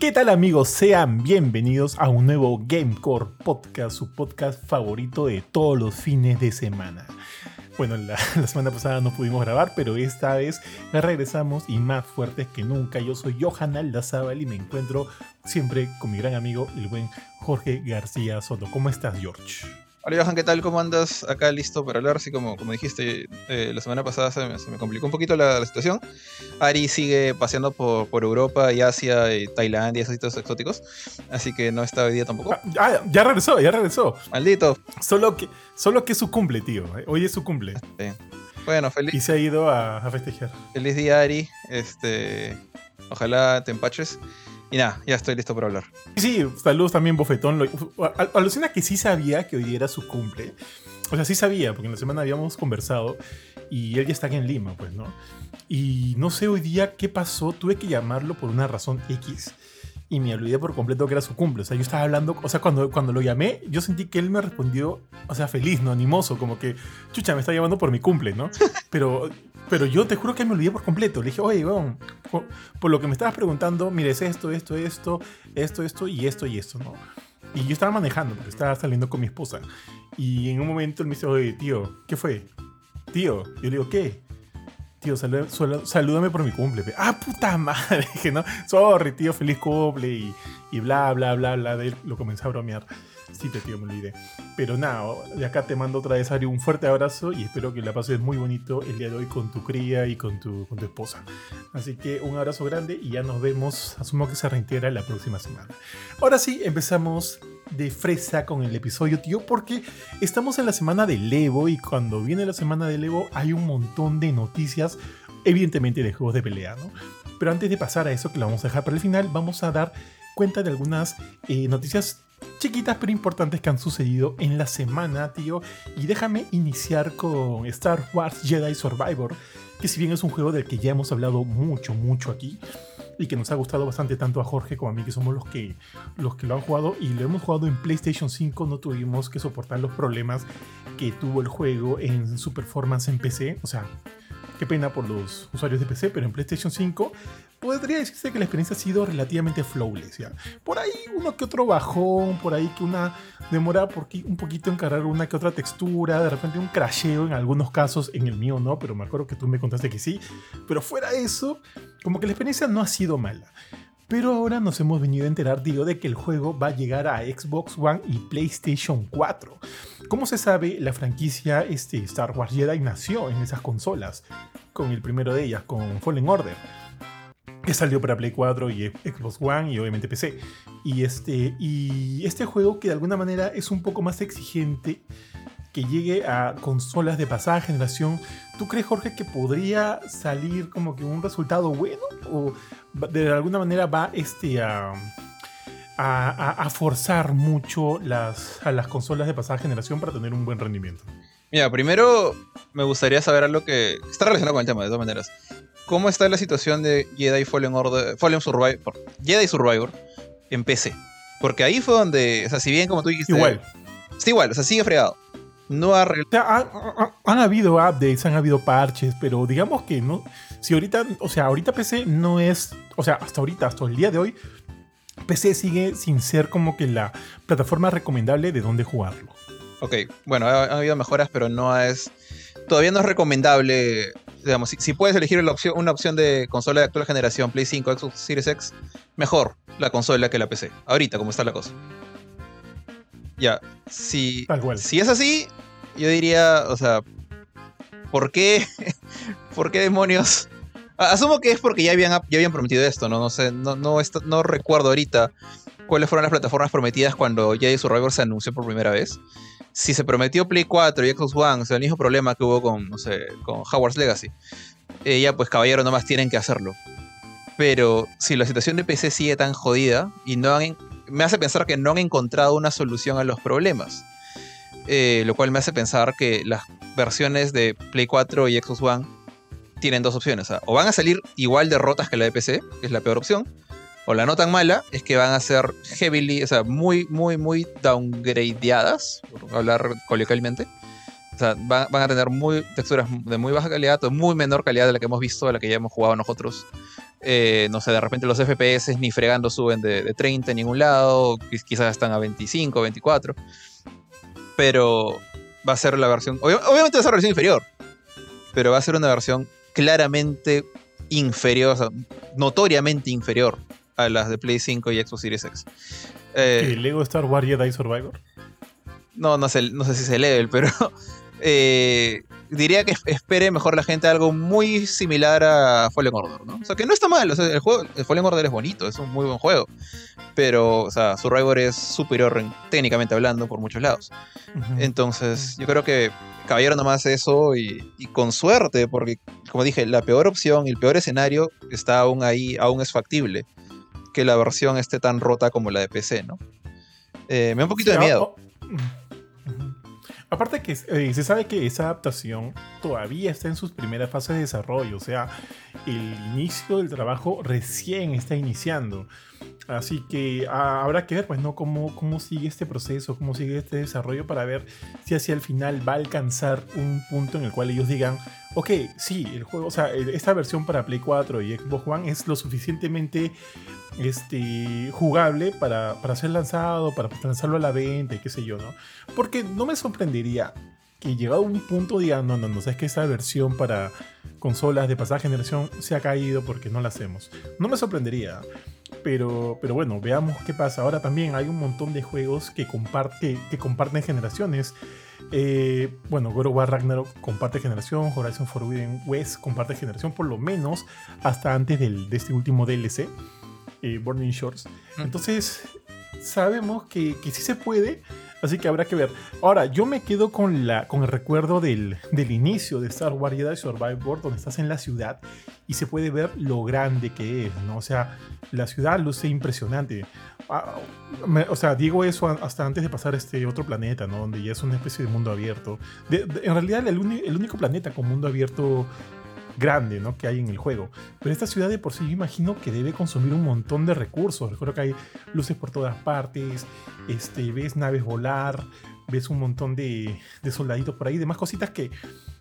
¿Qué tal amigos? Sean bienvenidos a un nuevo Gamecore Podcast, su podcast favorito de todos los fines de semana. Bueno, la, semana pasada no pudimos grabar, pero esta vez regresamos y más fuertes que nunca. Yo soy Johan Aldazábal y me encuentro siempre con mi gran amigo, el buen Jorge García Soto. ¿Cómo estás, George? Hola Johan, ¿qué tal? ¿Cómo andas? Acá listo para hablar. Así como, como dijiste, eh, la semana pasada se me, complicó un poquito la, situación. Ari sigue paseando por, por, Europa y Asia y Tailandia y esos sitios exóticos. Así que no está hoy día tampoco. Ah, ya regresó, ya regresó. Maldito. Solo que, solo que es su cumple, tío. Hoy es su cumple. Bueno, feliz. Y se ha ido a, a festejar. Feliz día, Ari. Este. Ojalá te empaches. Y nada, ya estoy listo para hablar. Sí, saludos también, Bofetón. Alucina que sí sabía que hoy era su cumple. O sea, sí sabía, porque en la semana habíamos conversado y él ya está aquí en Lima, pues, ¿no? Y no sé hoy día qué pasó, tuve que llamarlo por una razón X y me olvidé por completo que era su cumple. O sea, yo estaba hablando, o sea, cuando, cuando lo llamé, yo sentí que él me respondió, o sea, feliz, ¿no? Animoso, como que, chucha, me está llamando por mi cumple, ¿no? Pero, pero yo te juro que me olvidé por completo. Le dije, oye, bueno, por, lo que me estabas preguntando, mire, es esto, esto, esto, esto, esto y esto y esto, ¿no? Y yo estaba manejando, porque estaba saliendo con mi esposa. Y en un momento él me dice, oye, tío, ¿qué fue? Tío, yo le digo, ¿qué? tío, salúdame por mi cumple. Ah, puta madre, que no, sorry, tío, feliz cumple y, y bla, bla, bla, bla. De él lo comencé a bromear. Sí, te tío, me olvidé. Pero nada, de acá te mando otra vez, Ari, un fuerte abrazo y espero que la pases muy bonito el día de hoy con tu cría y con tu, con tu esposa. Así que un abrazo grande y ya nos vemos, asumo que se reintegra la próxima semana. Ahora sí, empezamos de fresa con el episodio, tío, porque estamos en la semana del Evo y cuando viene la semana del Evo hay un montón de noticias, evidentemente de juegos de pelea, ¿no? Pero antes de pasar a eso, que lo vamos a dejar para el final, vamos a dar cuenta de algunas eh, noticias chiquitas pero importantes que han sucedido en la semana, tío. Y déjame iniciar con Star Wars Jedi Survivor, que si bien es un juego del que ya hemos hablado mucho, mucho aquí, y que nos ha gustado bastante tanto a Jorge como a mí, que somos los que, los que lo han jugado y lo hemos jugado en PlayStation 5, no tuvimos que soportar los problemas que tuvo el juego en su performance en PC. O sea, qué pena por los usuarios de PC, pero en PlayStation 5 podría decirse que la experiencia ha sido relativamente flawless. ¿ya? Por ahí uno que otro bajón, por ahí que una demora un poquito en cargar una que otra textura, de repente un crasheo en algunos casos, en el mío no, pero me acuerdo que tú me contaste que sí. Pero fuera eso, como que la experiencia no ha sido mala. Pero ahora nos hemos venido a enterar, digo, de que el juego va a llegar a Xbox One y PlayStation 4. Como se sabe, la franquicia este, Star Wars Jedi nació en esas consolas, con el primero de ellas, con Fallen Order que salió para Play 4 y Xbox One y obviamente PC. Y este, y este juego que de alguna manera es un poco más exigente, que llegue a consolas de pasada generación, ¿tú crees Jorge que podría salir como que un resultado bueno? ¿O de alguna manera va este a... A, forzar mucho las, a las consolas de pasada generación para tener un buen rendimiento. Mira, primero me gustaría saber algo que está relacionado con el tema, de todas maneras. ¿Cómo está la situación de Jedi Fallen Order, Fallen Survivor, Jedi Survivor en PC? Porque ahí fue donde, o sea, si bien como tú dijiste... Igual. Está igual, o sea, sigue fregado. No ha... O sea, han, habido updates, han habido parches, pero digamos que no... Si ahorita, o sea, ahorita PC no es... O sea, hasta ahorita, hasta el día de hoy, PC sigue sin ser como que la plataforma recomendable de dónde jugarlo. Ok, bueno, ha, habido mejoras, pero no es... Todavía no es recomendable digamos, si, puedes elegir una opción de consola de actual generación, Play 5, Xbox Series X, mejor la consola que la PC. Ahorita, como está la cosa. Ya, si, si es así, yo diría, o sea, ¿por qué? ¿Por qué demonios? Asumo que es porque ya habían, ya habían prometido esto, ¿no? No sé, no, no, no recuerdo ahorita cuáles fueron las plataformas prometidas cuando Jedi Survivor se anunció por primera vez si se prometió Play 4 y Xbox One, o sea, el mismo problema que hubo con, no sé, con Howard's Legacy, eh, ya pues caballero nomás tienen que hacerlo. Pero si la situación de PC sigue tan jodida y no han, me hace pensar que no han encontrado una solución a los problemas. Eh, lo cual me hace pensar que las versiones de Play 4 y Xbox One tienen dos opciones. O van a salir igual de rotas que la de PC, que es la peor opción, o la no tan mala, es que van a ser heavily, o sea, muy, muy, muy downgradeadas, por hablar coloquialmente. O sea, van, a tener muy, texturas de muy baja calidad, o muy menor calidad de la que hemos visto, de la que ya hemos jugado nosotros Eh, no sé, de repente los FPS ni fregando suben de, 30 en ningún lado, quizás están a 25, 24. Pero va a ser la versión, obviamente va a ser la versión inferior, pero va a ser una versión claramente inferior, notoriamente inferior a las de Play 5 y Xbox Series X. Eh, ¿Lego Star Wars Jedi Survivor? No, no sé, no sé si es el level, pero eh, diría que espere mejor la gente algo muy similar a Fallen Order, ¿no? O sea, que no está mal, el juego, el Fallen Order es bonito, es un muy buen juego, pero, o sea, Survivor es superior técnicamente hablando por muchos lados. Entonces, yo creo que Caballero nomás eso y, y, con suerte, porque, como dije, la peor opción y el peor escenario está aún ahí, aún es factible, que la versión esté tan rota como la de PC, ¿no? Eh, me da un poquito de miedo. Aparte que eh, se sabe que esa adaptación todavía está en sus primeras fases de desarrollo, o sea, el inicio del trabajo recién está iniciando. Así que ah, habrá que ver, pues, ¿no? Cómo, cómo sigue este proceso, cómo sigue este desarrollo para ver si hacia el final va a alcanzar un punto en el cual ellos digan, ok, sí, el juego, o sea, esta versión para Play 4 y Xbox One es lo suficientemente este, jugable para, para ser lanzado, para lanzarlo a la venta y qué sé yo, ¿no? Porque no me sorprendería que llegado a un punto digan, no, no, no, es que esta versión para consolas de pasada generación se ha caído porque no la hacemos. No me sorprendería. Pero, pero bueno, veamos qué pasa. Ahora también hay un montón de juegos que, comparte, que comparten generaciones. Eh, bueno, God of War Ragnarok comparte generación, Horizon Forbidden West comparte generación, por lo menos hasta antes del, de este último DLC, eh, Burning Shores. Entonces, sabemos que, que sí se puede, así que habrá que ver. Ahora, yo me quedo con, la, con el recuerdo del, del inicio de Star Wars Jedi Survivor, donde estás en la ciudad y se puede ver lo grande que es, ¿no? O sea, la ciudad luce impresionante. Ah, o sea, digo eso hasta antes de pasar a este otro planeta, ¿no? Donde ya es una especie de mundo abierto. en realidad, el, el, único planeta con mundo abierto grande, ¿no? Que hay en el juego. Pero esta ciudad de por sí yo imagino que debe consumir un montón de recursos. Recuerdo que hay luces por todas partes, este, ves naves volar, ves un montón de, de soldaditos por ahí, demás cositas que,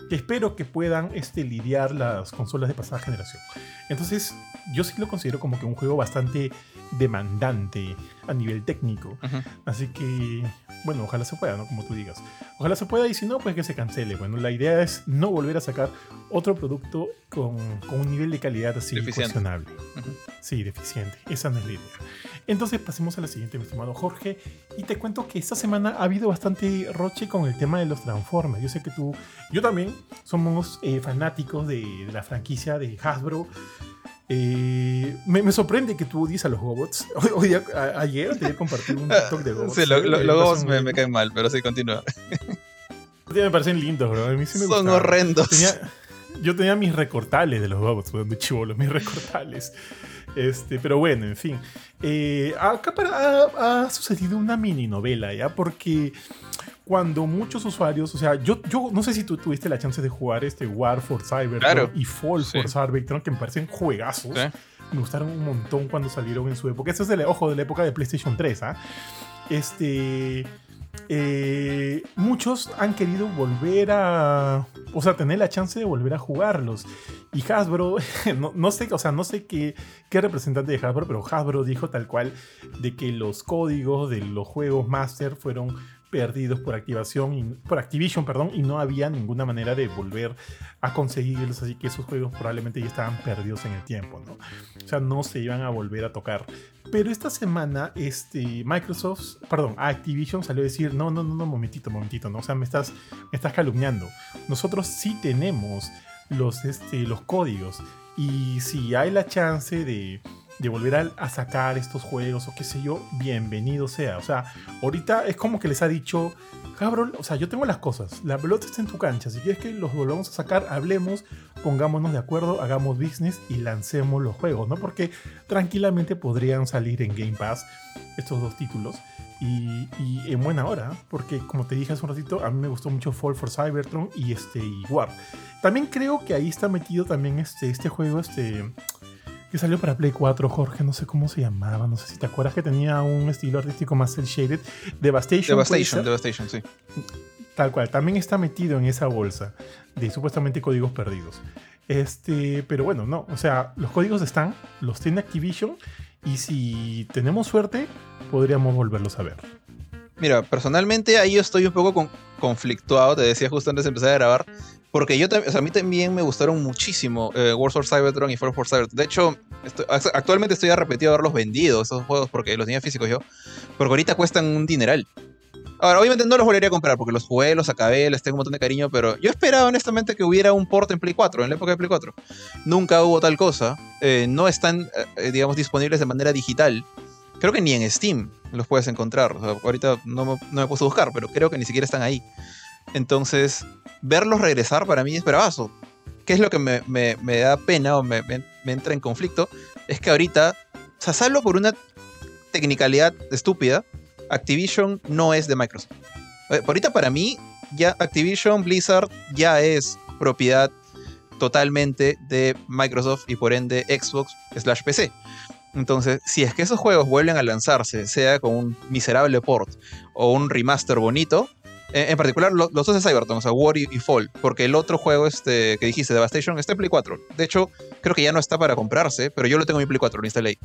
que espero que puedan este, lidiar las consolas de pasada generación. Entonces, yo sí lo considero como que un juego bastante demandante a nivel técnico. Así que, bueno, ojalá se pueda, ¿no? Como tú digas. Ojalá se pueda y si no, pues que se cancele. Bueno, la idea es no volver a sacar otro producto con, un nivel de calidad así cuestionable. Sí, deficiente. Esa no es la idea. Entonces pasemos a la siguiente, mi estimado Jorge. Y te cuento que esta semana ha habido bastante roche con el tema de los Transformers. Yo sé que tú, yo también, somos eh, fanáticos de, de la franquicia de Hasbro. Eh, me, sorprende que tú odies a los robots. Hoy, ayer te compartir un TikTok de robots. Sí, los robots me, caen mal, pero sí, continúa. Me parecen lindos, bro. A mí sí me Son horrendos. yo tenía mis recortales de los robots, de chivolo, mis recortales. Este, pero bueno, en fin. Eh, acá ha, ha, sucedido una mini novela, ¿ya? Porque cuando muchos usuarios, o sea, yo, yo no sé si tú tuviste la chance de jugar este War for Cybertron y Fall for Cybertron, que me parecen juegazos. Me gustaron un montón cuando salieron en su época. Eso es del ojo de la época de PlayStation 3, ¿ah? Este. Eh, muchos han querido volver a. O sea, tener la chance de volver a jugarlos. Y Hasbro, no, no sé, o sea, no sé qué, qué representante de Hasbro, pero Hasbro dijo tal cual de que los códigos de los juegos Master fueron perdidos por activación y, por Activision, perdón, y no había ninguna manera de volver a conseguirlos, así que esos juegos probablemente ya estaban perdidos en el tiempo, ¿no? O sea, no se iban a volver a tocar. Pero esta semana, este, Microsoft, perdón, Activision salió a decir, no, no, no, no, momentito, momentito, ¿no? O sea, me estás, me estás calumniando. Nosotros sí tenemos los, este, los códigos y si hay la chance de de volver a, sacar estos juegos o qué sé yo, bienvenido sea. O sea, ahorita es como que les ha dicho, cabrón, o sea, yo tengo las cosas, la pelota está en tu cancha, si quieres que los volvamos a sacar, hablemos, pongámonos de acuerdo, hagamos business y lancemos los juegos, ¿no? Porque tranquilamente podrían salir en Game Pass estos dos títulos. Y, en buena hora, porque como te dije hace un ratito, a mí me gustó mucho Fall for Cybertron y este y War. También creo que ahí está metido también este, este juego, este que salió para Play 4, Jorge, no sé cómo se llamaba, no sé si te acuerdas que tenía un estilo artístico más el shaded. Devastation. Devastation, Devastation, sí. Tal cual, también está metido en esa bolsa de supuestamente códigos perdidos. Este, pero bueno, no. O sea, los códigos están, los tiene Activision. Y si tenemos suerte, podríamos volverlos a ver. Mira, personalmente ahí yo estoy un poco con, conflictuado, te decía justo antes de empezar a grabar, porque yo o sea, a mí también me gustaron muchísimo eh, Wars of Cybertron y Fall for Cybertron. De hecho, actualmente estoy arrepentido de haberlos vendido, esos juegos, porque los tenía físicos yo, porque ahorita cuestan un dineral. Ahora, obviamente no los volvería a comprar porque los jugué, los acabé, les tengo un montón de cariño, pero yo esperaba honestamente que hubiera un port en Play 4, en la época de Play 4. Nunca hubo tal cosa. Eh, no están, eh, digamos, disponibles de manera digital. Creo que ni en Steam los puedes encontrar. ahorita no me, no me puse a buscar, pero creo que ni siquiera están ahí. Entonces, verlos regresar para mí es bravazo. ¿Qué es lo que me, da pena o me, me, entra en conflicto? Es que ahorita, o sea, salvo por una tecnicalidad estúpida, Activision no es de Microsoft. Eh, ahorita para mí, ya Activision Blizzard ya es propiedad totalmente de Microsoft y por ende Xbox slash PC. Entonces, si es que esos juegos vuelven a lanzarse, sea con un miserable port o un remaster bonito, en, particular los, dos de Cyberpunk, o sea, War y, Fall, porque el otro juego este, que dijiste, Devastation, está en Play 4. De hecho, creo que ya no está para comprarse, pero yo lo tengo en mi Play 4, lo instalé.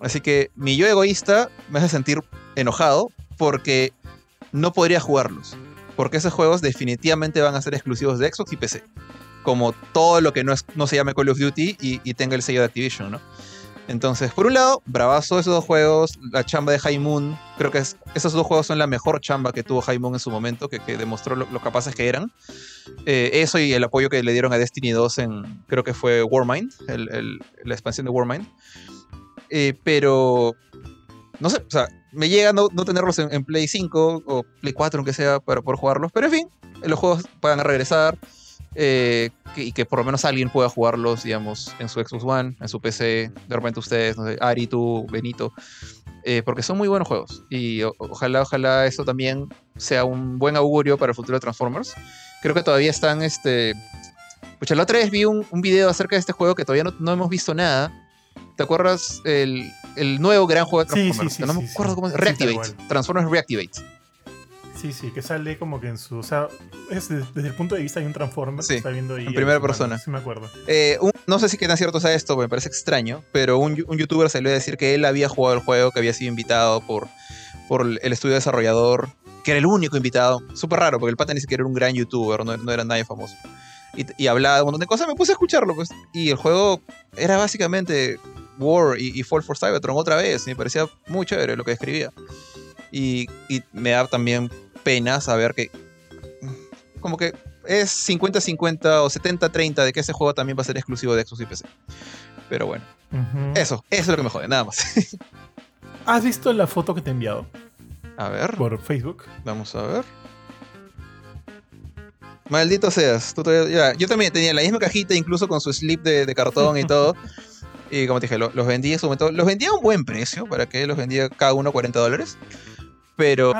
Así que mi yo egoísta me hace sentir enojado porque no podría jugarlos. Porque esos juegos definitivamente van a ser exclusivos de Xbox y PC. Como todo lo que no, es, no se llame Call of Duty y, y tenga el sello de Activision, ¿no? Entonces, por un lado, bravazo esos dos juegos, la chamba de High creo que esos dos juegos son la mejor chamba que tuvo High en su momento, que, demostró lo, capaces que eran. Eh, eso y el apoyo que le dieron a Destiny 2 en, creo que fue Warmind, la expansión de Warmind. Eh, pero, no sé, o sea, me llega no, no tenerlos en, Play 5 o Play 4, aunque sea, para poder jugarlos, pero en fin, los juegos van a regresar. Eh, y que por lo menos alguien pueda jugarlos, digamos, en su Xbox One, en su PC, de repente ustedes, no sé, Ari, tú, Benito, eh, porque son muy buenos juegos. Y ojalá, ojalá eso también sea un buen augurio para el futuro de Transformers. Creo que todavía están, este... Pucha, la otra vez vi un, un video acerca de este juego que todavía no, no hemos visto nada. ¿Te acuerdas el, el, nuevo gran juego de Transformers? Sí, sí, no me acuerdo cómo se Reactivate. Transformers Reactivate. Sí, sí, que sale como que en su. O sea, es desde, el punto de vista de un Transformer sí, está viendo ahí. En primera persona. Sí, me acuerdo. Eh, no sé si queda cierto sea esto, me parece extraño, pero un, un, youtuber salió a decir que él había jugado el juego, que había sido invitado por, por el estudio desarrollador, que era el único invitado. Súper raro, porque el pata ni siquiera era un gran youtuber, no, no era nadie famoso. Y, y, hablaba de un montón de cosas, me puse a escucharlo, pues. Y el juego era básicamente War y, y Fall for Cybertron otra vez. Y me parecía muy chévere lo que escribía. Y, y me da también pena saber que como que es 50-50 o 70-30 de que ese juego también va a ser exclusivo de Xbox y PC. Pero bueno, eso, eso es lo que me jode, nada más. ¿Has visto la foto que te he enviado? A ver. Por Facebook. Vamos a ver. Maldito seas. yo también tenía la misma cajita, incluso con su slip de, cartón y todo. y como te dije, los vendí en su momento. Los vendía a un buen precio, para que los vendía cada uno 40 dólares pero,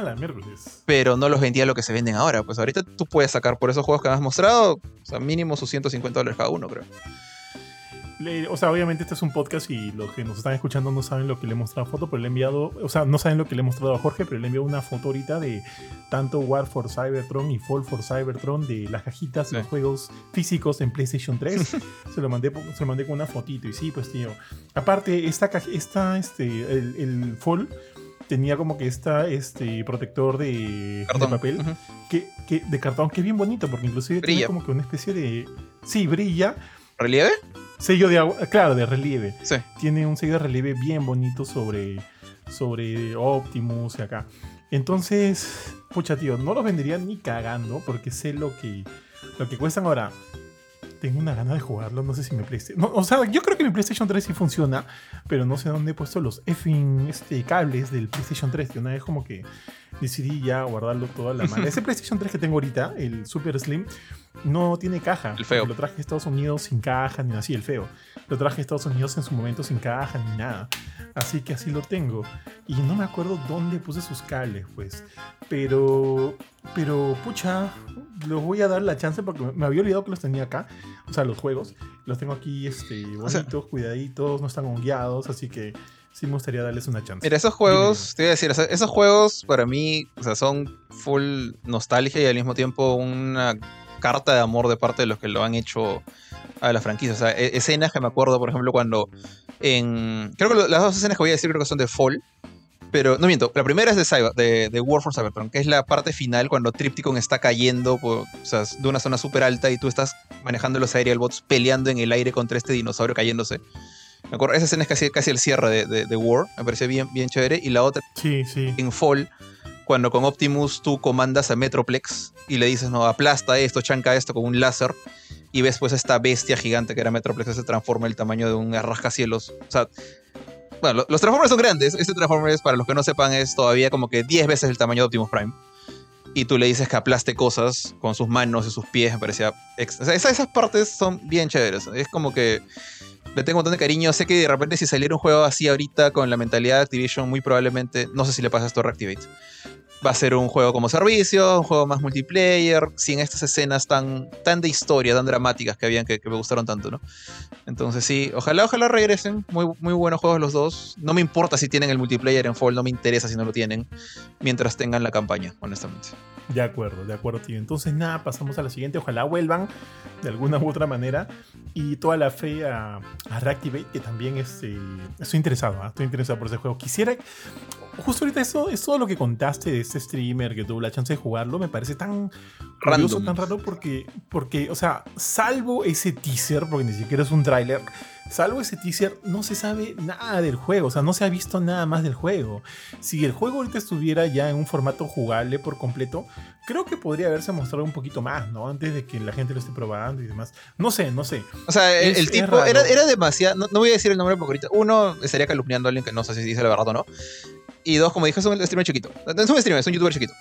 pero no los vendía lo que se venden ahora. Pues ahorita tú puedes sacar por esos juegos que me has mostrado, o sea, mínimo sus 150 dólares cada uno, creo. o sea, obviamente este es un podcast y los que nos están escuchando no saben lo que le he mostrado foto, pero le he enviado, o sea, no saben lo que le he mostrado a Jorge, pero le he enviado una foto ahorita de tanto War for Cybertron y Fall for Cybertron de las cajitas de los juegos físicos en PlayStation 3. se lo mandé, se lo mandé con una fotito y sí, pues tío. Aparte, esta, esta este, el, el Fall tenía como que esta este protector de, papel que, de cartón que es bien bonito porque inclusive tiene como que una especie de sí brilla. Relieve sello de agua claro de relieve. Sí. tiene un sello de relieve bien bonito sobre sobre Optimus y acá. Entonces pucha tío no los vendería ni cagando porque sé lo que lo que cuestan. Ahora tengo una gana de jugarlo. No sé si mi PlayStation. o sea, yo creo que mi PlayStation 3 sí funciona, pero no sé dónde he puesto los effing este, cables del PlayStation 3. Y una vez como que decidí ya guardarlo toda la mano. Ese PlayStation 3 que tengo ahorita, el Super Slim, no tiene caja. El feo. Lo traje a Estados Unidos sin caja ni así, el feo. Lo traje a Estados Unidos en su momento sin caja ni nada. Así que así lo tengo. Y no me acuerdo dónde puse sus cables, pues. Pero, pero, pucha, los voy a dar la chance porque me había olvidado que los tenía acá. O sea, los juegos. Los tengo aquí, este, bonitos, cuidaditos, no están guiados, así que sí me gustaría darles una chance. Mira, esos juegos, te voy a decir, esos juegos para mí, o sea, son full nostalgia y al mismo tiempo una carta de amor de parte de los que lo han hecho a la franquicia. O sea, e- escenas que me acuerdo, por ejemplo, cuando en... Creo que las dos escenas que voy a decir creo que son de Fall. Pero, no miento, la primera es de, Cyber, de, de War for Cybertron, que es la parte final cuando Tripticon está cayendo por- o sea, de una zona súper alta y tú estás manejando los aerial bots peleando en el aire contra este dinosaurio cayéndose. Me acuerdo, esa escena es casi, casi el cierre de, de- de War, me pareció bien, bien chévere. Y la otra Sí, sí. en Fall, cuando con Optimus tú comandas a Metroplex y le dices, no, aplasta esto, chanca esto con un láser, y ves pues esta bestia gigante que era Metroplex, se transforma el tamaño de un rascacielos. O sea, bueno, lo- los Transformers son grandes. Este Transformers, para los que no sepan, es todavía como que 10 veces el tamaño de Optimus Prime. Y tú le dices que aplaste cosas con sus manos y sus pies, me parecía... O sea, esas, esas partes son bien chéveres. Es como que le tengo un montón de cariño. Sé que de repente si saliera un juego así ahorita con la mentalidad de Activision, muy probablemente, no sé si le pasa esto a Reactivate, va a ser un juego como servicio, un juego más multiplayer, sin estas escenas tan, tan de historia, tan dramáticas que habían que, que me gustaron tanto, ¿no? Entonces sí, ojalá, ojalá regresen. Muy, muy buenos juegos los dos. No me importa si tienen el multiplayer en Fall, no me interesa si no lo tienen, mientras tengan la campaña, honestamente. De acuerdo, de acuerdo, tío. Entonces, nada, pasamos a la siguiente. Ojalá vuelvan de alguna u otra manera. Y toda la fe a, a Reactivate, que también este, estoy interesado, ¿ah? estoy interesado por ese juego. Quisiera. Justo ahorita, eso es todo lo que contaste de este streamer que tuvo la chance de jugarlo. Me parece tan curioso, Random. tan raro, porque, porque, o sea, salvo ese teaser, porque ni siquiera es un tráiler. Salvo ese teaser, no se sabe nada del juego, o sea, no se ha visto nada más del juego. Si el juego ahorita estuviera ya en un formato jugable por completo, creo que podría haberse mostrado un poquito más, ¿no? Antes de que la gente lo esté probando y demás. No sé, no sé. O sea, el, Es- el tipo era, era demasiado. No, no voy a decir el nombre porque ahorita. Uno, estaría calumniando a alguien que no sé si dice la verdad o no. Y dos, como dije, es un streamer chiquito. Es un streamer, es un youtuber chiquito.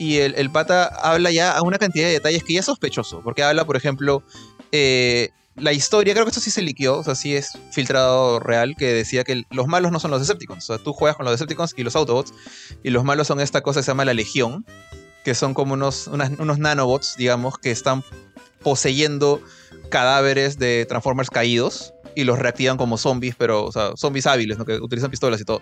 Y el, el pata habla ya a una cantidad de detalles que ya es sospechoso. Porque habla, por ejemplo, eh, la historia, creo que esto sí se liqueó, o sea, sí es filtrado real, que decía que los malos no son los Decepticons. O sea, tú juegas con los Decepticons y los Autobots. Y los malos son esta cosa que se llama la Legión. Que son como unos, unos nanobots, digamos, que están poseyendo cadáveres de Transformers caídos y los reactivan como zombies, pero, o sea, zombies hábiles, ¿no? que utilizan pistolas y todo.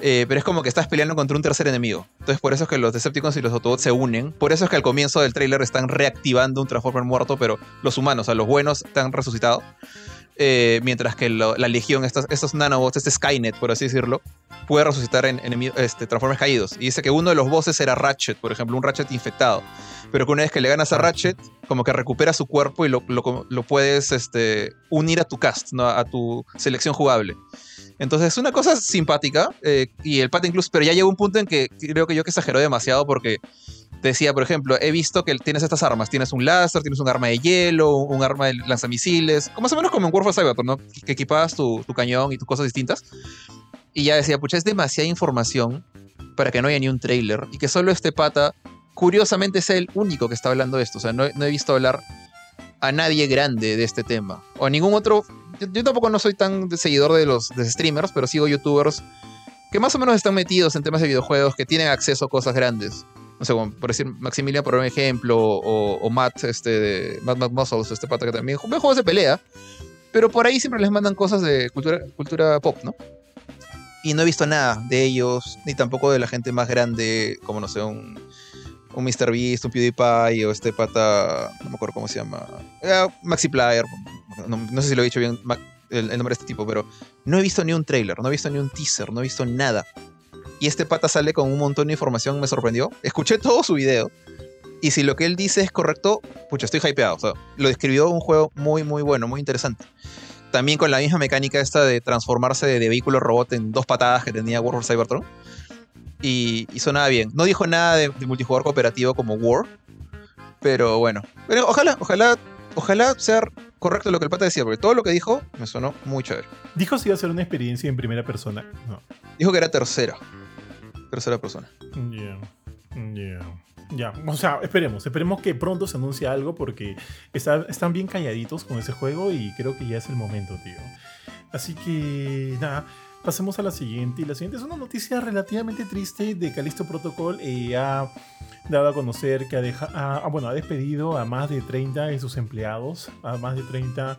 Eh, pero es como que estás peleando contra un tercer enemigo. Entonces, por eso es que los Decepticons y los Autobots se unen. Por eso es que al comienzo del tráiler están reactivando un Transformer muerto, pero los humanos, o sea, los buenos, están resucitados. Eh, mientras que lo- la legión, estas, estos nanobots, este Skynet, por así decirlo, puede resucitar en este, Transformers caídos. Y dice que uno de los bosses era Ratchet, por ejemplo, un Ratchet infectado. Pero que una vez que le ganas a Ratchet, como que recupera su cuerpo y lo, lo- lo puedes este, unir a tu cast, ¿no? a tu selección jugable. Entonces es una cosa simpática. eh, y el pata incluso, pero ya llegó un punto en que creo que yo que exageró demasiado porque decía, por ejemplo, he visto que tienes estas armas. Tienes un láser, tienes un arma de hielo, un arma de lanzamisiles. Más o menos como en War for Cybertron, ¿no? Que equipabas tu, tu cañón y tus cosas distintas. Y ya decía, pucha, es demasiada información para que no haya ni un trailer. Y que solo este pata, curiosamente, es el único que está hablando de esto. O sea, no, no he visto hablar a nadie grande de este tema. O a ningún otro. Yo, tampoco no soy tan seguidor de los streamers, pero sigo youtubers que más o menos están metidos en temas de videojuegos, que tienen acceso a cosas grandes. No sé, como por decir Maximilian, por un ejemplo, o, Matt, este, Matt, Matt Muscles, este pata que también ve juegos de pelea, pero por ahí siempre les mandan cosas de cultura, cultura pop, ¿no? Y no he visto nada de ellos, ni tampoco de la gente más grande, como no sé, un, un Mr. Beast, un PewDiePie, o este pata, no me acuerdo cómo se llama, eh, no, sé si lo he dicho bien el, nombre de este tipo, pero no he visto ni un trailer, no he visto ni un teaser, no he visto nada. Y este pata sale con un montón de información, me sorprendió. Escuché todo su video. Y si lo que él dice es correcto, pucha, estoy hypeado. O sea, lo describió un juego muy, muy bueno, muy interesante. También con la misma mecánica esta de transformarse de, vehículo robot en dos patadas que tenía War for Cybertron. Y, y sonaba bien. No dijo nada de, de multijugador cooperativo como War. Pero bueno. Pero ojalá, ojalá, ojalá sea correcto lo que el pata decía, porque todo lo que dijo me sonó muy chévere. Dijo si iba a ser una experiencia en primera persona. No. Dijo que era tercera. Tercera persona. Ya. Ya. Ya. O sea, esperemos. Esperemos que pronto se anuncie algo porque está- están bien calladitos con ese juego y creo que ya es el momento, tío. Así que, nada. Pasemos a la siguiente. Y la siguiente es una noticia relativamente triste de Callisto Protocol. Eh, ha dado a conocer que ha, deja- ha- bueno, ha despedido a más de 30 de sus empleados, a más de 30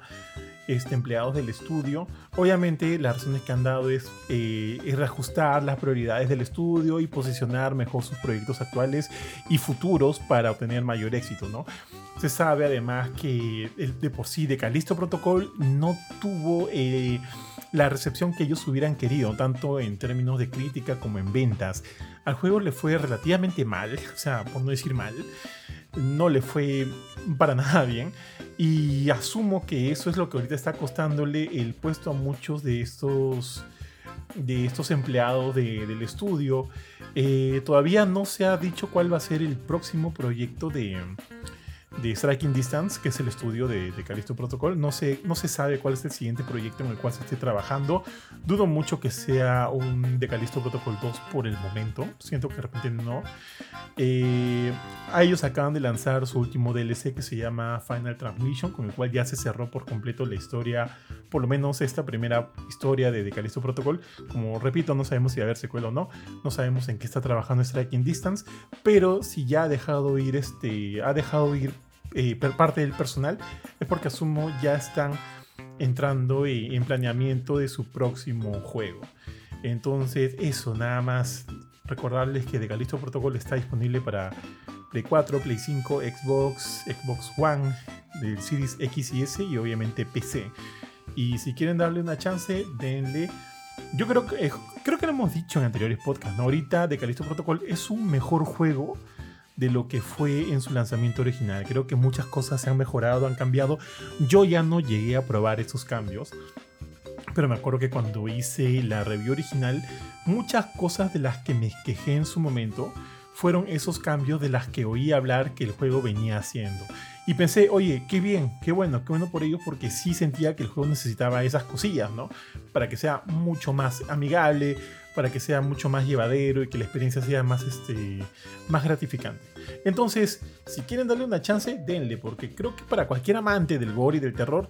este, empleados del estudio. Obviamente las razones que han dado es, eh, es reajustar las prioridades del estudio y posicionar mejor sus proyectos actuales y futuros para obtener mayor éxito, ¿no? Se sabe además que de por sí de Callisto Protocol no tuvo eh, la recepción que ellos hubieran querido, tanto en términos de crítica como en ventas. Al juego le fue relativamente mal, o sea, por no decir mal, no le fue para nada bien. Y asumo que eso es lo que ahorita está costándole el puesto a muchos de estos, de estos empleados del estudio. Eh, todavía no se ha dicho cuál va a ser el próximo proyecto de, de Striking Distance, que es el estudio de, de Callisto Protocol. No se, no se sabe cuál es el siguiente proyecto en el cual se esté trabajando. Dudo mucho que sea un de Callisto Protocol 2 por el momento. Siento que de repente no. Eh, ellos acaban de lanzar su último DLC que se llama Final Transmission, con el cual ya se cerró por completo la historia, por lo menos esta primera historia de, de Callisto Protocol. Como repito, no sabemos si va a haber secuela o no. No sabemos en qué está trabajando Striking Distance. Pero si ya ha dejado ir este. Ha dejado ir eh, parte del personal, es porque asumo ya están entrando en planeamiento de su próximo juego. Entonces, eso, nada más recordarles que The Callisto Protocol está disponible para Play 4, Play 5, Xbox, Xbox One, del Series X y S y obviamente PC. Y si quieren darle una chance, denle. Yo creo que, eh, creo que lo hemos dicho en anteriores podcasts, ¿no? Ahorita The Callisto Protocol es un mejor juego de lo que fue en su lanzamiento original. Creo que muchas cosas se han mejorado, han cambiado. Yo ya no llegué a probar esos cambios. Pero me acuerdo que cuando hice la review original, muchas cosas de las que me quejé en su momento fueron esos cambios de las que oí hablar que el juego venía haciendo. Y pensé, oye, qué bien, qué bueno, qué bueno por ello, porque sí sentía que el juego necesitaba esas cosillas, ¿no? Para que sea mucho más amigable, para que sea mucho más llevadero y que la experiencia sea más, este, más gratificante. Entonces, si quieren darle una chance, denle, porque creo que para cualquier amante del gore y del terror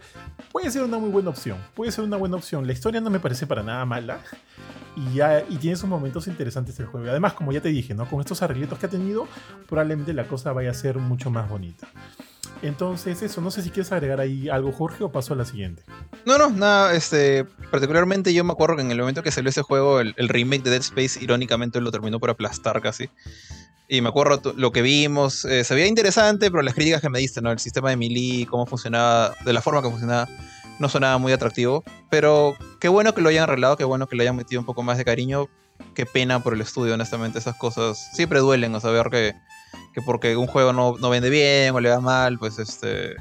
puede ser una muy buena opción. Puede ser una buena opción. La historia no me parece para nada mala. Y, ya, y tiene sus momentos interesantes el juego. Además, como ya te dije, ¿no? con estos arreglitos que ha tenido, probablemente la cosa vaya a ser mucho más bonita. Entonces, eso, no sé si quieres agregar ahí algo, Jorge, o paso a la siguiente. No, no, nada, este, particularmente yo me acuerdo que en el momento que salió ese juego, el, remake de Dead Space, irónicamente lo terminó por aplastar casi. Y me acuerdo lo que vimos, eh, se veía interesante, pero las críticas que me diste, ¿no? El sistema de melee, cómo funcionaba, de la forma que funcionaba, no sonaba muy atractivo. Pero qué bueno que lo hayan arreglado, qué bueno que le hayan metido un poco más de cariño. Qué pena por el estudio, honestamente, esas cosas siempre duelen, o saber que que porque un juego no, vende bien o le va mal, pues este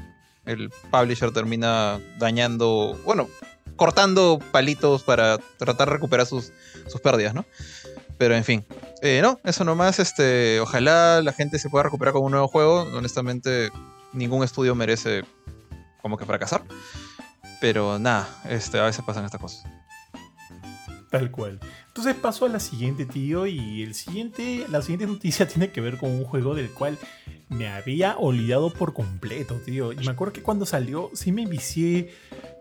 el publisher termina dañando, bueno, cortando palitos para tratar de recuperar sus, sus pérdidas, ¿no? Pero en fin, eh, no, eso nomás, este, ojalá la gente se pueda recuperar con un nuevo juego. Honestamente, ningún estudio merece como que fracasar. Pero nada, este, a veces pasan estas cosas. Tal cual. Entonces paso a la siguiente, tío, y el siguiente, la siguiente noticia tiene que ver con un juego del cual me había olvidado por completo, tío. Y me acuerdo que cuando salió sí me vicié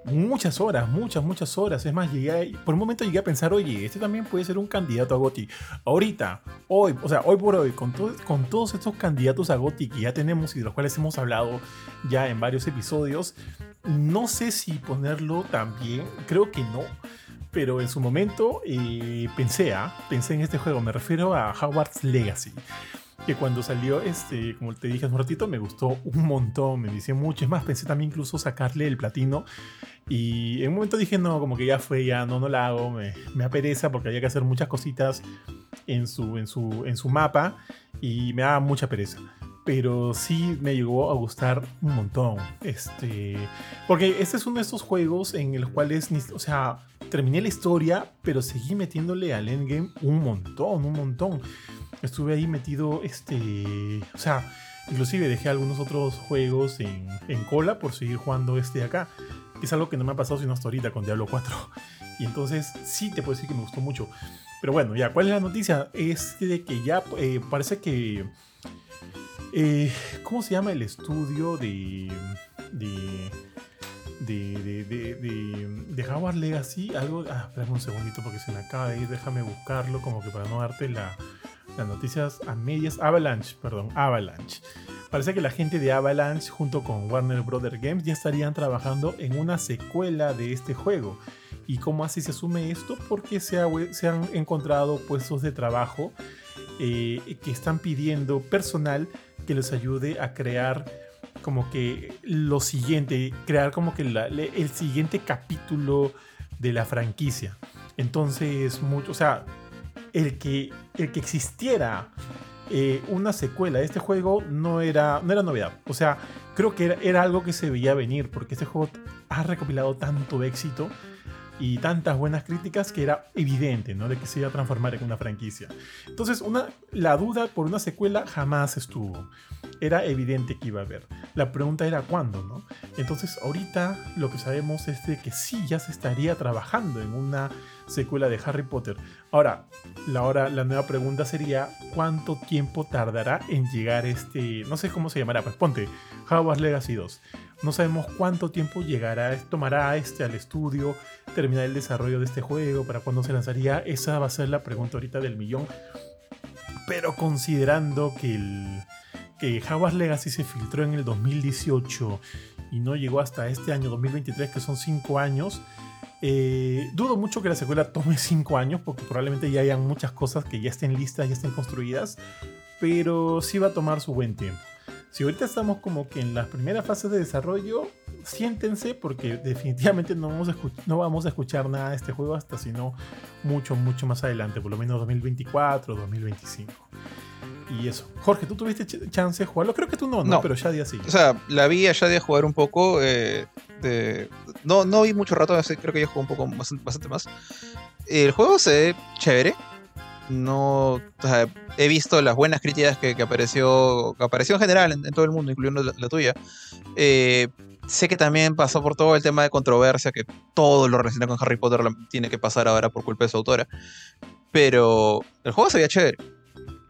muchas horas, muchas, muchas horas. Es más, llegué por un momento llegué a pensar, oye, este también puede ser un candidato a GOTI. Ahorita, hoy, o sea, hoy por hoy, con, con todos estos candidatos a GOTI que ya tenemos y de los cuales hemos hablado ya en varios episodios, no sé si ponerlo también, creo que no pero en su momento eh, pensé, ¿ah? pensé en este juego, me refiero a Howard's Legacy. Que cuando salió, este, como te dije hace un ratito, me gustó un montón, me dice mucho. Es más, pensé también incluso sacarle el platino. Y en un momento dije, no, como que ya fue, ya no, no la hago, me, me apereza porque había que hacer muchas cositas en su, en su, en su mapa y me daba mucha pereza pero sí me llegó a gustar un montón. Este, porque este es uno de esos juegos en los cuales, o sea, terminé la historia, pero seguí metiéndole al endgame un montón, un montón. Estuve ahí metido, este, o sea, inclusive dejé algunos otros juegos en, en cola por seguir jugando este de acá. es algo que no me ha pasado sino hasta ahorita con Diablo 4. Y entonces sí te puedo decir que me gustó mucho. Pero bueno, ya, ¿cuál es la noticia? Es de que ya eh, parece que eh, ¿Cómo se llama el estudio de. de. de. de, de, Howard Legacy? Algo. Ah, espérame un segundito porque se me acaba de ir. Déjame buscarlo, como que para no darte la, las noticias a medias. Avalanche, perdón, Avalanche. Parece que la gente de Avalanche, junto con Warner Brothers Games, ya estarían trabajando en una secuela de este juego. ¿Y cómo así se asume esto? Porque se, se han encontrado puestos de trabajo eh, que están pidiendo personal que les ayude a crear como que lo siguiente, crear como que el siguiente capítulo de la franquicia. Entonces, mucho, o sea, el que, el que existiera eh, una secuela de este juego no era, no era novedad. O sea, creo que era, era algo que se veía venir, porque este juego ha recopilado tanto éxito y tantas buenas críticas que era evidente, ¿no? De que se iba a transformar en una franquicia. Entonces, una, la duda por una secuela jamás estuvo. Era evidente que iba a haber. La pregunta era cuándo, ¿no? Entonces, ahorita lo que sabemos es de que sí, ya se estaría trabajando en una secuela de Harry Potter. Ahora, la, hora, la nueva pregunta sería, ¿cuánto tiempo tardará en llegar este, no sé cómo se llamará, pues ponte, Hogwarts Legacy 2. No sabemos cuánto tiempo llegará, tomará este al estudio, terminar el desarrollo de este juego, para cuándo se lanzaría. Esa va a ser la pregunta ahorita del millón. Pero considerando que el que Hogwarts Legacy se filtró en el 2018 y no llegó hasta este año 2023, que son 5 años, eh, dudo mucho que la secuela tome 5 años, porque probablemente ya hayan muchas cosas que ya estén listas, ya estén construidas, pero sí va a tomar su buen tiempo. Si ahorita estamos como que en las primeras fases de desarrollo, siéntense porque definitivamente no vamos, a no vamos a escuchar nada de este juego hasta sino mucho, mucho más adelante, por lo menos 2024, 2025. Y eso. Jorge, ¿tú tuviste ch- chance de jugarlo? Creo que tú no, ¿no? No. Pero ya día sí. O sea, la vi de jugar un poco. eh, de- no, no vi mucho rato, creo que yo jugué un poco bastante, bastante más. El juego se ve chévere. No. O sea, he visto las buenas críticas que, que apareció. Que apareció en general en, en todo el mundo, incluyendo la, la tuya. Eh, sé que también pasó por todo el tema de controversia, que todo lo relacionado con Harry Potter tiene que pasar ahora por culpa de su autora. Pero el juego se veía chévere.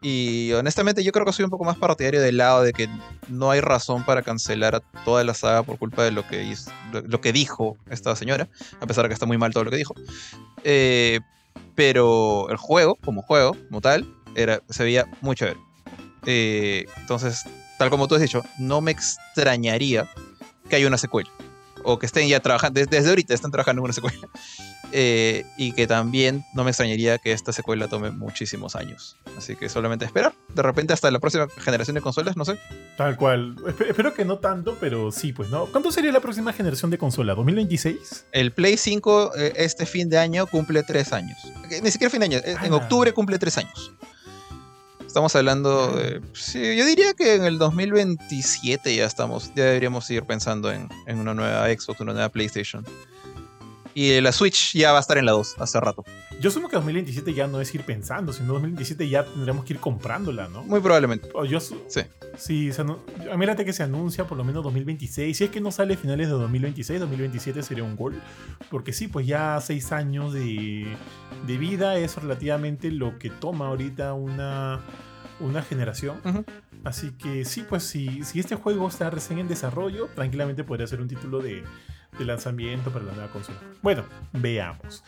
Y honestamente yo creo que soy un poco más partidario del lado de que no hay razón para cancelar a toda la saga por culpa de lo que, lo que dijo esta señora, a pesar de que está muy mal todo lo que dijo. Eh, pero el juego, como juego, como tal, era, se veía muy chévere. Eh, entonces, tal como tú has dicho, no me extrañaría que haya una secuela. O que estén ya trabajando, desde, desde ahorita están trabajando en una secuela. Eh, y que también no me extrañaría que esta secuela tome muchísimos años. Así que solamente esperar. De repente hasta la próxima generación de consolas, no sé. Tal cual. Espe- espero que no tanto, pero sí, pues, ¿no? ¿Cuánto sería la próxima generación de consola? ¿2026? El Play 5 eh, este fin de año cumple tres años. Eh, Ni siquiera fin de año, eh, en ¡Hala! octubre cumple tres años. Estamos hablando de... Sí, yo diría que en el 2027 ya estamos, ya deberíamos ir pensando en, en una nueva Xbox, una nueva PlayStation. Y la Switch ya va a estar en la 2 hace rato. Yo asumo que 2027 ya no es ir pensando, sino 2027 ya tendremos que ir comprándola, ¿no? Muy probablemente. O yo Sí. Sí, anu- mírate que se anuncia por lo menos 2026. Si es que no sale a finales de 2026, 2027 sería un gol. Porque sí, pues ya seis años de, de vida es relativamente lo que toma ahorita una, una generación. Así que sí, pues si, si este juego está recién en desarrollo, tranquilamente podría ser un título de, de lanzamiento para la nueva consola. Bueno, veamos.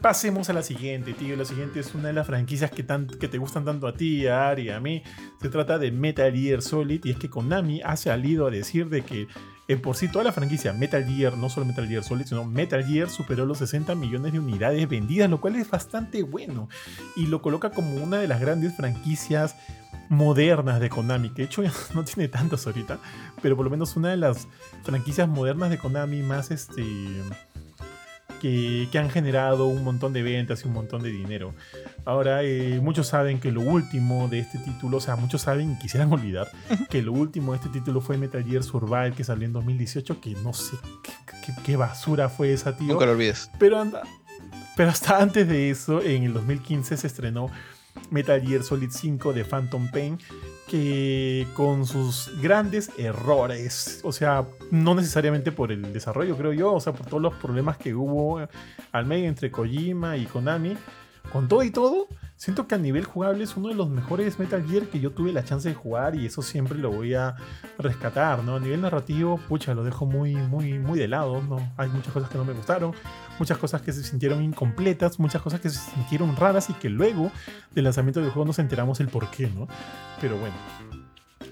Pasemos a la siguiente, tío. La siguiente es una de las franquicias que, tan- que te gustan tanto a ti, a Ari, a mí. Se trata de Metal Gear Solid y es que Konami ha salido a decir de que en por sí toda la franquicia Metal Gear, no solo Metal Gear Solid, sino Metal Gear superó los 60 millones de unidades vendidas, lo cual es bastante bueno y lo coloca como una de las grandes franquicias modernas de Konami, que de hecho ya no tiene tantas ahorita, pero por lo menos una de las franquicias modernas de Konami más este que, que han generado un montón de ventas y un montón de dinero. Ahora, eh, muchos saben que lo último de este título, o sea, muchos saben y quisieran olvidar que lo último de este título fue Metal Gear Survive que salió en 2018, que no sé qué, qué- qué basura fue esa, tío. Nunca lo olvides. Pero, anda, pero hasta antes de eso, en el 2015 se estrenó Metal Gear Solid 5 de Phantom Pain, que con sus grandes errores, o sea, no necesariamente por el desarrollo, creo yo, o sea, por todos los problemas que hubo al medio entre Kojima y Konami, con todo y todo, siento que a nivel jugable es uno de los mejores Metal Gear que yo tuve la chance de jugar y eso siempre lo voy a rescatar, ¿no? A nivel narrativo, pucha, lo dejo muy, muy, muy de lado, ¿no? Hay muchas cosas que no me gustaron, muchas cosas que se sintieron incompletas, muchas cosas que se sintieron raras y que luego del lanzamiento del juego nos enteramos el por qué, ¿no? Pero bueno.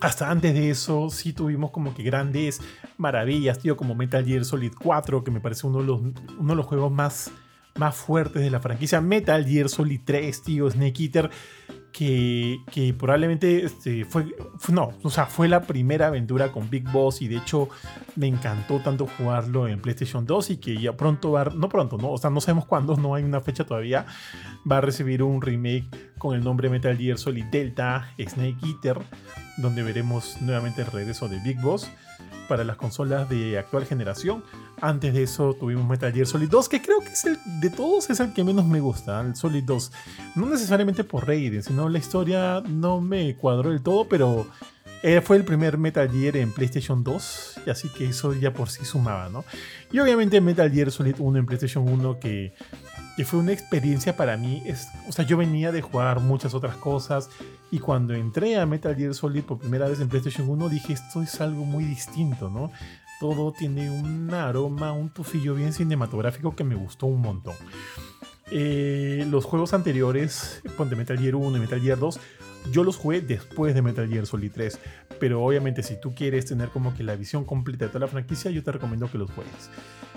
Hasta antes de eso, sí tuvimos como que grandes maravillas, tío, como Metal Gear Solid 4, que me parece uno de los, uno de los juegos más, más fuertes de la franquicia. Metal Gear Solid 3, tío, Snake Eater, que, probablemente este, fue, no, o sea, fue la primera aventura con Big Boss y de hecho me encantó tanto jugarlo en PlayStation 2 y que ya pronto va, no pronto, no, o sea, no sabemos cuándo, no hay una fecha todavía, va a recibir un remake con el nombre Metal Gear Solid Delta Snake Eater, donde veremos nuevamente el regreso de Big Boss para las consolas de actual generación. Antes de eso tuvimos Metal Gear Solid 2, que creo que es el de todos es el que menos me gusta, el Solid 2. No necesariamente por rating, sino la historia no me cuadró del todo, pero eh, fue el primer Metal Gear en PlayStation 2, y así que eso ya por sí sumaba, ¿no? Y obviamente Metal Gear Solid 1 en PlayStation 1 que que fue una experiencia para mí. Es, o sea, yo venía de jugar muchas otras cosas y cuando entré a Metal Gear Solid por primera vez en PlayStation 1 dije, esto es algo muy distinto, ¿no? Todo tiene un aroma, un tufillo bien cinematográfico que me gustó un montón. Eh, los juegos anteriores, de Metal Gear 1 y Metal Gear 2, yo los jugué después de Metal Gear Solid 3. Pero obviamente si tú quieres tener como que la visión completa de toda la franquicia, yo te recomiendo que los juegues.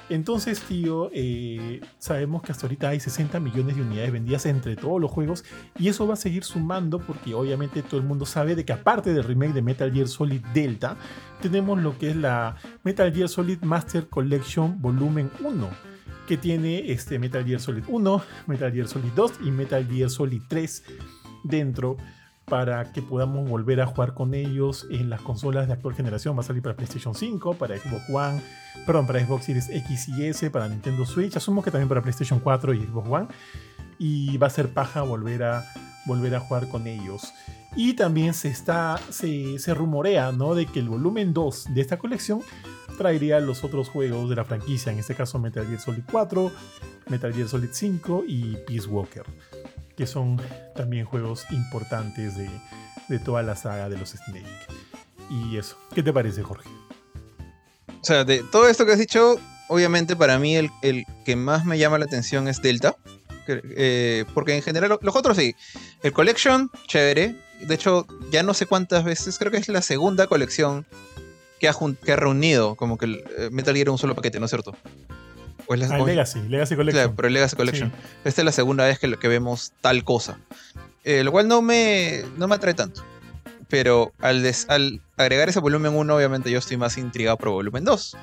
Entonces, tío, eh, sabemos que hasta ahorita hay 60 millones de unidades vendidas entre todos los juegos y eso va a seguir sumando porque obviamente todo el mundo sabe de que aparte del remake de Metal Gear Solid Delta, tenemos lo que es la Metal Gear Solid Master Collection Volumen 1 que tiene este Metal Gear Solid 1, Metal Gear Solid 2 y Metal Gear Solid 3 dentro para que podamos volver a jugar con ellos en las consolas de actual generación. Va a salir para PlayStation 5, para Xbox One, perdón, para Xbox Series X y S, para Nintendo Switch. Asumo que también para PlayStation 4 y Xbox One. Y va a ser paja volver a, volver a jugar con ellos. Y también se, está, se, rumorea ¿no? de que el volumen 2 de esta colección traería los otros juegos de la franquicia, en este caso Metal Gear Solid 4, Metal Gear Solid 5 y Peace Walker que son también juegos importantes de, toda la saga de los Snake. Y eso, ¿qué te parece, Jorge? O sea, de todo esto que has dicho, obviamente para mí el, que más me llama la atención es Delta. Eh, porque en general, los otros sí. El Collection, chévere. De hecho, ya no sé cuántas veces, creo que es la segunda colección que ha, que ha reunido como que el eh, Metal Gear en un solo paquete, ¿no es cierto? Ah, Legacy, Legacy Collection. Claro, pero Legacy Collection. Esta es la segunda vez que, que vemos tal cosa. Eh, lo cual no me, no me atrae tanto. Pero al, al agregar ese volumen 1, obviamente yo estoy más intrigado por volumen 2.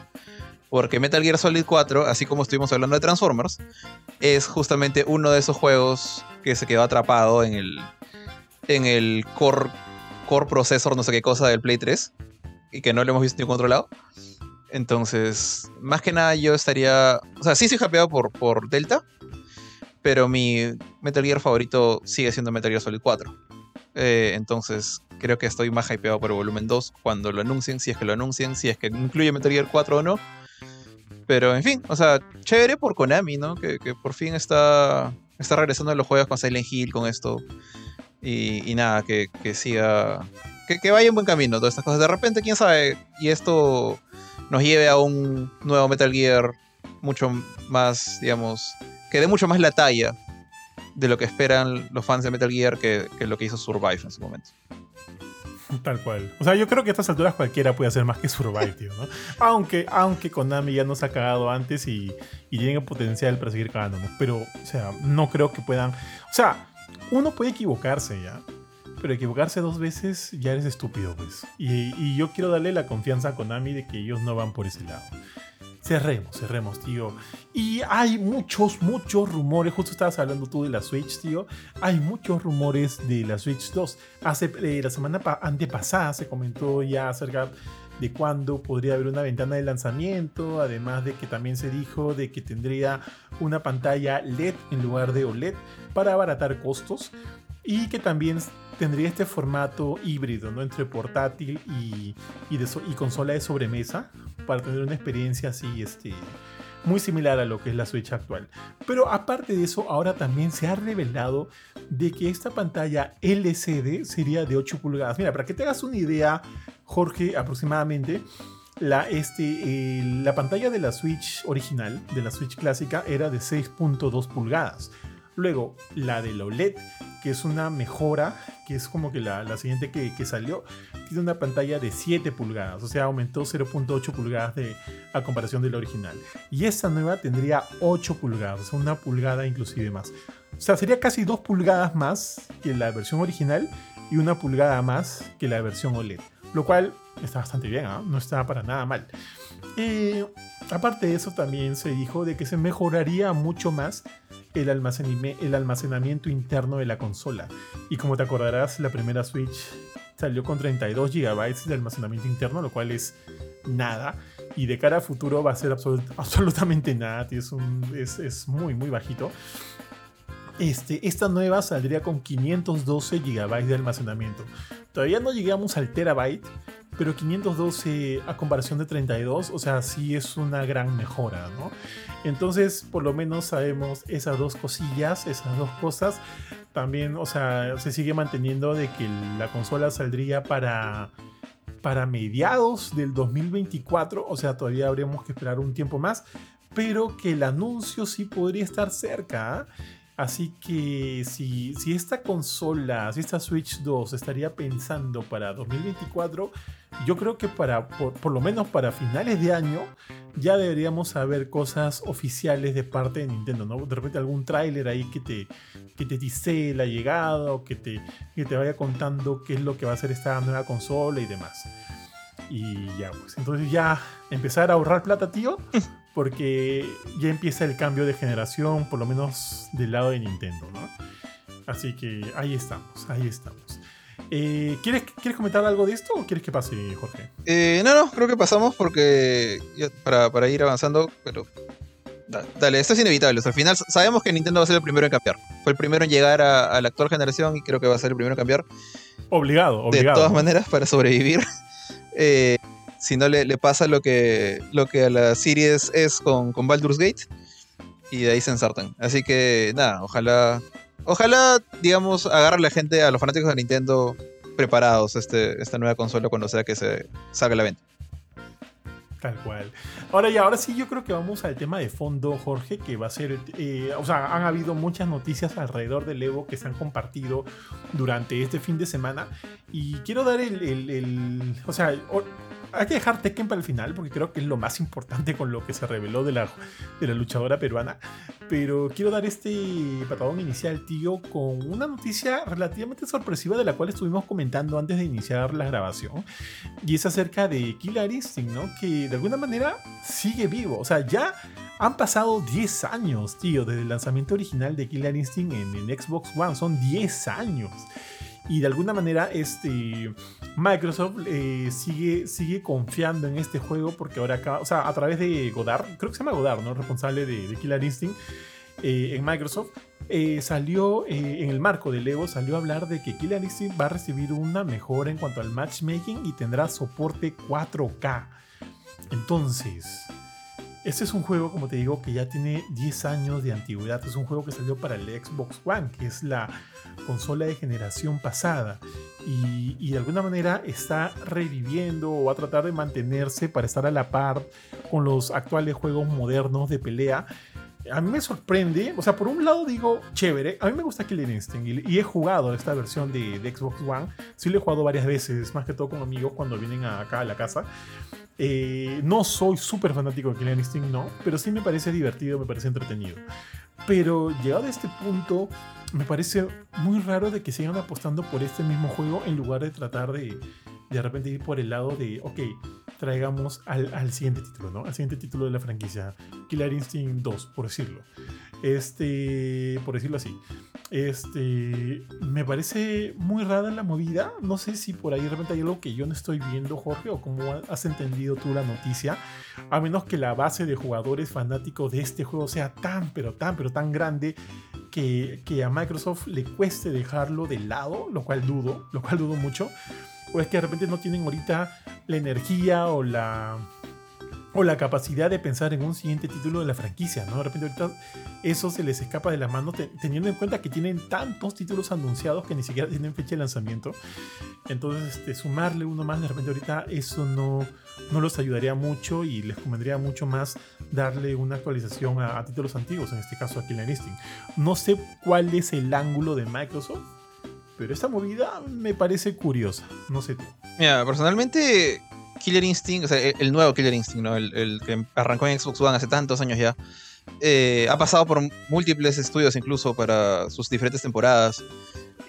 Porque Metal Gear Solid 4, así como estuvimos hablando de Transformers, es justamente uno de esos juegos que se quedó atrapado en el, en el core, core processor, no sé qué cosa del Play 3, y que no lo hemos visto ni controlado. Entonces, más que nada yo estaría... O sea, sí soy hypeado por, por Delta, pero mi Metal Gear favorito sigue siendo Metal Gear Solid 4. Eh, entonces, creo que estoy más hypeado por el volumen 2 cuando lo anuncien, si es que lo anuncien, si es que incluye Metal Gear 4 o no. Pero en fin, o sea, chévere por Konami, ¿no? Que, por fin está, está regresando a los juegos con Silent Hill, con esto. Y, nada, que, siga. Que, que, vaya en buen camino todas estas cosas. De repente, quién sabe, y esto nos lleve a un nuevo Metal Gear mucho más, digamos, que dé mucho más la talla de lo que esperan los fans de Metal Gear que, lo que hizo Survive en su momento. Tal cual. O sea, yo creo que a estas alturas cualquiera puede hacer más que Survive, tío, ¿no? Aunque, aunque Konami ya nos ha cagado antes y, y tienen potencial para seguir cagándonos. Pero, o sea, no creo que puedan. O sea, uno puede equivocarse ya. Pero equivocarse dos veces ya eres estúpido, pues. Y, yo quiero darle la confianza a Konami de que ellos no van por ese lado. Cerremos, cerremos, tío. Y hay muchos, muchos rumores. Justo estabas hablando tú de la Switch, tío. Hay muchos rumores de la Switch 2. Hace eh, la semana antepasada se comentó ya acerca de cuándo podría haber una ventana de lanzamiento. Además de que también se dijo de que tendría una pantalla LED en lugar de OLED para abaratar costos. Y que también tendría este formato híbrido, ¿no? Entre portátil y, y, consola de sobremesa, para tener una experiencia así, este, muy similar a lo que es la Switch actual. Pero aparte de eso, ahora también se ha revelado de que esta pantalla LCD sería de 8 pulgadas. Mira, para que te hagas una idea, Jorge, aproximadamente, la, este, eh, la pantalla de la Switch original, de la Switch clásica, era de 6.2 pulgadas. Luego, la de la OLED, que es una mejora, que es como que la, siguiente que, salió, tiene una pantalla de 7 pulgadas, o sea, aumentó 0.8 pulgadas a comparación de la original. Y esta nueva tendría 8 pulgadas, o una pulgada inclusive más. O sea, sería casi 2 pulgadas más que la versión original y una pulgada más que la versión OLED. Lo cual está bastante bien, ¿ah? no está para nada mal. Y aparte de eso, también se dijo de que se mejoraría mucho más el, el almacenamiento interno de la consola. Y como te acordarás, la primera Switch salió con 32 GB de almacenamiento interno, lo cual es nada. Y de cara a futuro va a ser absolutamente nada, es, muy, muy bajito. Este, esta nueva saldría con 512 GB de almacenamiento. Todavía no llegamos al terabyte, pero 512 a comparación de 32, o sea, sí es una gran mejora, ¿no? Entonces, por lo menos sabemos esas dos cosillas, esas dos cosas. También, o sea, se sigue manteniendo de que la consola saldría para para mediados del 2024, o sea, todavía habríamos que esperar un tiempo más, pero que el anuncio sí podría estar cerca. ¿ah? Así que si, si esta consola, si esta Switch 2 estaría pensando para 2024, yo creo que para, por, lo menos para finales de año, ya deberíamos saber cosas oficiales de parte de Nintendo, ¿no? De repente algún tráiler ahí que te, que te dice la llegada o que te, que te vaya contando qué es lo que va a hacer esta nueva consola y demás. Y ya, pues entonces ya empezar a ahorrar plata, tío, porque ya empieza el cambio de generación, por lo menos del lado de Nintendo, ¿no? Así que ahí estamos, ahí estamos. Eh, ¿quieres, ¿Quieres comentar algo de esto o quieres que pase, Jorge? Eh, no, no, creo que pasamos porque para, para, ir avanzando, pero dale, esto es inevitable. al final sabemos que Nintendo va a ser el primero en cambiar. Fue el primero en llegar a, la actual generación y creo que va a ser el primero en cambiar. Obligado, obligado. De todas maneras, para sobrevivir. Eh, si no le, pasa lo que, lo que a la Series es con, con Baldur's Gate. Y de ahí se ensartan. Así que nada, ojalá. Ojalá, digamos, agarre a la gente, a los fanáticos de Nintendo preparados este, esta nueva consola cuando sea que se salga la venta. Tal cual. Ahora ya, ahora sí yo creo que vamos al tema de fondo, Jorge, que va a ser, eh, o sea, han habido muchas noticias alrededor del Evo que se han compartido durante este fin de semana y quiero dar el, el o sea, hay que dejar Tekken para el final porque creo que es lo más importante con lo que se reveló de la, de la luchadora peruana. Pero quiero dar este patadón inicial, tío, con una noticia relativamente sorpresiva de la cual estuvimos comentando antes de iniciar la grabación. Y es acerca de Killer Instinct, ¿no? Que de alguna manera sigue vivo. O sea, ya han pasado 10 años, tío, desde el lanzamiento original de Killer Instinct en, en Xbox One. Son 10 años. Y de alguna manera este, Microsoft eh, sigue, sigue confiando en este juego porque ahora acá, o sea, a través de Godard, creo que se llama Godard, ¿no? Responsable de, Killer Instinct eh, en Microsoft, eh, salió en el marco del Evo, salió a hablar de que Killer Instinct va a recibir una mejora en cuanto al matchmaking y tendrá soporte 4K. Entonces, este es un juego, como te digo, que ya tiene 10 años de antigüedad. Es un juego que salió para el Xbox One, que es la consola de generación pasada. Y, de alguna manera está reviviendo o va a tratar de mantenerse para estar a la par con los actuales juegos modernos de pelea. A mí me sorprende, o sea, por un lado digo, chévere, a mí me gusta Killer Instinct y, he jugado esta versión de, Xbox One, sí lo he jugado varias veces, más que todo con amigos cuando vienen acá a la casa. Eh, no soy súper fanático de Killer Instinct, no, pero sí me parece divertido, me parece entretenido. Pero llegado a este punto, me parece muy raro de que sigan apostando por este mismo juego en lugar de tratar de de repente ir por el lado de, ok, traigamos al, al siguiente título, ¿no? Al siguiente título de la franquicia, Killer Instinct 2, por decirlo. Este, por decirlo así. Este, me parece muy rara la movida. No sé si por ahí de repente hay algo que yo no estoy viendo, Jorge, o cómo has entendido tú la noticia. A menos que la base de jugadores fanáticos de este juego sea tan, pero tan, pero tan grande que, a Microsoft le cueste dejarlo de lado, lo cual dudo, lo cual dudo mucho. O es que de repente no tienen ahorita la energía o la o la capacidad de pensar en un siguiente título de la franquicia, ¿no? De repente ahorita eso se les escapa de las manos teniendo en cuenta que tienen tantos títulos anunciados que ni siquiera tienen fecha de lanzamiento. Entonces, este, sumarle uno más de repente ahorita eso no, no los ayudaría mucho y les convendría mucho más darle una actualización a, títulos antiguos, en este caso a Killer Instinct. No sé cuál es el ángulo de Microsoft, pero esta movida me parece curiosa, no sé tú. Mira, personalmente Killer Instinct, o sea, el nuevo Killer Instinct, ¿no? El, que arrancó en Xbox One hace tantos años ya. Eh, ha pasado por múltiples estudios incluso para sus diferentes temporadas.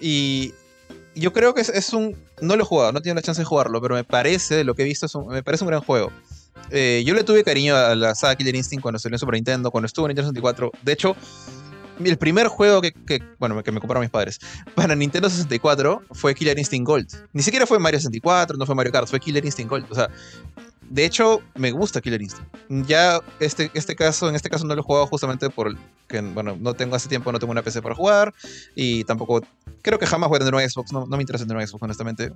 Y yo creo que es, un... No lo he jugado, no he tenido la chance de jugarlo, pero me parece, lo que he visto, me parece un gran juego. Eh, yo le tuve cariño a la saga Killer Instinct cuando salió en Super Nintendo, cuando estuvo en Nintendo 64. De hecho, el primer juego que, bueno, que me compraron mis padres para Nintendo 64 fue Killer Instinct Gold. Ni siquiera fue Mario 64, no fue Mario Kart, fue Killer Instinct Gold. O sea, de hecho, me gusta Killer Instinct. Ya este, este caso, en este caso no lo he jugado justamente por que, bueno, no tengo hace tiempo, no tengo una PC para jugar y tampoco, creo que jamás voy a tener un Xbox, no, me interesa tener un Xbox, honestamente.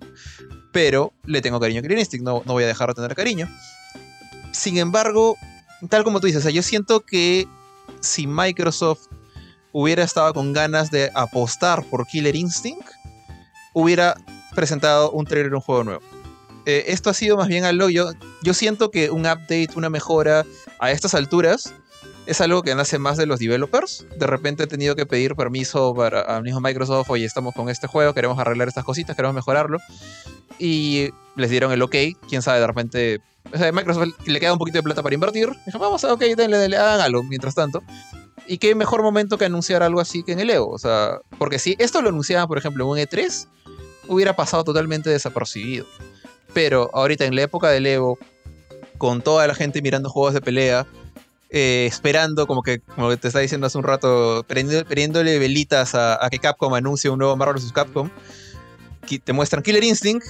Pero le tengo cariño a Killer Instinct, no, no voy a dejar de tener cariño. Sin embargo, tal como tú dices, o sea, yo siento que si Microsoft hubiera estado con ganas de apostar por Killer Instinct, hubiera presentado un trailer de un juego nuevo eh, esto ha sido más bien algo, yo, yo siento que un update, una mejora a estas alturas es algo que nace más de los developers. De repente he tenido que pedir permiso para al mismo Microsoft, oye, estamos con este juego, queremos arreglar estas cositas, queremos mejorarlo. Y les dieron el ok, quién sabe, de repente... O a Microsoft le queda un poquito de plata para invertir. Dijo, vamos, a, ok, denle, denle, hagan algo mientras tanto. Y qué mejor momento que anunciar algo así que en el Evo. O sea, porque si esto lo anunciaban, por ejemplo, en un E3, hubiera pasado totalmente desapercibido. Pero ahorita en la época del Evo, con toda la gente mirando juegos de pelea, eh, esperando, como que como te estaba diciendo hace un rato, prendiéndole velitas a, que Capcom anuncie un nuevo Marvel vs. Capcom, te muestran Killer Instinct.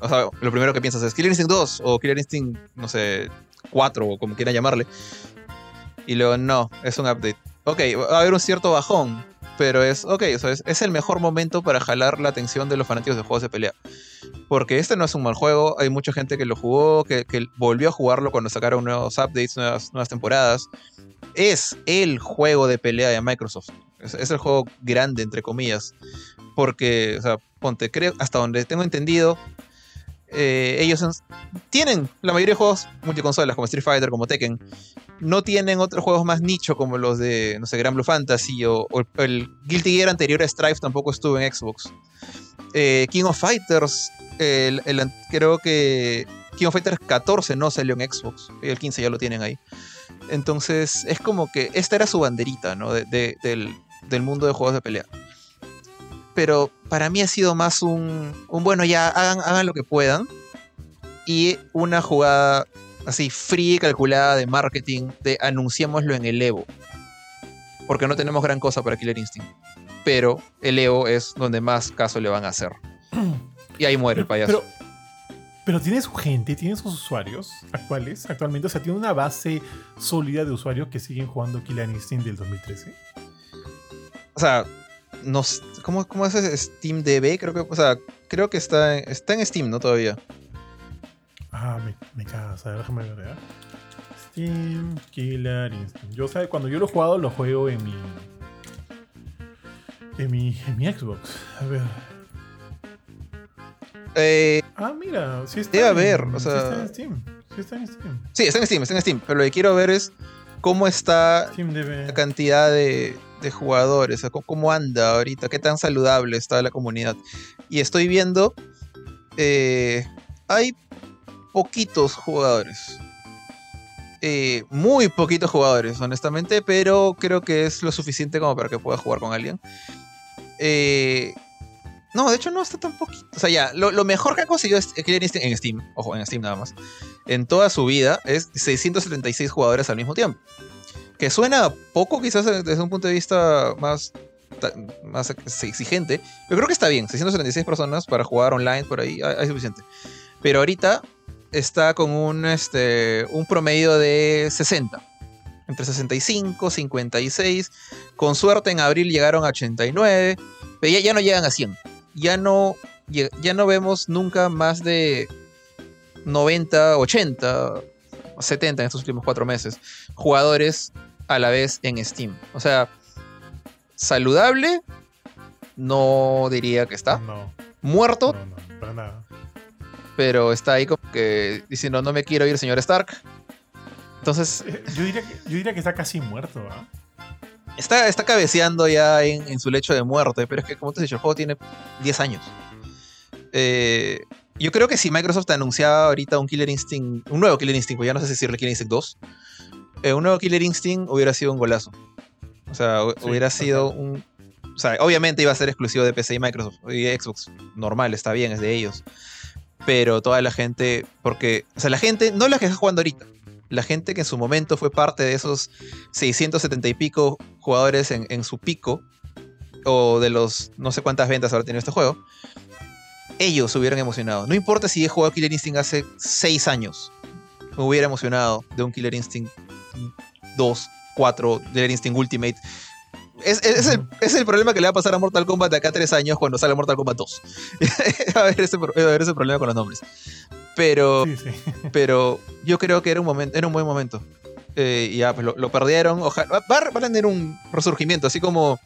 O sea, lo primero que piensas es Killer Instinct 2 o Killer Instinct, no sé, 4 o como quieran llamarle. Y luego, no, es un update. Ok, va a haber un cierto bajón, pero es, ok, es, es, el mejor momento para jalar la atención de los fanáticos de juegos de pelea. Porque este no es un mal juego, hay mucha gente que lo jugó, que, volvió a jugarlo cuando sacaron nuevos updates, nuevas, nuevas temporadas. Es el juego de pelea de Microsoft. Es, el juego grande, entre comillas. Porque, o sea, ponte, creo, hasta donde tengo entendido, eh, ellos tienen la mayoría de juegos multiconsolas, como Street Fighter, como Tekken. No tienen otros juegos más nicho como los de, no sé, Grand Blue Fantasy o, el Guilty Gear anterior a Strife tampoco estuvo en Xbox. Eh, King of Fighters, creo que King of Fighters 14 no salió en Xbox, el 15 ya lo tienen ahí. Entonces es como que esta era su banderita, ¿no? del, del mundo de juegos de pelea pero para mí ha sido más un, un bueno, ya hagan, hagan lo que puedan. Y una jugada así fría y calculada de marketing de anunciémoslo en el Evo. Porque no tenemos gran cosa para Killer Instinct. Pero el Evo es donde más caso le van a hacer. Y ahí muere el payaso. Pero, tiene su gente, tiene sus usuarios actuales, actualmente. O sea, tiene una base sólida de usuarios que siguen jugando Killer Instinct del 2013. O sea, ¿cómo, ¿Cómo es Steam DB? Creo que, o sea, creo que está, está en Steam, ¿no? Todavía. Ah, me, me cagas. A ver, déjame ver. ¿eh? Steam Killer Instinct. Yo, ¿sabes? Cuando yo lo he jugado, lo juego en mi. En mi, en mi Xbox. A ver. Eh, ah, mira, sí está. Debe haber, o sea. Sí está en Steam. Sí está en Steam. Sí, está en Steam, está en Steam. Pero lo que quiero ver es cómo está la cantidad de, de jugadores, cómo anda ahorita, qué tan saludable está la comunidad. Y estoy viendo, eh, hay poquitos jugadores. Eh, muy poquitos jugadores, honestamente, pero creo que es lo suficiente como para que pueda jugar con alguien. Eh, no, de hecho no está tan poquito. O sea, ya, lo, mejor que ha conseguido en Steam, ojo, en Steam nada más, en toda su vida es 676 jugadores al mismo tiempo que suena poco quizás desde un punto de vista más, más exigente, pero creo que está bien, 676 personas para jugar online por ahí, hay, suficiente. Pero ahorita está con un, este, un promedio de 60, entre 65, 56, con suerte en abril llegaron a 89, pero ya, ya no llegan a 100, ya no, ya no vemos nunca más de 90, 80, 70 en estos últimos cuatro meses, jugadores a la vez en Steam. O sea, saludable, no diría que está. No. Muerto. No, no, para nada. Pero está ahí como que diciendo, no me quiero ir, señor Stark. Entonces. Eh, yo diría que, yo diría que está casi muerto, ¿ah? Está, está cabeceando ya en, su lecho de muerte, pero es que, como te he dicho, el juego tiene 10 años. Eh, yo creo que si Microsoft anunciaba ahorita un Killer Instinct, un nuevo Killer Instinct, pues ya no sé si decirle Killer Instinct 2, eh, un nuevo Killer Instinct hubiera sido un golazo. O sea, Sí, hubiera sido un. O sea, obviamente iba a ser exclusivo de PC y Microsoft. Y Xbox, normal, está bien, es de ellos. Pero toda la gente. Porque. O sea, la gente, no la que está jugando ahorita. La gente que en su momento fue parte de esos 670 y pico jugadores en, su pico. O de los no sé cuántas ventas habrá tenido este juego. Ellos se hubieran emocionado. No importa si he jugado Killer Instinct hace 6 años. Me hubiera emocionado de un Killer Instinct 2, 4, Killer Instinct Ultimate. Es, es- es el, es el problema que le va a pasar a Mortal Kombat de acá a 3 años cuando sale Mortal Kombat 2. va, a haber ese, va a haber ese problema con los nombres. Pero, Sí, sí. pero yo creo que era un, momento, era un buen momento. Eh, y ya, pues lo, lo perdieron. Ojalá, va, va a- tener un resurgimiento, así como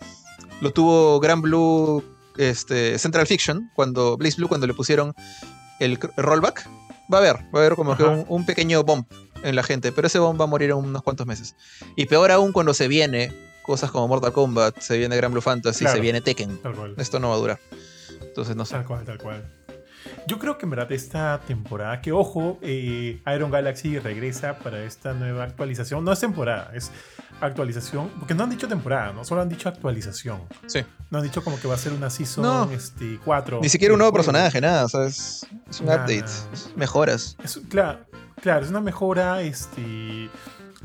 lo tuvo Gran Blue este, Central Fiction, cuando Blaze Blue, cuando le pusieron el rollback. Va a haber, va a haber como que un, un pequeño bump en la gente, pero ese bomb va a morir en unos cuantos meses. Y peor aún cuando se viene cosas como Mortal Kombat, se viene Gran Blue Fantasy, Claro. se viene Tekken. Tal cual. Esto no va a durar. Entonces no sé. Tal cual, tal cual. Yo creo que en verdad esta temporada, que ojo, eh, Iron Galaxy regresa para esta nueva actualización. No es temporada, es actualización. Porque no han dicho temporada, ¿no? Solo han dicho actualización. Sí. No han dicho como que va a ser una season No. este, 4. Ni siquiera un nuevo juego. personaje, nada. O sea, es, es un update. es mejoras. Es, claro, claro, es una mejora. Este,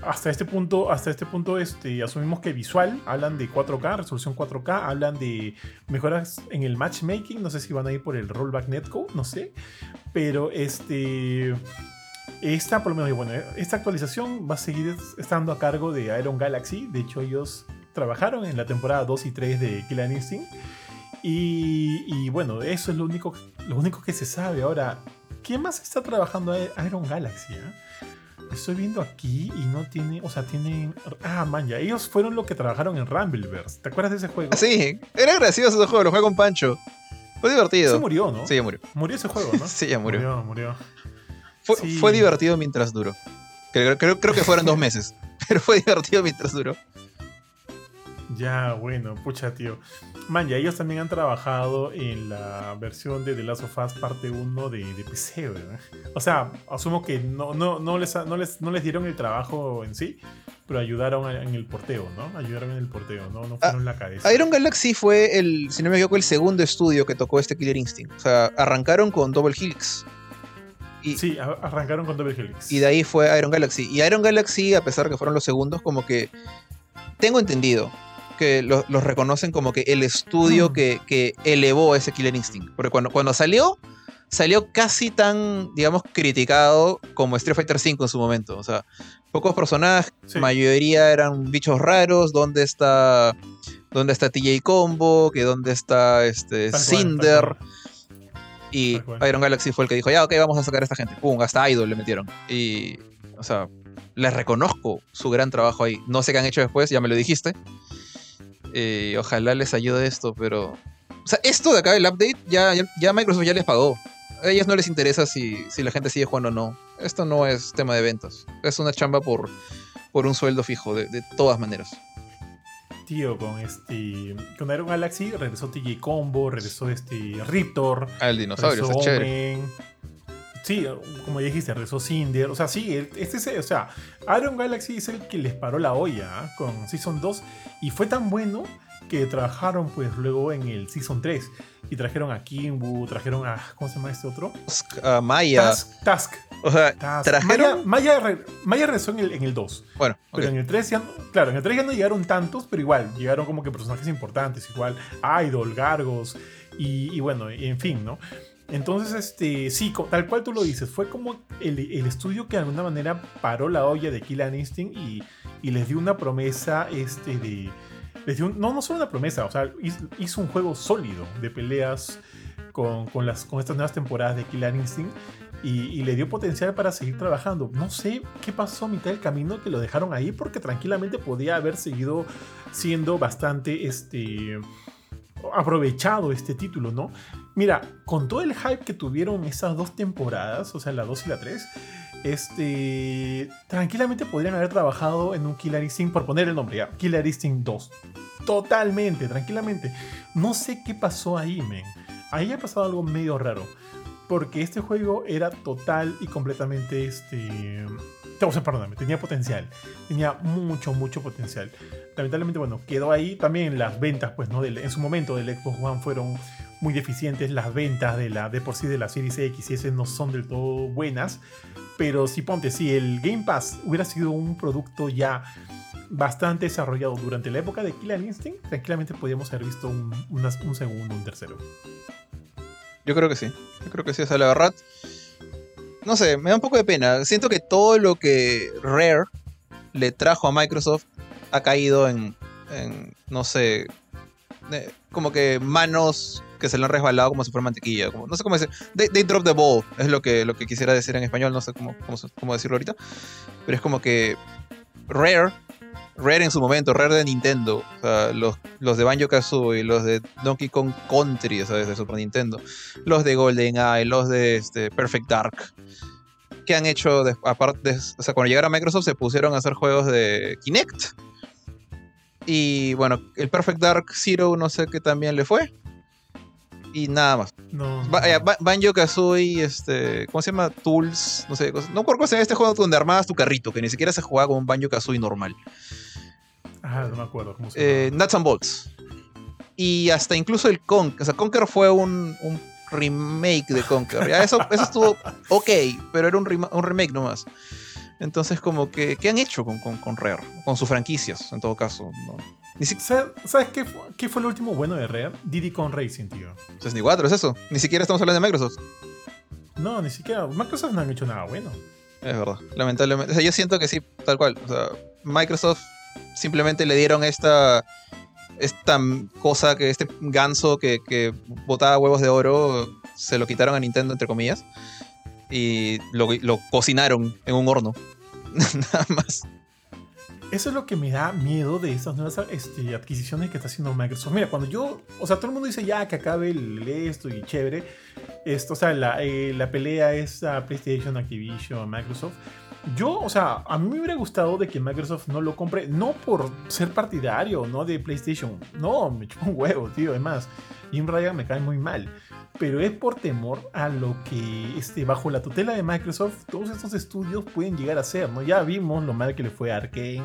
hasta este punto, hasta este punto este, asumimos que visual, hablan de 4K, resolución 4K, hablan de mejoras en el matchmaking, no sé si van a ir por el rollback netcode, no sé, pero este... Esta, por lo menos, bueno, esta actualización va a seguir estando a cargo de Iron Galaxy. De hecho, ellos trabajaron en la temporada 2 y 3 de Killer Instinct. Y, y bueno, eso es lo único, lo único que se sabe. Ahora, ¿quién más está trabajando a Iron Galaxy? ah? Estoy viendo aquí y no tiene, o sea, tienen... Ah, man, ya, ellos fueron los que trabajaron en Rumbleverse. ¿Te acuerdas de ese juego? Sí, era gracioso ese juego, lo jugué con Pancho. Fue divertido. Se murió, ¿no? Sí, ya murió. Murió ese juego, ¿no? Sí, ya murió. Murió, murió. Fue, Sí. fue divertido mientras duró. Creo, creo, creo que fueron dos meses. Pero fue divertido mientras duró. Ya, bueno, pucha, tío. Man, ya ellos también han trabajado en la versión de The Last of Us parte 1 de, de PC, ¿verdad? O sea, asumo que no, no, no, les, no, les, no les dieron el trabajo en sí, pero ayudaron en el porteo, ¿no? Ayudaron en el porteo, ¿no? No fueron la cabeza. Iron Galaxy fue el, si no me equivoco, el segundo estudio que tocó este Killer Instinct. O sea, arrancaron con Double Helix. Y, Sí, arrancaron con Double Helix. y de ahí fue Iron Galaxy. Y Iron Galaxy, a pesar que fueron los segundos, como que tengo entendido que lo- los reconocen como que el estudio Mm. que, que elevó ese Killer Instinct. Porque cuando, cuando salió, salió casi tan, digamos, criticado como Street Fighter V en su momento. O sea, pocos personajes, Sí. mayoría eran bichos raros. ¿Dónde está, dónde está TJ Combo? ¿Que ¿Dónde está este, Tal Cinder? cual. Y cual. Iron Galaxy fue el que dijo, ya, ok, vamos a sacar a esta gente. Pum, hasta Idol le metieron. Y, o sea, les reconozco su gran trabajo ahí. No sé qué han hecho después, ya me lo dijiste. Eh, ojalá les ayude esto, pero... O sea, esto de acá, el update, ya, ya, ya Microsoft ya les pagó. A ellos no les interesa si, si la gente sigue jugando o no. Esto no es tema de ventas. Es una chamba por, por un sueldo fijo, de, de todas maneras. Tío, con este. Con Iron Galaxy regresó TJ Combo, regresó este Riptor, Ah, el dinosaurio, está chévere. Sí, como ya dijiste, regresó Cinder. O sea, sí, este es, o sea, Iron Galaxy es el que les paró la olla ¿ah? con Season 2 y fue tan bueno que trabajaron pues luego en el Season 3 y trajeron a Kimbu, trajeron a ¿cómo se llama este otro? Ah, Maya. Task, Task, O sea, Task. trajeron... Maya, Maya, Maya regresó en el, en el 2. Bueno, Pero en el 3 ya claro, en el 3 ya no llegaron tantos, pero igual, llegaron como que personajes importantes, igual Idol, Gargos, y, y bueno, en fin, ¿no? Entonces, este, sí, tal cual tú lo dices, fue como el, estudio que de alguna manera paró la olla de Killer Instinct y, les dio una promesa, este, de... Les dio un- no, no solo una promesa, o sea, hizo, un juego sólido de peleas con, con las, con estas nuevas temporadas de Killer Instinct y, y le dio potencial para seguir trabajando. No sé qué pasó a mitad del camino que lo dejaron ahí porque tranquilamente podía haber seguido siendo bastante este aprovechado este título, ¿no? Mira, con todo el hype que tuvieron esas dos temporadas, o sea, la 2 y la 3, este tranquilamente podrían haber trabajado en un Killer Instinct por poner el nombre ya, Killer Instinct 2. Totalmente, tranquilamente. No sé qué pasó ahí, men. Ahí ha pasado algo medio raro porque este juego era total y completamente este o sea, perdóname, tenía potencial. Tenía mucho, mucho potencial. Lamentablemente, bueno, quedó ahí. También las ventas, pues, ¿no? en su momento del Xbox One fueron muy deficientes. Las ventas de, la, de por sí de la Series X y S no son del todo buenas. Pero si ponte, si el Game Pass hubiera sido un producto ya bastante desarrollado durante la época de Killer Instinct, tranquilamente podríamos haber visto un, un segundo, un tercero. Yo creo que sí. Yo creo que sí. O sea, la verdad, no sé, me da un poco de pena. Siento que todo lo que Rare le trajo a Microsoft ha caído en, no sé, como que manos que se le han resbalado como si fuera mantequilla. no sé cómo decir. They, drop the ball, es lo que, lo que quisiera decir en español, no sé cómo, cómo, decirlo ahorita. Pero es como que Rare Rare en su momento, Rare de Nintendo, o sea, los, los de Banjo Kazooie, los de Donkey Kong Country, ¿sabes? De Super Nintendo, los de GoldenEye, los de este, Perfect Dark, que han hecho, aparte, o sea, cuando llegaron a Microsoft se pusieron a hacer juegos de Kinect. Y bueno, el Perfect Dark Zero no sé qué también le fue. Y nada más. No. Eh, Banjo Kazooie, este, ¿cómo se llama? Tools, no sé, no por cosa este juego donde armabas tu carrito, que ni siquiera se jugaba con un Banjo Kazooie normal. Ah, no me acuerdo cómo se eh, llama. Nuts and Bolts. Y hasta incluso el Conker. O sea, Conker fue un, un remake de Conker. Ya, eso, eso estuvo ok, pero era un, un remake nomás. Entonces, como que, ¿qué han hecho con, con, con, Rare? Con sus franquicias, en todo caso. ¿Sabes qué, qué, fue lo último bueno de Rare? Diddy Con Racing, tío. Es ni cuatro, es eso. Ni siquiera estamos hablando de Microsoft. No, ni siquiera. Microsoft no han hecho nada bueno. Es verdad, lamentablemente. O sea, yo siento que sí, tal cual. O sea, Microsoft simplemente le dieron esta esta cosa que este ganso que, que botaba huevos de oro se lo quitaron a Nintendo entre comillas y lo, lo cocinaron en un horno nada más eso es lo que me da miedo de estas nuevas este, adquisiciones que está haciendo Microsoft. Mira, cuando yo, o sea, todo el mundo dice ya que acabe esto y chévere, esto, o sea, la, eh, la pelea es a PlayStation, Activision, Microsoft. Yo, o sea, a mí me hubiera gustado de que Microsoft no lo compre, no por ser partidario, no de PlayStation. No, me chupa un huevo, tío. Además, Jim Ryan me cae muy mal. Pero es por temor a lo que este, bajo la tutela de Microsoft todos estos estudios pueden llegar a ser, ¿no? Ya vimos lo mal que le fue a Arkane,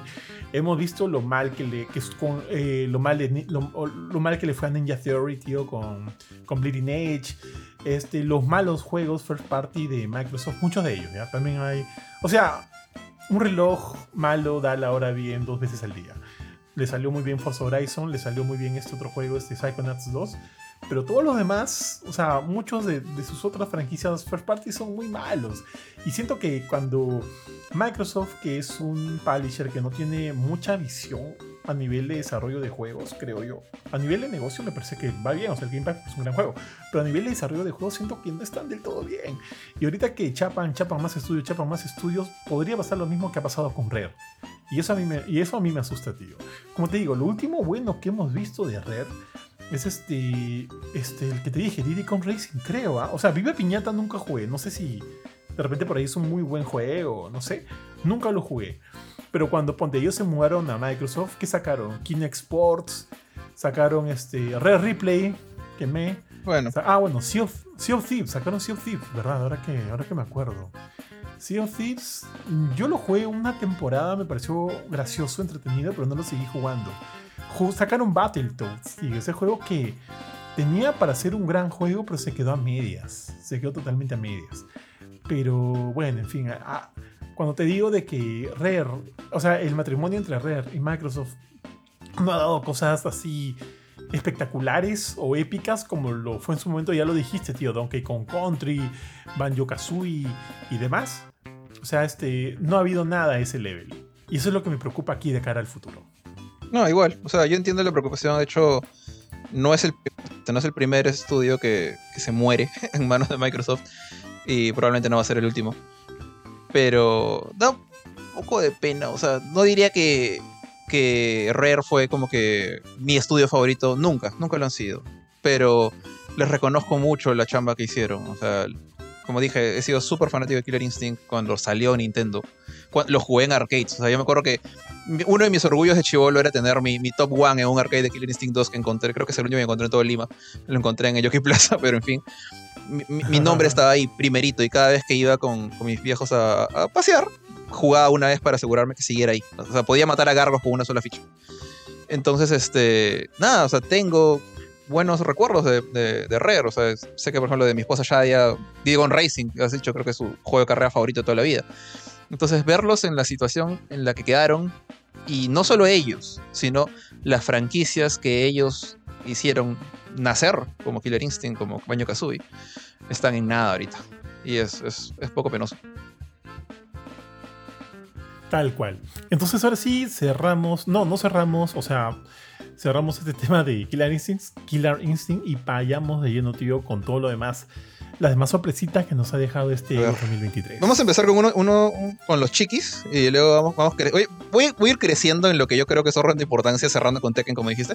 hemos visto lo mal que le, que con, eh, lo, mal lo, mal que le fue a Ninja Theory, tío, con, con Bleeding Edge, este, los malos juegos first party de Microsoft, muchos de ellos, ¿ya? También hay o sea, un reloj malo da la hora bien dos veces al día. Le salió muy bien Forza Horizon, le salió muy bien este otro juego, este Psychonauts 2. Pero todos los demás, o sea, muchos de, de, sus otras franquicias first party son muy malos. Y siento que cuando Microsoft, que es un publisher que no tiene mucha visión a nivel de desarrollo de juegos, creo yo. A nivel de negocio me parece que va bien, o sea, el Game Pass es un gran juego. Pero a nivel de desarrollo de juegos siento que no están del todo bien. Y ahorita que chapan, chapan más estudios, chapan más estudios, podría pasar lo mismo que ha pasado con Rare. Y eso a mí me, y eso a mí me asusta, tío. Como te digo, lo último bueno que hemos visto de Rare es este, este, el que te dije, Diddy Con Racing, creo. ¿ah? O sea, Vive Piñata nunca jugué. No sé si de repente por ahí es un muy buen juego, no sé. Nunca lo jugué. Pero cuando ponte ellos se mudaron a Microsoft, ¿qué sacaron? Kinect Sports, sacaron este Red Replay, que me. Bueno. Ah, bueno, sea of, Thieves, sacaron Sea of Thieves, ¿verdad? Ahora que, ahora que me acuerdo. Sea of Thieves, yo lo jugué una temporada, me pareció gracioso, entretenido, pero no lo seguí jugando. Sacaron Battletoads, y ese juego que tenía para ser un gran juego, pero se quedó a medias. Se quedó totalmente a medias. Pero bueno, en fin, cuando te digo de que Rare, o sea, el matrimonio entre Rare y Microsoft no ha dado cosas así espectaculares o épicas como lo fue en su momento, ya lo dijiste, tío, Donkey Kong Country, Banjo Kazooie y demás. O sea, este, no ha habido nada a ese level. Y eso es lo que me preocupa aquí de cara al futuro. No, igual. O sea, yo entiendo la preocupación. De hecho, no es el, no es el primer estudio que, que se muere en manos de Microsoft. Y probablemente no va a ser el último. Pero da un poco de pena. O sea, no diría que, que Rare fue como que mi estudio favorito. Nunca, nunca lo han sido. Pero les reconozco mucho la chamba que hicieron. O sea, como dije, he sido súper fanático de Killer Instinct cuando salió Nintendo. lo jugué en arcades. O sea, yo me acuerdo que uno de mis orgullos de Chivolo era tener mi, top one en un arcade de Killer Instinct 2 que encontré. Creo que es el único que encontré en todo Lima. Lo encontré en Yoki Plaza, pero en fin mi, nombre estaba ahí primerito y cada vez que iba con, mis viejos a, pasear, jugaba una vez para asegurarme que siguiera ahí. O sea, podía matar a Gargos con una sola ficha. Entonces, este, nada, o sea, tengo buenos recuerdos de, de, de Rare. O sea, sé que, por ejemplo, de mi esposa Shadia, Digon Racing, has dicho, creo que es su juego de carrera favorito de toda la vida. Entonces, verlos en la situación en la que quedaron, y no solo ellos, sino las franquicias que ellos hicieron nacer, como Killer Instinct, como Banjo Kazooie, están en nada ahorita. Y es, es, poco penoso. Tal cual. Entonces ahora sí cerramos, no, no cerramos, o sea, cerramos este tema de Killer Instinct, Killer Instinct y vayamos de lleno, tío, con todo lo demás las demás sorpresitas que nos ha dejado este 2023. Vamos a empezar con uno, uno con los chiquis y luego vamos, vamos Oye, voy, voy, a ir creciendo en lo que yo creo que es orden de importancia, cerrando con Tekken, como dijiste.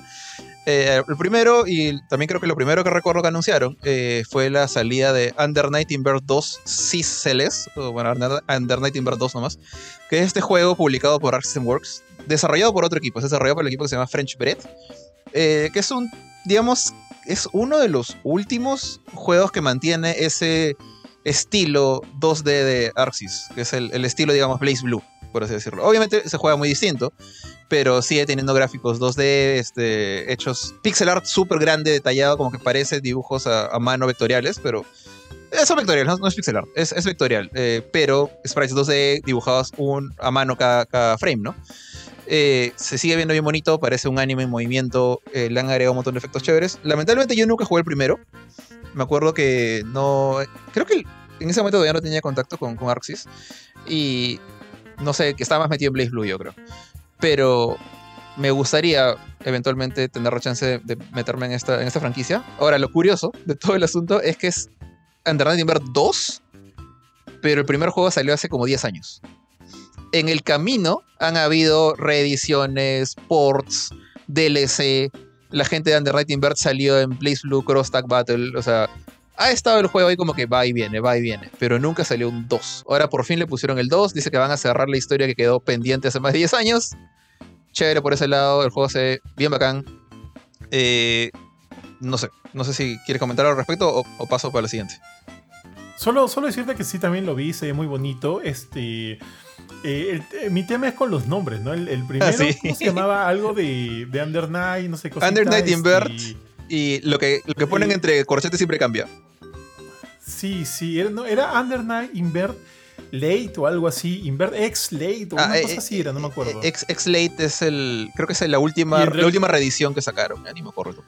Eh, el primero, y también creo que lo primero que recuerdo que anunciaron, eh, fue la salida de Under Night in Bird 2 Cis Celes, o bueno, Under Night in Bird 2 nomás, que es este juego publicado por Arc System Works, desarrollado por otro equipo, es desarrollado por el equipo que se llama French Bread, eh, que es un, digamos, es uno de los últimos juegos que mantiene ese estilo 2D de Arxis, que es el, estilo, digamos, Blaze Blue, por así decirlo. Obviamente se juega muy distinto, pero sigue teniendo gráficos 2D, este, hechos pixel art súper grande, detallado, como que parece dibujos a, mano vectoriales, pero son vectoriales, no, es pixel art, es, es vectorial, eh, pero sprites 2D dibujados a mano cada frame, ¿no? Eh, se sigue viendo bien bonito, parece un anime en movimiento, eh, le han agregado un montón de efectos chéveres. Lamentablemente yo nunca jugué el primero. Me acuerdo que no... Creo que en ese momento todavía no tenía contacto con, Arxis. Y no sé, que estaba más metido en Blaze Blue yo creo. Pero me gustaría eventualmente tener la chance de, meterme en esta, en esta franquicia. Ahora, lo curioso de todo el asunto es que es Under Night Inverse 2, pero el primer juego salió hace como 10 años en el camino han habido reediciones, ports, DLC. La gente de Underwriting Bird salió en Blaze Blue Cross Tag Battle. O sea, ha estado el juego ahí como que va y viene, va y viene. Pero nunca salió un 2. Ahora por fin le pusieron el 2. Dice que van a cerrar la historia que quedó pendiente hace más de 10 años. Chévere por ese lado. El juego se bien bacán. Eh, no sé. No sé si quieres comentar al respecto o, o paso para lo siguiente. Solo, solo decirte que sí, también lo vi, se ve muy bonito. Este. Eh, el, eh, mi tema es con los nombres, ¿no? El, el primero Ah, sí. ¿cómo se llamaba algo de, de Under Night, no sé, cositas, Under Night este, Invert. Y lo que, lo que ponen Sí. entre corchetes siempre cambia. Sí, sí, era, no, era Under Night Invert Late o algo así, Invert X Late o una Ah, cosa eh, así era, no me acuerdo. X, X Late es el. Creo que es la última, la última reedición que sacaron. Me acuerdo.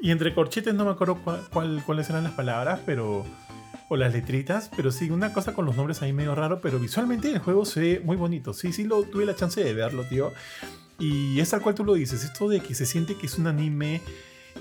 Y entre corchetes no me acuerdo cuál, cuál- cuáles eran las palabras, pero. O las letritas, pero sí, una cosa con los nombres ahí medio raro, pero visualmente el juego se ve muy bonito. Sí, sí, lo, tuve la chance de verlo, tío. Y es tal cual tú lo dices, esto de que se siente que es un anime,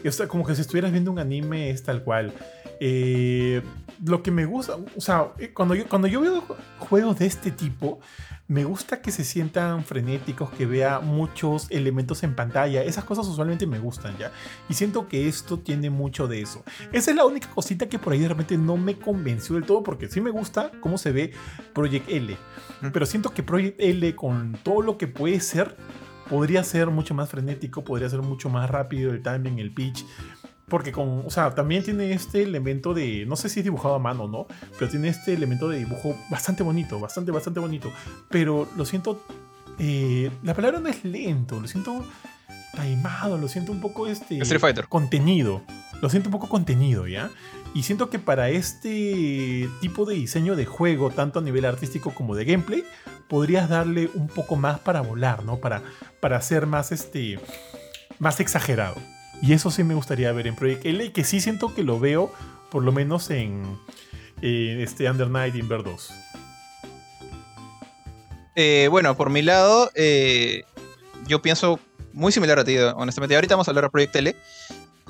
o sea, como que si estuvieras viendo un anime es tal cual. Eh, lo que me gusta, o sea, eh, cuando yo, cuando yo veo juegos de este tipo, me gusta que se sientan frenéticos, que vea muchos elementos en pantalla. Esas cosas usualmente me gustan ya. Y siento que esto tiene mucho de eso. Esa es la única cosita que por ahí de repente no me convenció del todo, porque sí me gusta cómo se ve Project L. Pero siento que Project L, con todo lo que puede ser, podría ser mucho más frenético, podría ser mucho más rápido el timing, el pitch. Porque con, o sea, también tiene este elemento de, no sé si es dibujado a mano, ¿no? Pero tiene este elemento de dibujo bastante bonito, bastante, bastante bonito. Pero lo siento, eh, la palabra no es lento, lo siento taimado, lo siento un poco este... Street Fighter. Contenido, lo siento un poco contenido, ¿ya? Y siento que para este tipo de diseño de juego, tanto a nivel artístico como de gameplay, podrías darle un poco más para volar, ¿no? Para, para ser más, este, más exagerado. Y eso sí me gustaría ver en Project L, que sí siento que lo veo, por lo menos en, en este Under Night Inver 2. Eh, bueno, por mi lado, eh, yo pienso muy similar a ti, honestamente. Ahorita vamos a hablar de Project L,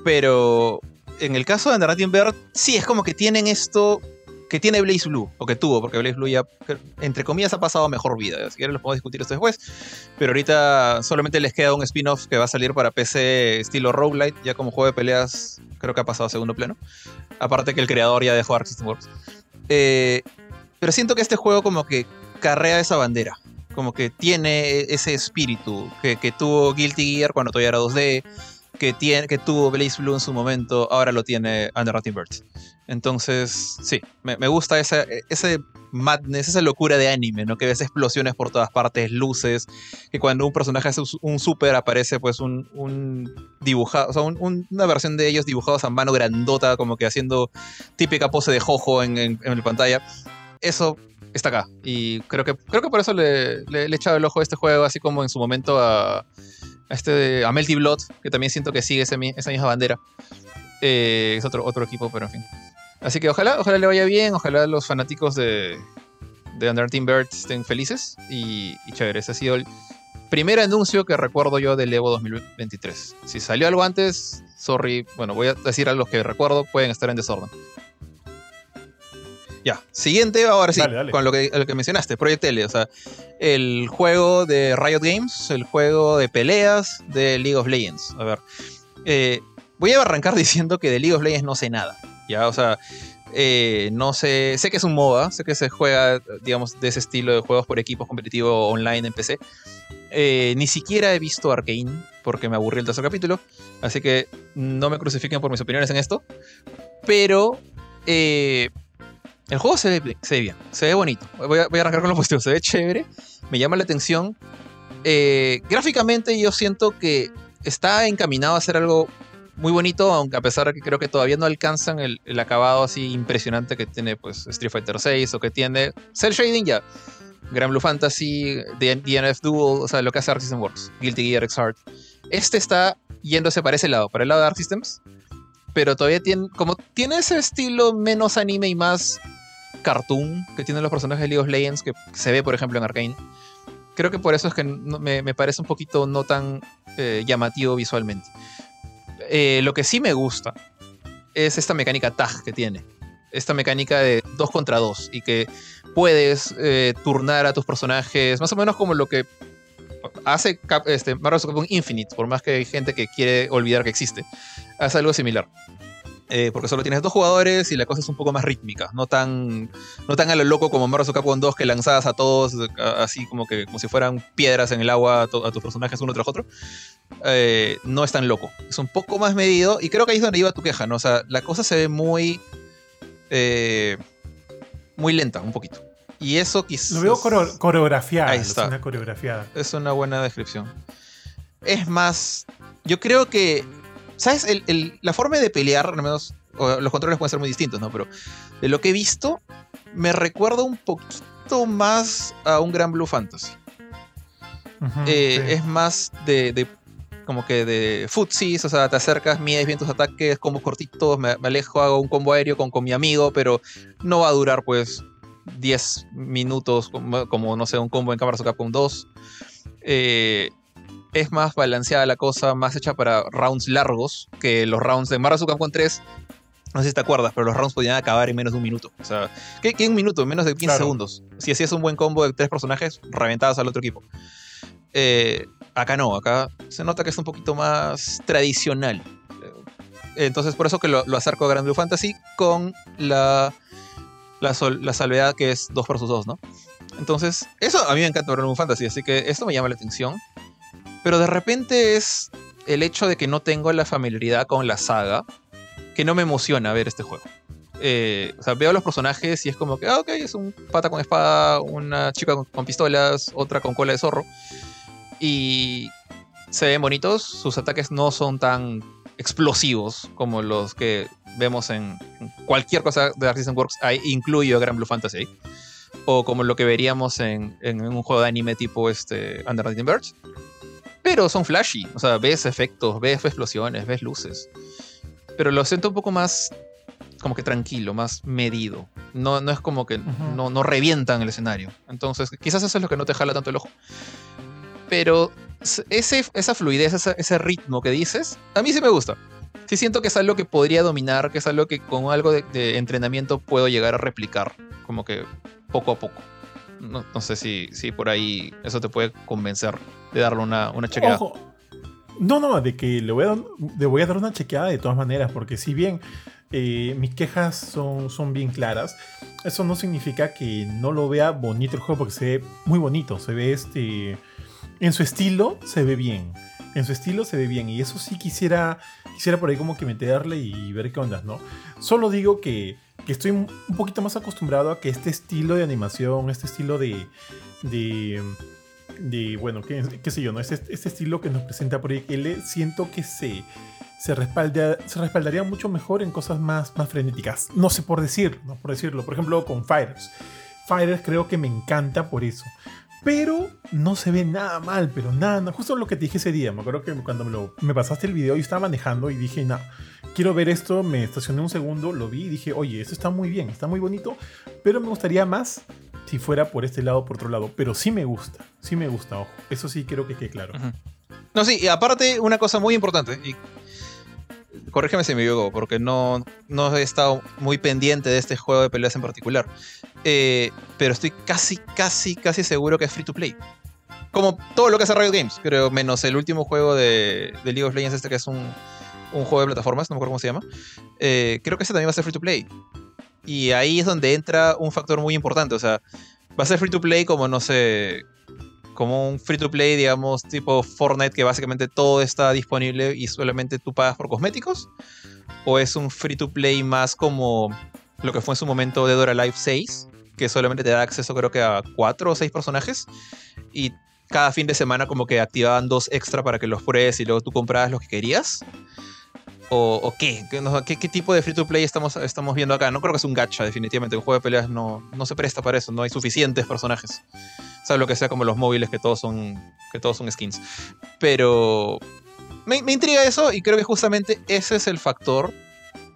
pero en el caso de Under Night Invert, sí, es como que tienen esto que tiene Blaze Blue, o que tuvo, porque Blaze Blue ya, entre comillas, ha pasado mejor vida. Si quieren, lo podemos discutir esto después. Pero ahorita solamente les queda un spin-off que va a salir para PC estilo roguelite, ya como juego de peleas, creo que ha pasado a segundo plano. Aparte que el creador ya dejó Arc System Works. Eh, pero siento que este juego, como que carrea esa bandera. Como que tiene ese espíritu que, que tuvo Guilty Gear cuando todavía era 2D. Que, tiene, que tuvo Blaze Blue en su momento, ahora lo tiene Under Birds. Entonces, sí, me, me gusta ese madness, esa locura de anime, ¿no? Que ves explosiones por todas partes, luces, que cuando un personaje hace un super aparece pues un, un dibujado, o sea, una versión de ellos dibujados a mano grandota, como que haciendo típica pose de jojo en, en, la pantalla. Eso está acá. Y creo que, creo que por eso le, le, he echado el ojo a este juego, así como en su momento a, a este, a Melty Blood, que también siento que sigue esa misma bandera. Eh, es otro, otro equipo, pero en fin. Así que ojalá, ojalá le vaya bien, ojalá los fanáticos de, de Under Birds estén felices y, y chévere. Ese ha sido el primer anuncio que recuerdo yo del Evo 2023. Si salió algo antes, sorry, bueno, voy a decir a los que recuerdo, pueden estar en desorden. Ya, siguiente, ahora sí, con lo que, lo que mencionaste, Project L, o sea, el juego de Riot Games, el juego de peleas de League of Legends. A ver, eh, voy a arrancar diciendo que de League of Legends no sé nada. ¿ya? O sea, eh, no sé, sé que es un MOBA, sé que se juega, digamos, de ese estilo de juegos por equipos competitivo online en PC. Eh, ni siquiera he visto Arkane porque me aburrió el tercer capítulo, así que no me crucifiquen por mis opiniones en esto. Pero eh, el juego se ve, se ve, bien, se ve bonito. Voy a, voy a, arrancar con lo positivo, se ve chévere, me llama la atención. gráficamente yo siento que está encaminado a hacer algo muy bonito, aunque a pesar de que creo que todavía no alcanzan el, acabado así impresionante que tiene pues Street Fighter VI o que tiene Cell Shading ya. Gran Blue Fantasy, DNF Duel, o sea, lo que hace Arc System Works, Guilty Gear X Heart. Este está yéndose para ese lado, para el lado de Arc Systems, pero todavía tiene, como tiene ese estilo menos anime y más cartoon que tienen los personajes de League of Legends, que se ve por ejemplo en Arkane. Creo que por eso es que me, parece un poquito no tan eh, llamativo visualmente. Eh, lo que sí me gusta es esta mecánica tag que tiene. Esta mecánica de 2 contra 2 y que puedes eh, turnar a tus personajes, más o menos como lo que hace este, Marvel Capcom Infinite, por más que hay gente que quiere olvidar que existe. Hace algo similar. Eh, porque solo tienes dos jugadores y la cosa es un poco más rítmica, no tan, no tan a lo loco como Marvel Capcom 2 que lanzabas a todos así como que como si fueran piedras en el agua a, tus personajes uno tras otro. Eh, no es tan loco, es un poco más medido y creo que ahí es donde iba tu queja, ¿no? O sea, la cosa se ve muy eh, muy lenta, un poquito. Y eso quizás. Lo veo coreografiada. Ahí está. Una coreografiada. Es una buena descripción. Es más, yo creo que ¿Sabes? la forma de pelear, al menos, los controles pueden ser muy distintos, ¿no? Pero de lo que he visto, me recuerda un poquito más a un Gran Blue Fantasy. Eh, es más de, como que de footsies, o sea, te acercas, mides bien tus ataques, combos cortitos, me, alejo, hago un combo aéreo con, con mi amigo, pero no va a durar pues 10 minutos como, como no sé, un combo en Cámara Capcom 2. Eh, es más balanceada la cosa, más hecha para rounds largos que los rounds de Marvel Capcom 3. No sé si te acuerdas, pero los rounds podían acabar en menos de un minuto. O sea, ¿qué, un minuto? Menos de 15 segundos. Si hacías un buen combo de tres personajes, reventabas al otro equipo. Eh, acá no, acá se nota que es un poquito más tradicional. Entonces, por eso que lo, acerco a Grand Blue Fantasy con la, la, la salvedad que es 2 vs 2, ¿no? Entonces, eso a mí me encanta Grand Blue Fantasy, así que esto me llama la atención. Pero de repente es el hecho de que no tengo la familiaridad con la saga que no me emociona ver este juego. Eh, o sea, veo los personajes y es como que, ah, ok, es un pata con espada, una chica con, pistolas, otra con cola de zorro. Y se ven bonitos, sus ataques no son tan explosivos como los que vemos en cualquier cosa de Artisan Works, ahí incluyo Grand Blue Fantasy, o como lo que veríamos en, un juego de anime tipo este, Under the Birds pero son flashy. O sea, ves efectos, ves explosiones, ves luces. Pero lo siento un poco más como que tranquilo, más medido. No, no es como que no, no revientan el escenario. Entonces, quizás eso es lo que no te jala tanto el ojo. Pero ese, esa fluidez, ese, ritmo que dices, a mí sí me gusta. Sí siento que es algo que podría dominar, que es algo que con algo de entrenamiento puedo llegar a replicar, como que poco a poco. No, sé si, si por ahí eso te puede convencer darle una, una chequeada. No, no, de que le voy, a, le voy a dar una chequeada de todas maneras, porque si bien eh, mis quejas son, son bien claras, eso no significa que no lo vea bonito el juego, porque se ve muy bonito, se ve este... En su estilo se ve bien. en su estilo se ve bien. Y eso sí quisiera, quisiera por ahí como que meterle y ver qué onda, ¿no? Solo digo que, que estoy un poquito más acostumbrado a que este estilo de animación, este estilo de... de de, bueno, qué, qué sé yo, ¿no? Este, este, estilo que nos presenta Project L, siento que se, se, respalda, se respaldaría mucho mejor en cosas más, más frenéticas. No sé por decirlo, no por decirlo. Por ejemplo, con Fighters. Fighters creo que me encanta por eso. Pero no se ve nada mal, pero nada, justo lo que te dije ese día. Me acuerdo que cuando me, me pasaste el video y estaba manejando y dije, no, quiero ver esto. Me estacioné un segundo, lo vi y dije, oye, esto está muy bien, está muy bonito, pero me gustaría más si fuera por este lado o por otro lado. Pero sí me gusta, sí me gusta, ojo. Eso sí creo que quede claro. No, sí, y aparte, una cosa muy importante, y corrígeme si me equivoco, porque no, no he estado muy pendiente de este juego de peleas en particular. Eh, pero estoy casi, casi, casi seguro que es free to play. Como todo lo que hace Riot Games, creo, menos el último juego de, League of Legends, este que es un, juego de plataformas, no me acuerdo cómo se llama. Eh, creo que ese también va a ser free to play. Y ahí es donde entra un factor muy importante. O sea, va a ser free to play como, no sé, como un free to play, digamos, tipo Fortnite, que básicamente todo está disponible y solamente tú pagas por cosméticos. O es un free to play más como lo que fue en su momento de Dora Life 6, que solamente te da acceso creo que a 4 o 6 personajes. Y cada fin de semana como que activaban dos extra para que los pruebes y luego tú comprabas los que querías. ¿O, qué? ¿Qué, tipo de free to play estamos, estamos viendo acá? No creo que es un gacha, definitivamente. Un juego de peleas no, no se presta para eso, no hay suficientes personajes. Sabes lo que sea como los móviles, que todos son, que todos son skins. Pero me, me intriga eso y creo que justamente ese es el factor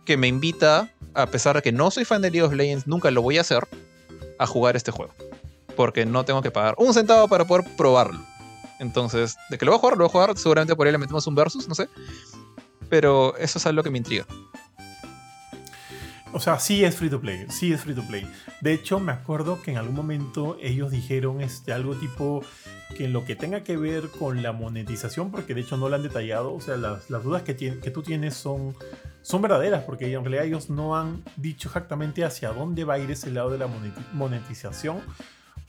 que me invita, a pesar de que no soy fan de League of Legends, nunca lo voy a hacer, a jugar este juego. Porque no tengo que pagar un centavo para poder probarlo. Entonces, de que lo voy a jugar, lo voy a jugar. Seguramente por ahí le metemos un versus, no sé pero eso es algo que me intriga. O sea, sí es free to play, sí es free to play. De hecho, me acuerdo que en algún momento ellos dijeron este, algo tipo que lo que tenga que ver con la monetización, porque de hecho no lo han detallado, o sea, las, dudas que, que tú tienes son, son verdaderas, porque en realidad ellos no han dicho exactamente hacia dónde va a ir ese lado de la monetización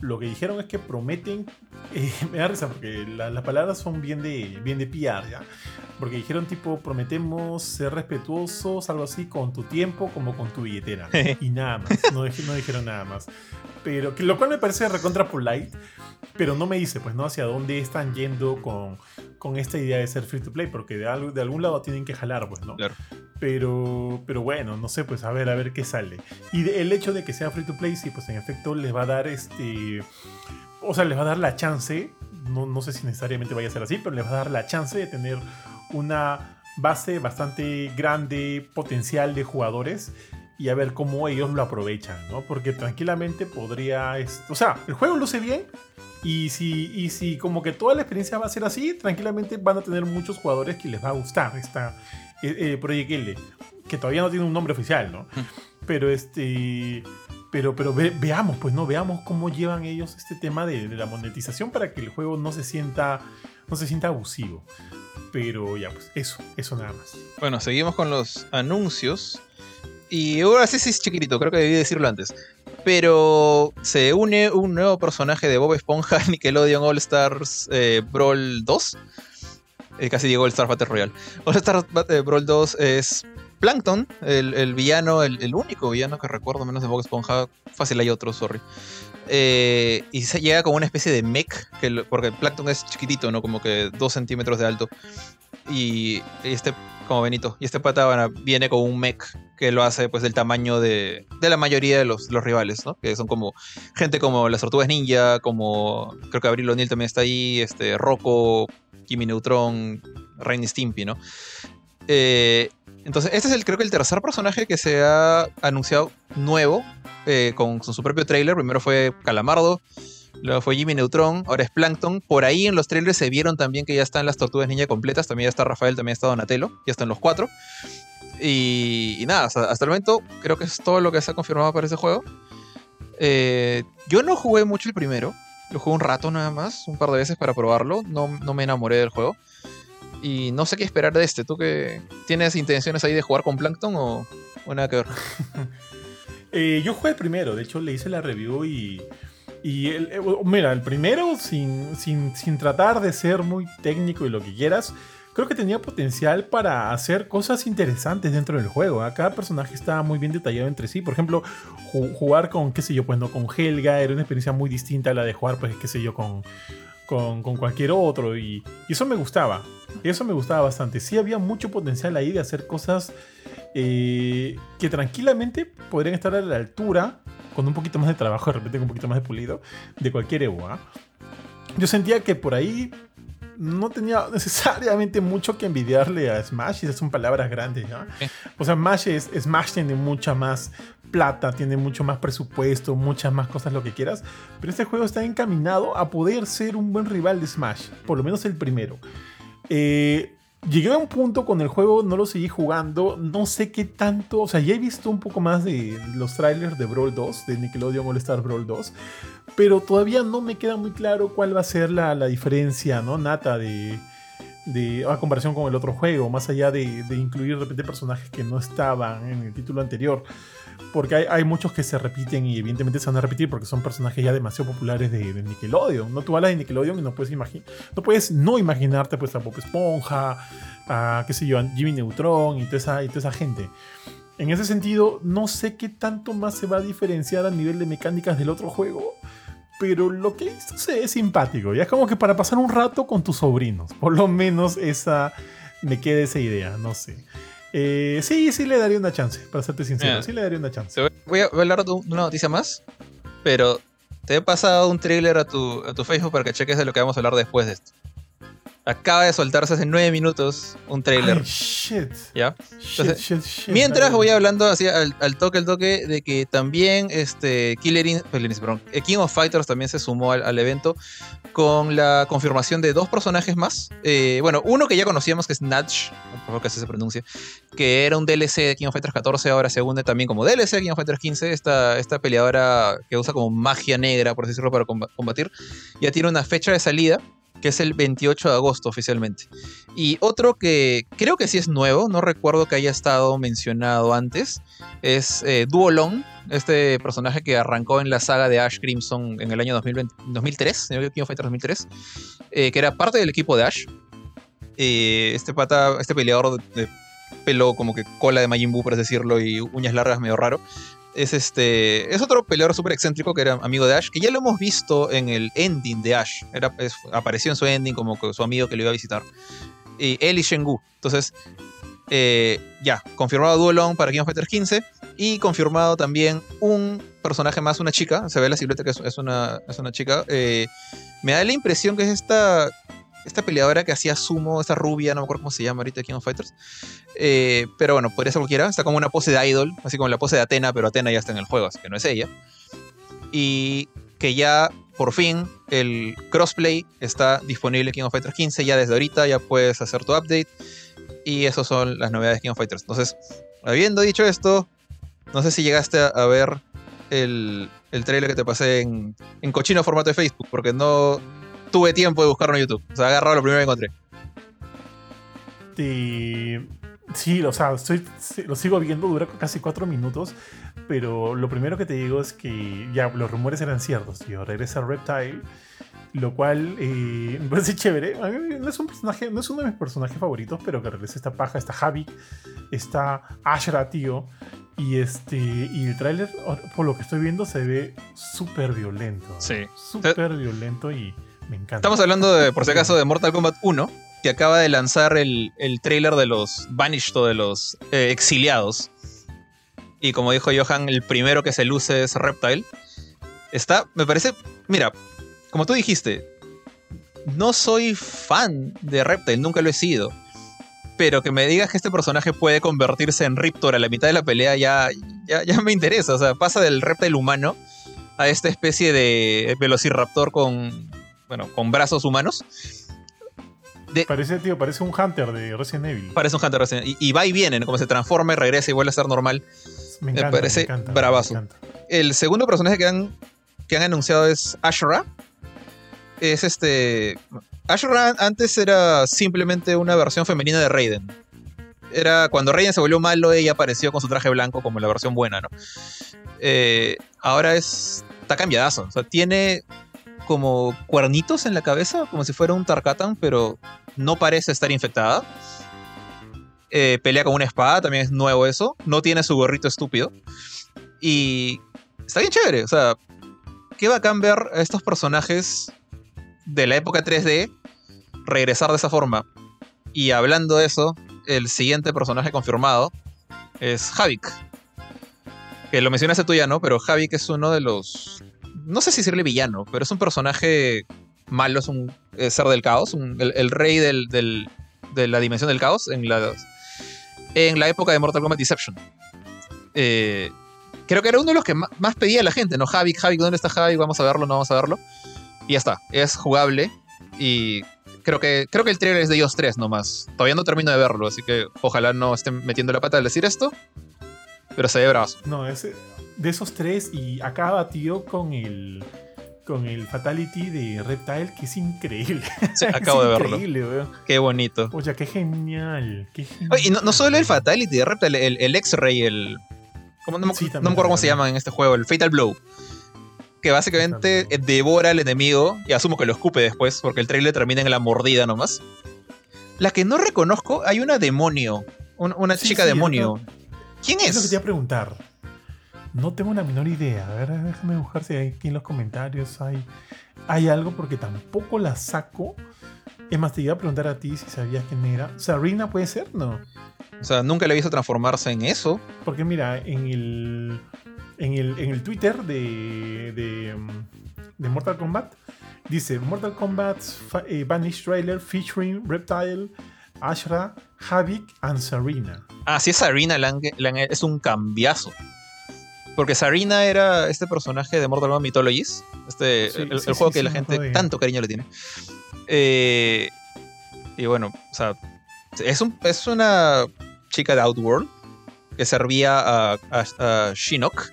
lo que dijeron es que prometen, eh, me da risa porque las palabras son bien de, bien de PR, ¿ya? Porque dijeron tipo, prometemos ser respetuosos, algo así, con tu tiempo como con tu billetera. y nada más, no, no dijeron nada más. Pero, que, lo cual me parece recontra polite, pero no me dice, pues, ¿no? Hacia dónde están yendo con, con esta idea de ser free to play, porque de, algo, de algún lado tienen que jalar, pues, ¿no? Claro. Pero, pero bueno, no sé, pues a ver, a ver qué sale. Y el hecho de que sea free to play, sí, pues en efecto les va a dar este. O sea, les va a dar la chance. No, no sé si necesariamente vaya a ser así, pero les va a dar la chance de tener una base bastante grande, potencial de jugadores y a ver cómo ellos lo aprovechan, ¿no? Porque tranquilamente podría, o sea, el juego luce bien y si, y si como que toda la experiencia va a ser así, tranquilamente van a tener muchos jugadores que les va a gustar esta, eh, Project L, que todavía no tiene un nombre oficial, ¿no? Pero este. Pero, pero veamos, pues no, veamos cómo llevan ellos este tema de, la monetización para que el juego no se sienta. no se sienta abusivo. Pero ya, pues, eso, eso nada más. Bueno, seguimos con los anuncios. Y ahora sí, sí es chiquitito, creo que debí decirlo antes. Pero se une un nuevo personaje de Bob Esponja Nickelodeon All Stars eh, Brawl 2 eh, casi llegó el Star Battle Royale. All Star Battle Brawl 2 es Plankton, el, villano, el, único villano que recuerdo, menos de Bob Esponja. Fácil hay otro, sorry. Eh, y se llega como una especie de mech, que, porque Plankton es chiquitito, ¿no? Como que 2 centímetros de alto. Y, este, como Benito, y este pata viene con un mech que lo hace pues del tamaño de, de la mayoría de los, los, rivales, ¿no? Que son como gente como las tortugas ninja, como creo que Abril O'Neill también está ahí, este, Rocco, Kimi Neutron, Rain Stimpy, ¿no? Eh, entonces, este es el, creo que el tercer personaje que se ha anunciado nuevo, eh, con, su propio trailer. Primero fue Calamardo, luego fue Jimmy Neutron, ahora es Plankton. Por ahí en los trailers se vieron también que ya están las tortugas ninja completas. También ya está Rafael, también está Donatello, ya están los cuatro. Y, nada, hasta, el momento creo que es todo lo que se ha confirmado para ese juego. Eh, yo no jugué mucho el primero, lo jugué un rato nada más, un par de veces para probarlo. No, no me enamoré del juego. Y no sé qué esperar de este. ¿Tú que tienes intenciones ahí de jugar con Plankton o, nada que ver? Eh, yo jugué el primero, de hecho le hice la review y, Y el, eh, mira, el primero, sin, sin, sin tratar de ser muy técnico y lo que quieras, creo que tenía potencial para hacer cosas interesantes dentro del juego. ¿ah? Cada personaje estaba muy bien detallado entre sí. Por ejemplo, jugar con, qué sé yo, pues no, con Helga era una experiencia muy distinta a la de jugar, pues, qué sé yo, con, con, cualquier otro. Y, eso me gustaba. Eso me gustaba bastante. Sí había mucho potencial ahí de hacer cosas eh, que tranquilamente podrían estar a la altura, con un poquito más de trabajo, de repente con un poquito más de pulido, de cualquier Evo. ¿ah? Yo sentía que por ahí no tenía necesariamente mucho que envidiarle a Smash, y esas son palabras grandes, ¿no? O sea, Smash, es, Smash tiene mucha más plata, tiene mucho más presupuesto, muchas más cosas, lo que quieras, pero este juego está encaminado a poder ser un buen rival de Smash, por lo menos el primero. Eh, llegué a un punto con el juego, no lo seguí jugando, no sé qué tanto, o sea, ya he visto un poco más de los trailers de Brawl 2, de Nickelodeon All Brawl 2, pero todavía no me queda muy claro cuál va a ser la, diferencia, ¿no? Nata de, de, a comparación con el otro juego, más allá de, incluir de repente personajes que no estaban en el título anterior. Porque hay, muchos que se repiten y evidentemente se van a repetir porque son personajes ya demasiado populares de, de Nickelodeon. No tú hablas de Nickelodeon y no puedes imaginar, no puedes no imaginarte pues a Bob Esponja, a qué sé yo, a Jimmy Neutron y toda esa, y toda esa gente. En ese sentido, no sé qué tanto más se va a diferenciar a nivel de mecánicas del otro juego pero lo que hizo es simpático. Ya es como que para pasar un rato con tus sobrinos. Por lo menos esa me queda esa idea, no sé. Eh, sí, sí le daría una chance, para serte sincero. Sí le daría una chance. Voy a hablar de una noticia más, pero te he pasado un trailer a tu, a tu Facebook para que cheques de lo que vamos a hablar después de esto acaba de soltarse hace nueve minutos un trailer. shit. ¿Ya? mientras voy hablando así al, toque, al toque, de que también este Killer eh, King of Fighters también se sumó al, evento con la confirmación de dos personajes más. Eh, bueno, uno que ya conocíamos que es Nudge, por que así se pronuncia, que era un DLC de King of Fighters 14, ahora se une también como DLC de King of Fighters 15, esta, esta peleadora que usa como magia negra, por decirlo, para combatir, ya tiene una fecha de salida que es el 28 de agosto oficialmente. Y otro que creo que sí es nuevo, no recuerdo que haya estado mencionado antes, es eh, Duolong, este personaje que arrancó en la saga de Ash Crimson en el año 2020, 2003, King of 2003, eh, que era parte del equipo de Ash. Eh, este pata, este peleador de, pelo como que cola de Majin Buu, por decirlo, y uñas largas medio raro, es este es otro peleador súper excéntrico que era amigo de Ash, que ya lo hemos visto en el ending de Ash. Era, apareció en su ending como su amigo que lo iba a visitar. Y él y Shengu. Entonces, eh, ya, confirmado Duolong para King of Fighters 15. Y confirmado también un personaje más, una chica. Se ve la silueta que es, una, es una chica. Eh, me da la impresión que es esta esta peleadora que hacía sumo, esta rubia, no me acuerdo cómo se llama ahorita King of Fighters. Eh, pero bueno, podría ser cualquiera. Está como una pose de idol, así como la pose de Atena, pero Atena ya está en el juego, así que no es ella. Y que ya por fin el crossplay está disponible en King of Fighters 15. Ya desde ahorita ya puedes hacer tu update. Y esas son las novedades de King of Fighters. Entonces, habiendo dicho esto, no sé si llegaste a, ver el, el trailer que te pasé en, en cochino formato de Facebook, porque no, tuve tiempo de buscarlo en YouTube. O sea, agarrado lo primero que encontré. Sí, o sea, lo sigo viendo, dura casi cuatro minutos, pero lo primero que te digo es que ya los rumores eran ciertos, tío. Regresa Reptile, lo cual eh, me parece chévere. A mí no es un personaje, no es uno de mis personajes favoritos, pero que regresa esta paja, está Javi, está Ashra, tío. Y este y el tráiler, por lo que estoy viendo, se ve súper violento. Sí. Súper violento y Estamos hablando, de, por si acaso, de Mortal Kombat 1, que acaba de lanzar el, el trailer de los Vanished o de los eh, exiliados. Y como dijo Johan, el primero que se luce es Reptile. Está, me parece, mira, como tú dijiste, no soy fan de Reptile, nunca lo he sido. Pero que me digas que este personaje puede convertirse en Riptor a la mitad de la pelea ya, ya, ya me interesa. O sea, pasa del Reptile humano a esta especie de Velociraptor con, bueno, con brazos humanos. Parece, tío, parece un Hunter de Resident Evil. Parece un Hunter de Resident Evil. Y, va y viene, como se transforma y regresa y vuelve a ser normal. Me, parece bravazo. El segundo personaje que han, que han anunciado es Ashra. Es este. Ashra antes era simplemente una versión femenina de Raiden. Era cuando Raiden se volvió malo, ella apareció con su traje blanco como la versión buena, ¿no? Eh, ahora es está cambiadazo. O sea, tiene como cuernitos en la cabeza, como si fuera un Tarkatan, pero no parece estar infectada. Eh, pelea con una espada, también es nuevo eso. No tiene su gorrito estúpido. Y está bien chévere. O sea, qué a cambiar a estos personajes de la época 3D regresar de esa forma. Y hablando de eso, el siguiente personaje confirmado es Havik. Que lo mencionaste tú ya, ¿no? Pero Havik es uno de los. No sé si decirle villano, pero es un personaje malo, es un ser del caos, el, rey de la dimensión del caos en la, en la época de Mortal Kombat Deception. Eh, creo que era uno de los que más, pedía la gente, ¿no? Havik, Havik, ¿dónde está Havik? Vamos a verlo, no vamos a verlo. Y ya está, es jugable y creo que, creo que el trailer es de ellos 3 nomás. Todavía no termino de verlo, así que ojalá no estén metiendo la pata al decir esto. Pero se ve bravo. No, ese, de esos tres y acaba, tío, con el con el Fatality de Reptile, que es increíble. Sí, acabo de verlo. Increíble, Qué bonito. Oye, qué genial. Qué y no, solo el Fatality de Reptile, el, X-Ray, el. no, me, acuerdo cómo se llama en este juego, el Fatal Blow. Que básicamente devora al enemigo y asumo que lo escupe después, porque el trailer termina en la mordida nomás. La que no reconozco, hay una demonio. una chica demonio. ¿Quién es? Es lo que te iba a preguntar. No tengo la menor idea. A ver, déjame buscar si aquí en los comentarios hay, hay algo porque tampoco la saco. Es más, te iba a preguntar a ti si sabías quién era. ¿Sarina puede ser? No. O sea, nunca le he visto transformarse en eso. Porque mira, en el, en el, en el Twitter de, de, de Mortal Kombat dice Mortal Kombat eh, Vanish Trailer featuring Reptile, Ashra, Havik and Sarina. Ah, sí, Sarina es un cambiazo. Porque Sarina era este personaje de Mortal Kombat Mythologies, este, el, juego que la gente tanto cariño le tiene. Eh, y bueno, o sea, es, un, es una chica de Outworld que servía a, a, Shinnok.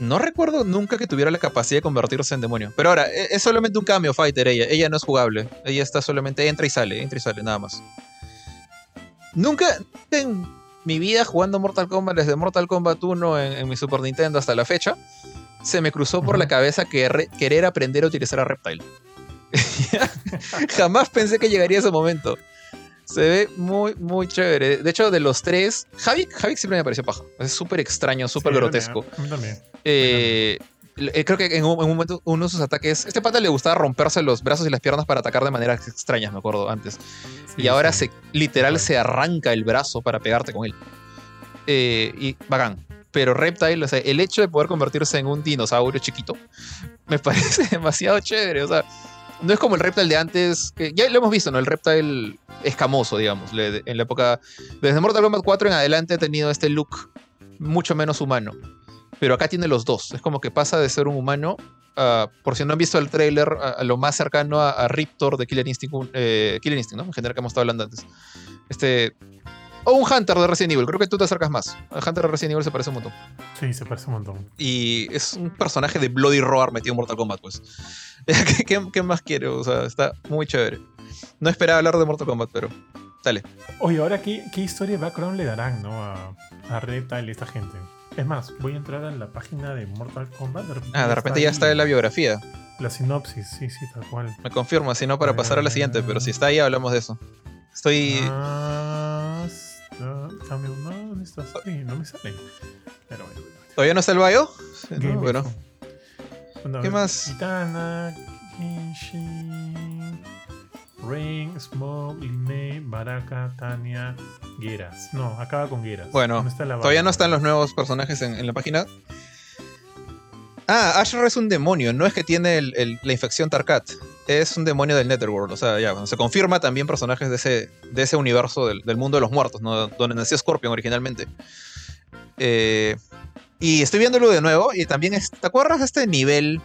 No recuerdo nunca que tuviera la capacidad de convertirse en demonio. Pero ahora, e, es solamente un cambio fighter ella. Ella no es jugable. Ella está solamente entra y sale, entra y sale, nada más. Nunca mi vida jugando Mortal Kombat desde Mortal Kombat 1 en, mi Super Nintendo hasta la fecha, se me cruzó por la cabeza que querer aprender a utilizar a Reptile. Jamás pensé que llegaría ese momento. Se ve muy, muy chévere. De hecho, de los tres, Javik, Javik siempre me pareció paja. Es súper extraño, súper grotesco. Eh, eh, creo que en un, momento uno de sus ataques, este pata le gustaba romperse los brazos y las piernas para atacar de maneras extrañas, me acuerdo antes. y ahora se literal se arranca el brazo para pegarte con él. Eh, y bacán. Pero Reptile, o sea, el hecho de poder convertirse en un dinosaurio chiquito, me parece demasiado chévere. O sea, no es como el Reptile de antes, que ya lo hemos visto, ¿no? El Reptile escamoso, digamos. En la época. Desde Mortal Kombat 4 en adelante ha tenido este look mucho menos humano pero acá tiene los dos. Es como que pasa de ser un humano, por si no han visto el trailer, a, lo más cercano a, Riptor de Killer Instinct, eh, Killer Instinct, ¿no? En general que hemos estado hablando antes. Este, o un Hunter de Resident Evil. Creo que tú te acercas más. El Hunter de Resident Evil se parece un montón. Sí, se parece un montón. Y es un personaje de Bloody Roar metido en Mortal Kombat, pues. ¿Qué, más quiero? O sea, está muy chévere. No esperaba hablar de Mortal Kombat, pero dale. Oye, ahora, ¿qué, qué historia de background le darán, no? A, a Reptile y esta gente. Es más, voy a entrar en la página de Mortal Kombat. ah, de repente ya está en la biografía. La sinopsis, sí, sí, tal cual. Me confirma, si no, para pasar a la siguiente, pero si está ahí, hablamos de eso. Estoy. No, está no me sale. Pero bueno, ¿Todavía no está el bio? No, bueno. ¿Qué más? Kitana. Rain, Smoke, Lime, Baraka, Tania, Geras. No, acaba con Geras. Bueno, todavía no están los nuevos personajes en, la página. Ah, Ashra es un demonio, no es que tiene la infección Tarkat. Es un demonio del Netherworld. O sea, ya, se confirma también personajes de ese, de ese universo del, mundo de los muertos, ¿no? donde nació Scorpion originalmente. Eh, y estoy viéndolo de nuevo y también, ¿te acuerdas de este nivel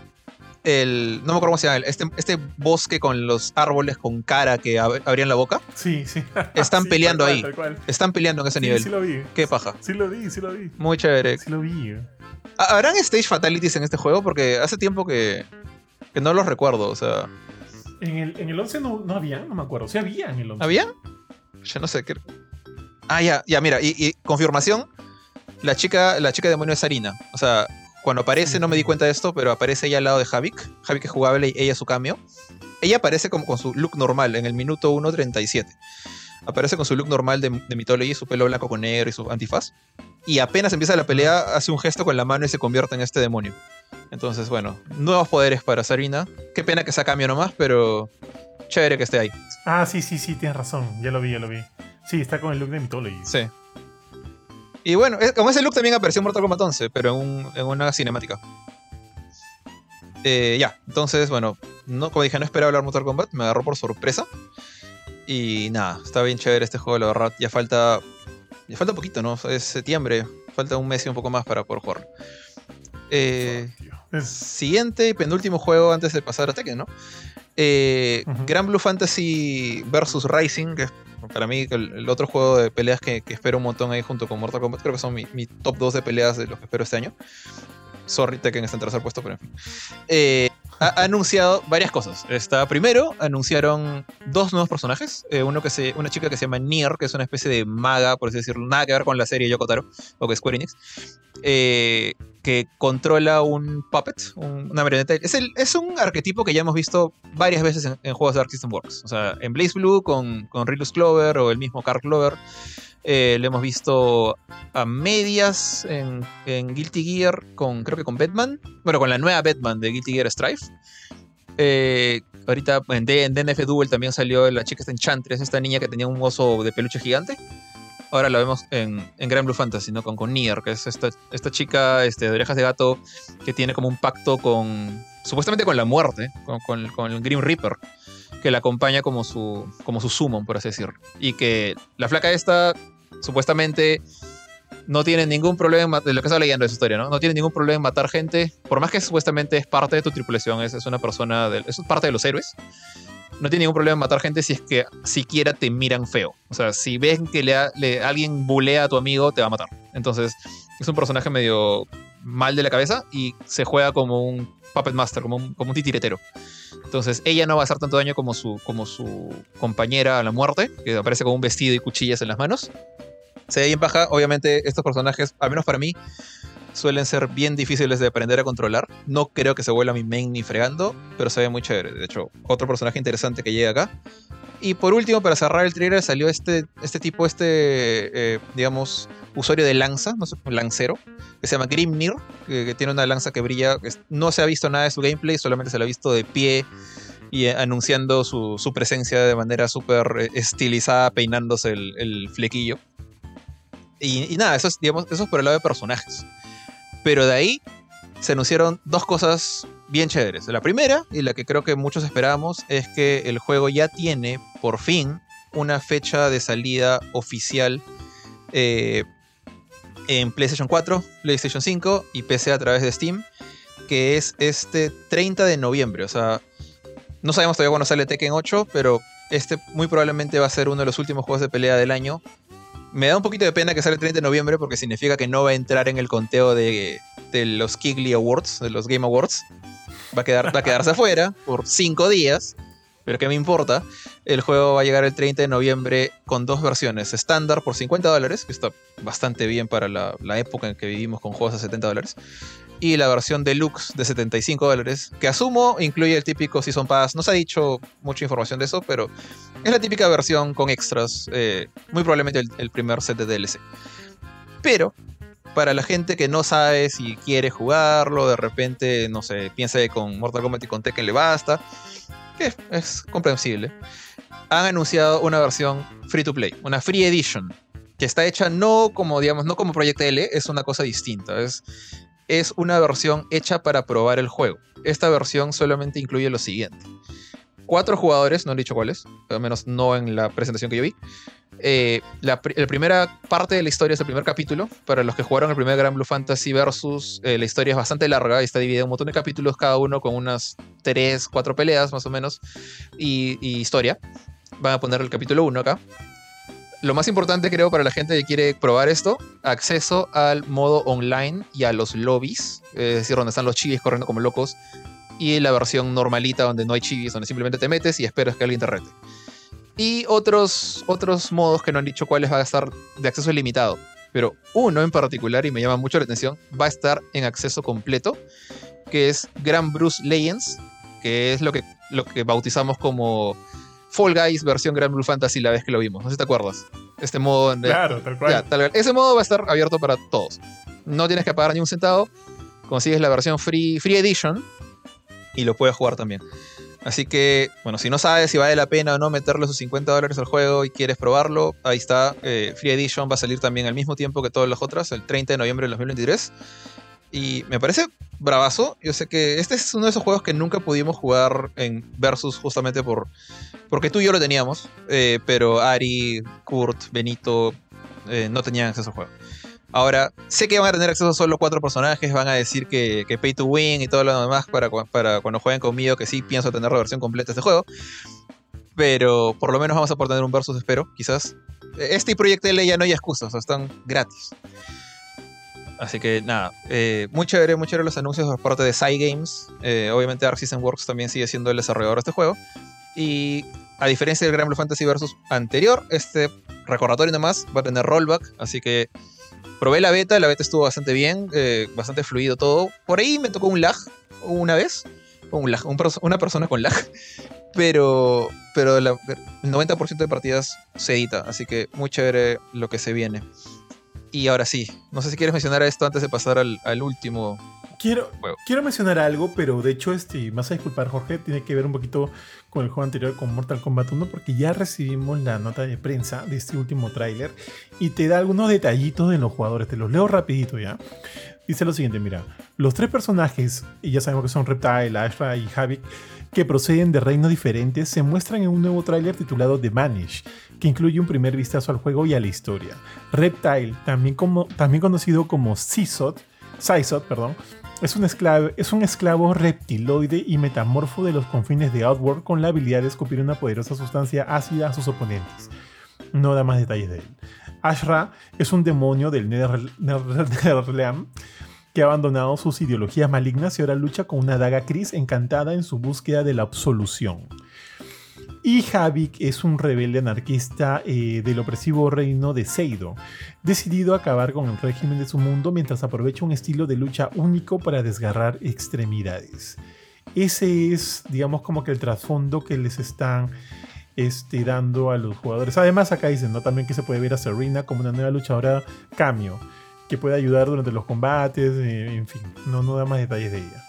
el. No me acuerdo cómo se llama. Este, este bosque con los árboles con cara que abrían la boca. Sí, sí. Están peleando ahí. Están peleando en ese nivel. Sí lo vi. Qué paja. Sí lo vi, sí lo vi. Muy chévere. Sí lo vi. ¿Habrán stage fatalities en este juego? Porque hace tiempo que, que no los recuerdo, o sea. En el, en el 11 no, no había, no me acuerdo. Sí había en el 11. ¿Había? Yo no sé qué. Ah, ya, ya, mira, y, confirmación. La chica, la chica demonio es Sarina. O sea, cuando aparece, no me di cuenta de esto, pero aparece ella al lado de Havik. Havik es jugable y ella su cambio. Ella aparece como con su look normal en el minuto 1.37. Aparece con su look normal de, de Mythology, su pelo blanco con negro y su antifaz. Y apenas empieza la pelea, hace un gesto con la mano y se convierte en este demonio. Entonces, bueno, nuevos poderes para Sarina. Qué pena que sea cambio nomás, pero chévere que esté ahí. Ah, sí, sí, sí, tienes razón. Ya lo vi, ya lo vi. Sí, está con el look de Mythology. Sí. Y bueno, es- como ese look también apareció en Mortal Kombat 11, pero en, un- en una cinemática. Eh, ya, entonces, bueno, no, como dije, no esperaba hablar Mortal Kombat, me agarró por sorpresa. Y nada, está bien chévere este juego, la verdad. Ya falta. Ya falta poquito, ¿no? Es septiembre. Falta un mes y un poco más para poder jugar. Eh, siguiente y penúltimo juego antes de pasar a Tekken, ¿no? Eh. Gran Blue Fantasy vs Rising, que es para mí el, otro juego de peleas que, que espero un montón ahí junto con Mortal Kombat. Creo que son mi, top 2 de peleas de los que espero este año. Sorry, Tekken está en tercer puesto, pero en fin. Eh, ha, anunciado varias cosas. Está, primero, anunciaron dos nuevos personajes. Eh, uno que se, una chica que se llama Nier, que es una especie de maga, por así decirlo, nada que ver con la serie Yokotaro, o que Square Enix. eh, que controla un puppet, un- una marioneta. Es, el, es un arquetipo que ya hemos visto varias veces en, juegos de Arc System Works. O sea, en Blaze Blue con, con Rilus Clover o el mismo Carl Clover. Eh, lo hemos visto a medias en, en Guilty Gear con, creo que con Batman. Bueno, con la nueva Batman de Guilty Gear Strife. Eh, ahorita en, en DNF Duel también salió la chica esta Enchantress, esta niña que tenía un oso de peluche gigante. Ahora la vemos en, Grand Blue Fantasy, ¿no? Con, con Nier, que es esta, esta chica este, de orejas de gato que tiene como un pacto con. supuestamente con la muerte, con, con, el Grim Reaper, que la acompaña como su, como su summon, por así decirlo. Y que la flaca esta, supuestamente, no tiene ningún problema, de lo que estaba leyendo de su historia, ¿no? No tiene ningún problema en matar gente, por más que supuestamente es parte de tu tripulación, es, es una persona, del- es parte de los héroes. No tiene ningún problema en matar gente si es que siquiera te miran feo. O sea, si ven que le, alguien bulea a tu amigo, te va a matar. Entonces, es un personaje medio mal de la cabeza y se juega como un puppet master, como un, como titiretero. Entonces, ella no va a hacer tanto daño como su, como su compañera a la muerte, que aparece con un vestido y cuchillas en las manos. Se ve bien paja. Obviamente, estos personajes, al menos para mí, suelen ser bien difíciles de aprender a controlar. No creo que se vuelva mi main ni fregando, pero se ve muy chévere. De hecho, otro personaje interesante que llega acá. Y por último, para cerrar el trailer, salió este, este tipo, este, eh, digamos, usuario de lanza, no sé, lancero, que se llama Grimnir, que, tiene una lanza que brilla. No se ha visto nada de su gameplay, solamente se lo ha visto de pie y eh, anunciando su, su presencia de manera súper eh, estilizada, peinándose el, flequillo. Y, nada, eso es, eso es por el lado de personajes. Pero de ahí se anunciaron dos cosas bien chéveres. La primera, y la que creo que muchos esperábamos, es que el juego ya tiene, por fin, una fecha de salida oficial eh, en PlayStation 4, PlayStation 5 y PC a través de Steam, que es este 30 de noviembre. O sea, no sabemos todavía cuándo sale Tekken 8, pero este muy probablemente va a ser uno de los últimos juegos de pelea del año. Me da un poquito de pena que sale el 30 de noviembre porque significa que no va a entrar en el conteo de, de los Kigley Awards, de los Game Awards. Va a, quedar, va a quedarse afuera por 5 días. Pero ¿qué me importa? El juego va a llegar el 30 de noviembre con dos versiones. Estándar por 50 dólares, que está bastante bien para la, la época en que vivimos con juegos a 70 dólares. Y la versión deluxe de 75 dólares, que asumo incluye el típico Season Pass. No se ha dicho mucha información de eso, pero es la típica versión con extras. eh, muy probablemente el, primer set de DLC. Pero para la gente que no sabe si quiere jugarlo, de repente, no sé, piensa que con Mortal Kombat y con Tekken le basta, que es comprensible, han anunciado una versión free to play, una free edition, que está hecha no como, digamos, no como Project L, es una cosa distinta, es, es una versión hecha para probar el juego. Esta versión solamente incluye lo siguiente. Cuatro jugadores, no han dicho cuáles, al menos no en la presentación que yo vi. Eh, la, pr- la primera parte de la historia es el primer capítulo. Para los que jugaron el primer Grand Blue Fantasy Versus, eh, la historia es bastante larga y está dividida en un montón de capítulos, cada uno con unas 3, 4 peleas más o menos y, y historia. Van a poner el capítulo 1 acá. Lo más importante creo para la gente que quiere probar esto, acceso al modo online y a los lobbies, es decir, donde están los chivis corriendo como locos, y la versión normalita donde no hay chivis, donde simplemente te metes y esperas que alguien te rete. Y otros, otros modos que no han dicho cuáles van a estar de acceso ilimitado. pero uno en particular, y me llama mucho la atención, va a estar en acceso completo, que es Grand Bruce Legends, que es lo que, lo que bautizamos como Fall Guys versión Grand Blue Fantasy la vez que lo vimos. No sé si te acuerdas. Este modo. claro, tal cual. Ese modo va a estar abierto para todos. No tienes que pagar ni un centavo. Consigues la versión Free, free Edition y lo puedes jugar también. Así que, bueno, si no sabes si vale la pena o no meterle sus 50 dólares al juego y quieres probarlo, ahí está. Eh, free Edition va a salir también al mismo tiempo que todas las otras, el 30 de noviembre del 2023. Y me parece bravazo. Yo sé que este es uno de esos juegos que nunca pudimos jugar en Versus justamente por porque tú y yo lo teníamos, eh, pero Ari, Kurt, Benito eh, no tenían acceso al juego. Ahora, sé que van a tener acceso solo cuatro personajes, van a decir que, pay to win y todo lo demás para, para cuando jueguen conmigo, que sí pienso tener la versión completa de este juego. Pero por lo menos vamos a poder tener un versus, espero, quizás. Este y Project L ya no hay excusas, están gratis. Así que nada, eh, muy chévere, muy chévere los anuncios por parte de Cygames. Eh, obviamente Arc System Works también sigue siendo el desarrollador de este juego. Y a diferencia del Grand Fantasy Versus anterior, este recordatorio nomás va a tener rollback, así que probé la beta, la beta estuvo bastante bien, eh, bastante fluido todo. Por ahí me tocó un lag una vez, una persona con lag, pero, pero el 90% de partidas se edita, así que muy chévere lo que se viene. Y ahora sí, no sé si quieres mencionar esto antes de pasar al, al último Quiero, quiero mencionar algo, pero de hecho, este, más a disculpar, Jorge, tiene que ver un poquito con el juego anterior, con Mortal Kombat 1, porque ya recibimos la nota de prensa de este último tráiler y te da algunos detallitos de los jugadores. Te los leo rapidito ya. Dice lo siguiente, mira, los tres personajes, y ya sabemos que son Reptile, Ashra y Havik, que proceden de reinos diferentes, se muestran en un nuevo tráiler titulado The Vanish, que incluye un primer vistazo al juego y a la historia. Reptile, también, como, también conocido como Sisot, perdón, es un, esclavo, es un esclavo reptiloide y metamorfo de los confines de Outworld con la habilidad de escupir una poderosa sustancia ácida a sus oponentes. No da más detalles de él. Ashra es un demonio del Netherrealm que ha abandonado sus ideologías malignas y ahora lucha con una daga Cris encantada en su búsqueda de la absolución. Y Havik es un rebelde anarquista eh, del opresivo reino de Seido, decidido a acabar con el régimen de su mundo mientras aprovecha un estilo de lucha único para desgarrar extremidades. Ese es, digamos, como que el trasfondo que les están este, dando a los jugadores. Además, acá dicen ¿no? también que se puede ver a Serena como una nueva luchadora cambio, que puede ayudar durante los combates, eh, en fin, no, no da más detalles de ella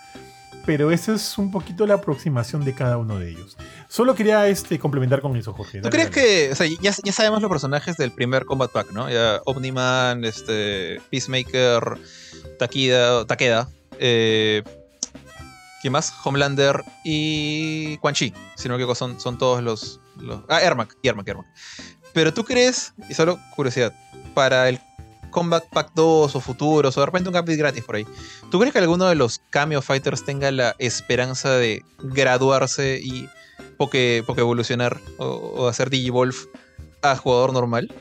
pero esa es un poquito la aproximación de cada uno de ellos. Solo quería este, complementar con eso, Jorge. ¿Tú crees que, o sea, ya, sabemos los personajes del primer Combat Pack, ¿no? Ya Omniman, este, Peacemaker, Takeda, Takeda eh, ¿quién más? Homelander y Quan Chi, si no me equivoco, son, son todos los, los... Ah, Ermac, Ermac, Ermac. Pero tú crees, y solo curiosidad, para el Combat Pack 2 o futuros, o de repente un update gratis por ahí. ¿Tú crees que alguno de los Cameo Fighters tenga la esperanza de graduarse y poke, evolucionar o, hacer Digivolve a jugador normal?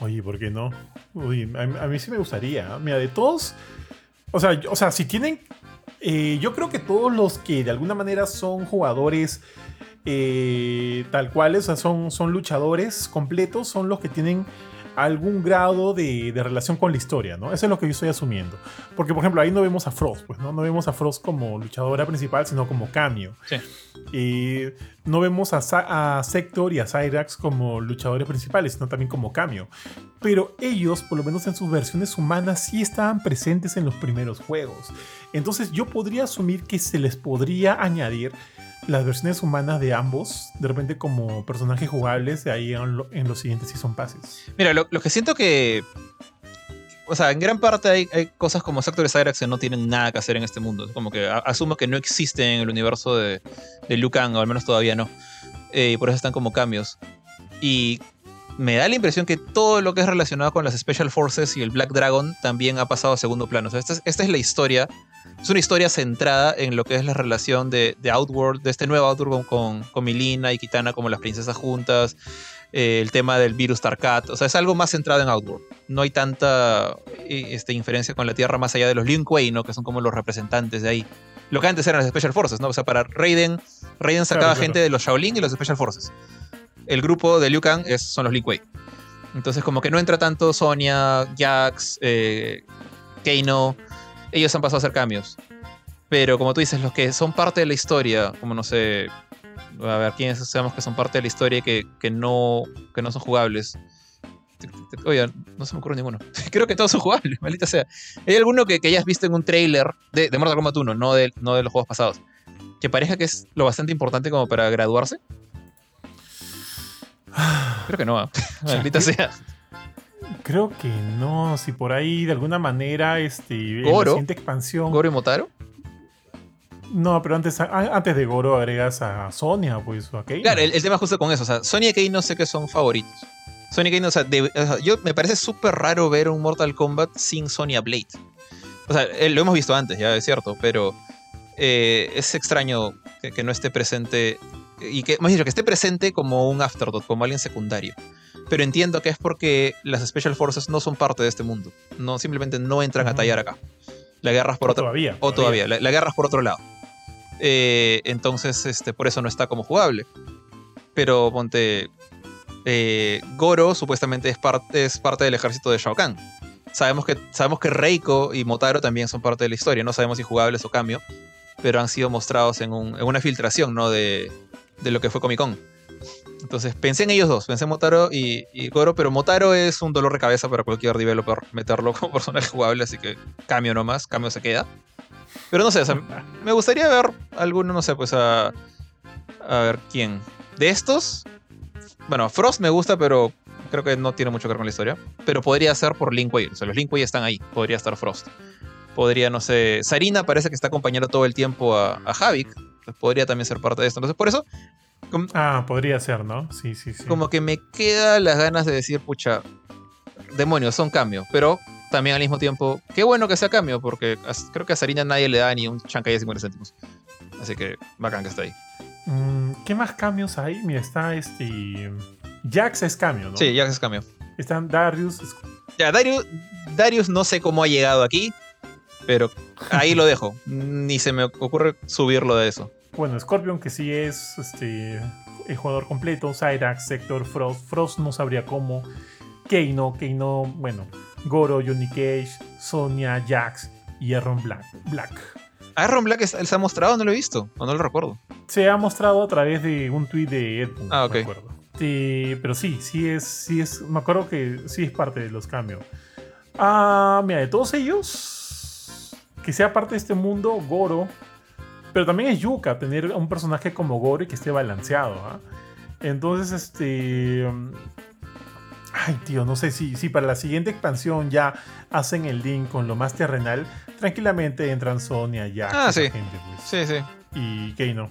Oye, ¿por qué no? a, mí sí me gustaría. Mira, de todos. O sea, o sea si tienen. Eh, yo creo que todos los que de alguna manera son jugadores eh, tal cuales, o sea, son, son luchadores completos, son los que tienen algún grado de, relación con la historia, ¿no? Eso es lo que yo estoy asumiendo. Porque, por ejemplo, ahí no vemos a Frost, pues, ¿no? No vemos a Frost como luchadora principal, sino como cameo. Sí. Y no vemos a, Sector y a Cyrax como luchadores principales, sino también como cameo. Pero ellos, por lo menos en sus versiones humanas, sí estaban presentes en los primeros juegos. Entonces yo podría asumir que se les podría añadir las versiones humanas de ambos, de repente como personajes jugables, ahí en, los siguientes Season Passes. Mira, lo, que siento que. O sea, en gran parte hay, cosas como Sector Cyrax que no tienen nada que hacer en este mundo. Como que asumo que no existen en el universo de, de Lucan, o al menos todavía no. Eh, y por eso están como cambios. Y me da la impresión que todo lo que es relacionado con las Special Forces y el Black Dragon también ha pasado a segundo plano. O sea, esta esta es la historia es una historia centrada en lo que es la relación de, Outworld, de este nuevo Outworld con, con, Milina y Kitana como las princesas juntas, eh, el tema del virus Tarkat, o sea, es algo más centrado en Outworld. No hay tanta eh, este, inferencia con la Tierra más allá de los Lin Kuei, ¿no? Que son como los representantes de ahí. Lo que antes eran las Special Forces, ¿no? O sea, para Raiden, Raiden sacaba gente de los Shaolin y los Special Forces. El grupo de Liu Kang es, son los Lin Kuei. Entonces, como que no entra tanto Sonia, Jax, eh, Keino. Ellos han pasado a hacer cambios. Pero como tú dices, los que son parte de la historia, como no sé. A ver, ¿quiénes sabemos que son parte de la historia que, que, no, que no son jugables? Oye, no se me ocurre ninguno. Creo que todos son jugables, maldita sea. ¿Hay alguno que, que hayas visto en un trailer de, de Mortal Kombat 1, no de, no de los juegos pasados? Que parezca que es lo bastante importante como para graduarse. Creo que no, ¿eh? maldita sea. Creo que no, si por ahí de alguna manera este, en la Goro. siguiente expansión. ¿Goro y Motaro? No, pero antes, a- antes de Goro agregas a Sonia, pues, a Keino. Claro, el, el tema es justo con eso. O sea, Sonya y Keino sé que son favoritos. Sonya y Keino, o sea, de- o sea, yo me parece súper raro ver un Mortal Kombat sin Sonya Blade. O sea, eh, lo hemos visto antes, ya es cierto, pero eh, es extraño que, que no esté presente. Y que, más dicho, que esté presente como un afterthought, como alguien secundario. Pero entiendo que es porque las Special Forces no son parte de este mundo. No, simplemente no entran a tallar acá. La guerra es por O otro todavía. o todavía, la, la guerra es por otro lado. Eh, entonces, este, por eso no está como jugable. Pero ponte. eh, Goro supuestamente es, parte es parte del ejército de Shao Kahn. Sabemos que, sabemos que Reiko y Motaro también son parte de la historia. No sabemos si jugables o cambio. Pero han sido mostrados en, un- en una filtración, ¿no? De, de lo que fue Comic Con. Entonces pensé en ellos dos, pensé en Motaro y, y Goro, pero Motaro es un dolor de cabeza para cualquier developer meterlo como personaje jugable, así que cambio nomás, cambio se queda. Pero no sé, o sea, me gustaría ver alguno, no sé, pues a. A ver, ¿quién? ¿De estos? Bueno, Frost me gusta, pero creo que no tiene mucho que ver con la historia. Pero podría ser por Linkway. O sea, los Linkway están ahí. Podría estar Frost. Podría, no sé. Sarina parece que está acompañando todo el tiempo a, a podría también ser parte de esto. Entonces, por eso, Ah, podría ser, ¿no? Sí, sí, sí. como que me queda las ganas de decir, pucha, demonios, son cambios. Pero también al mismo tiempo, qué bueno que sea cambio, porque creo que a Sarina nadie le da ni un chancay de 50 céntimos. Así que bacán que está ahí. Mm, ¿Qué más cambios hay? Mira, está este. Jax es cambio, ¿no? Sí, ya es cambio. Están Darius. Ya, Darius, Darius no sé cómo ha llegado aquí, pero ahí lo dejo. Ni se me ocurre subirlo de eso. Bueno, Scorpion, que sí es este. El jugador completo. Cyrax, Sector, Frost. Frost no sabría cómo. Keino, Keino, bueno. Goro, Johnny Cage, Sonia, Jax y Aaron Black. Black. Aaron Black es- se ha mostrado, no lo he visto, o no lo recuerdo. Se ha mostrado a través de un tweet de Ed. Boon, Ah, ok. me acuerdo. Sí, pero sí, sí es, sí es. Me acuerdo que sí es parte de los cambios. Ah, mira, de todos ellos, que sea parte de este mundo, Goro. Pero también es Yuka tener un personaje como Goro y que esté balanceado. ¿ah? Entonces, este. mm, Ay, tío, no sé si, si para la siguiente expansión ya hacen el link con lo más terrenal. Tranquilamente entran Sonia, Jax, Ah, sí. gente, pues Sí, sí. y Keino.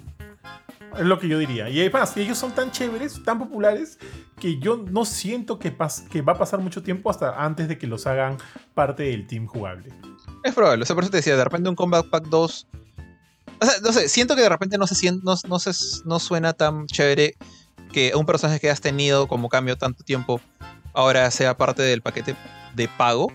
Es lo que yo diría. Y además, ellos son tan chéveres, tan populares, que yo no siento que, pas- que va a pasar mucho tiempo hasta antes de que los hagan parte del team jugable. Es probable. O sea, por eso te decía, de repente un Combat Pack 2. O sea, no sé, siento que de repente no se, sien- no, no se no suena tan chévere que un personaje que has tenido como cambio tanto tiempo ahora sea parte del paquete de pago.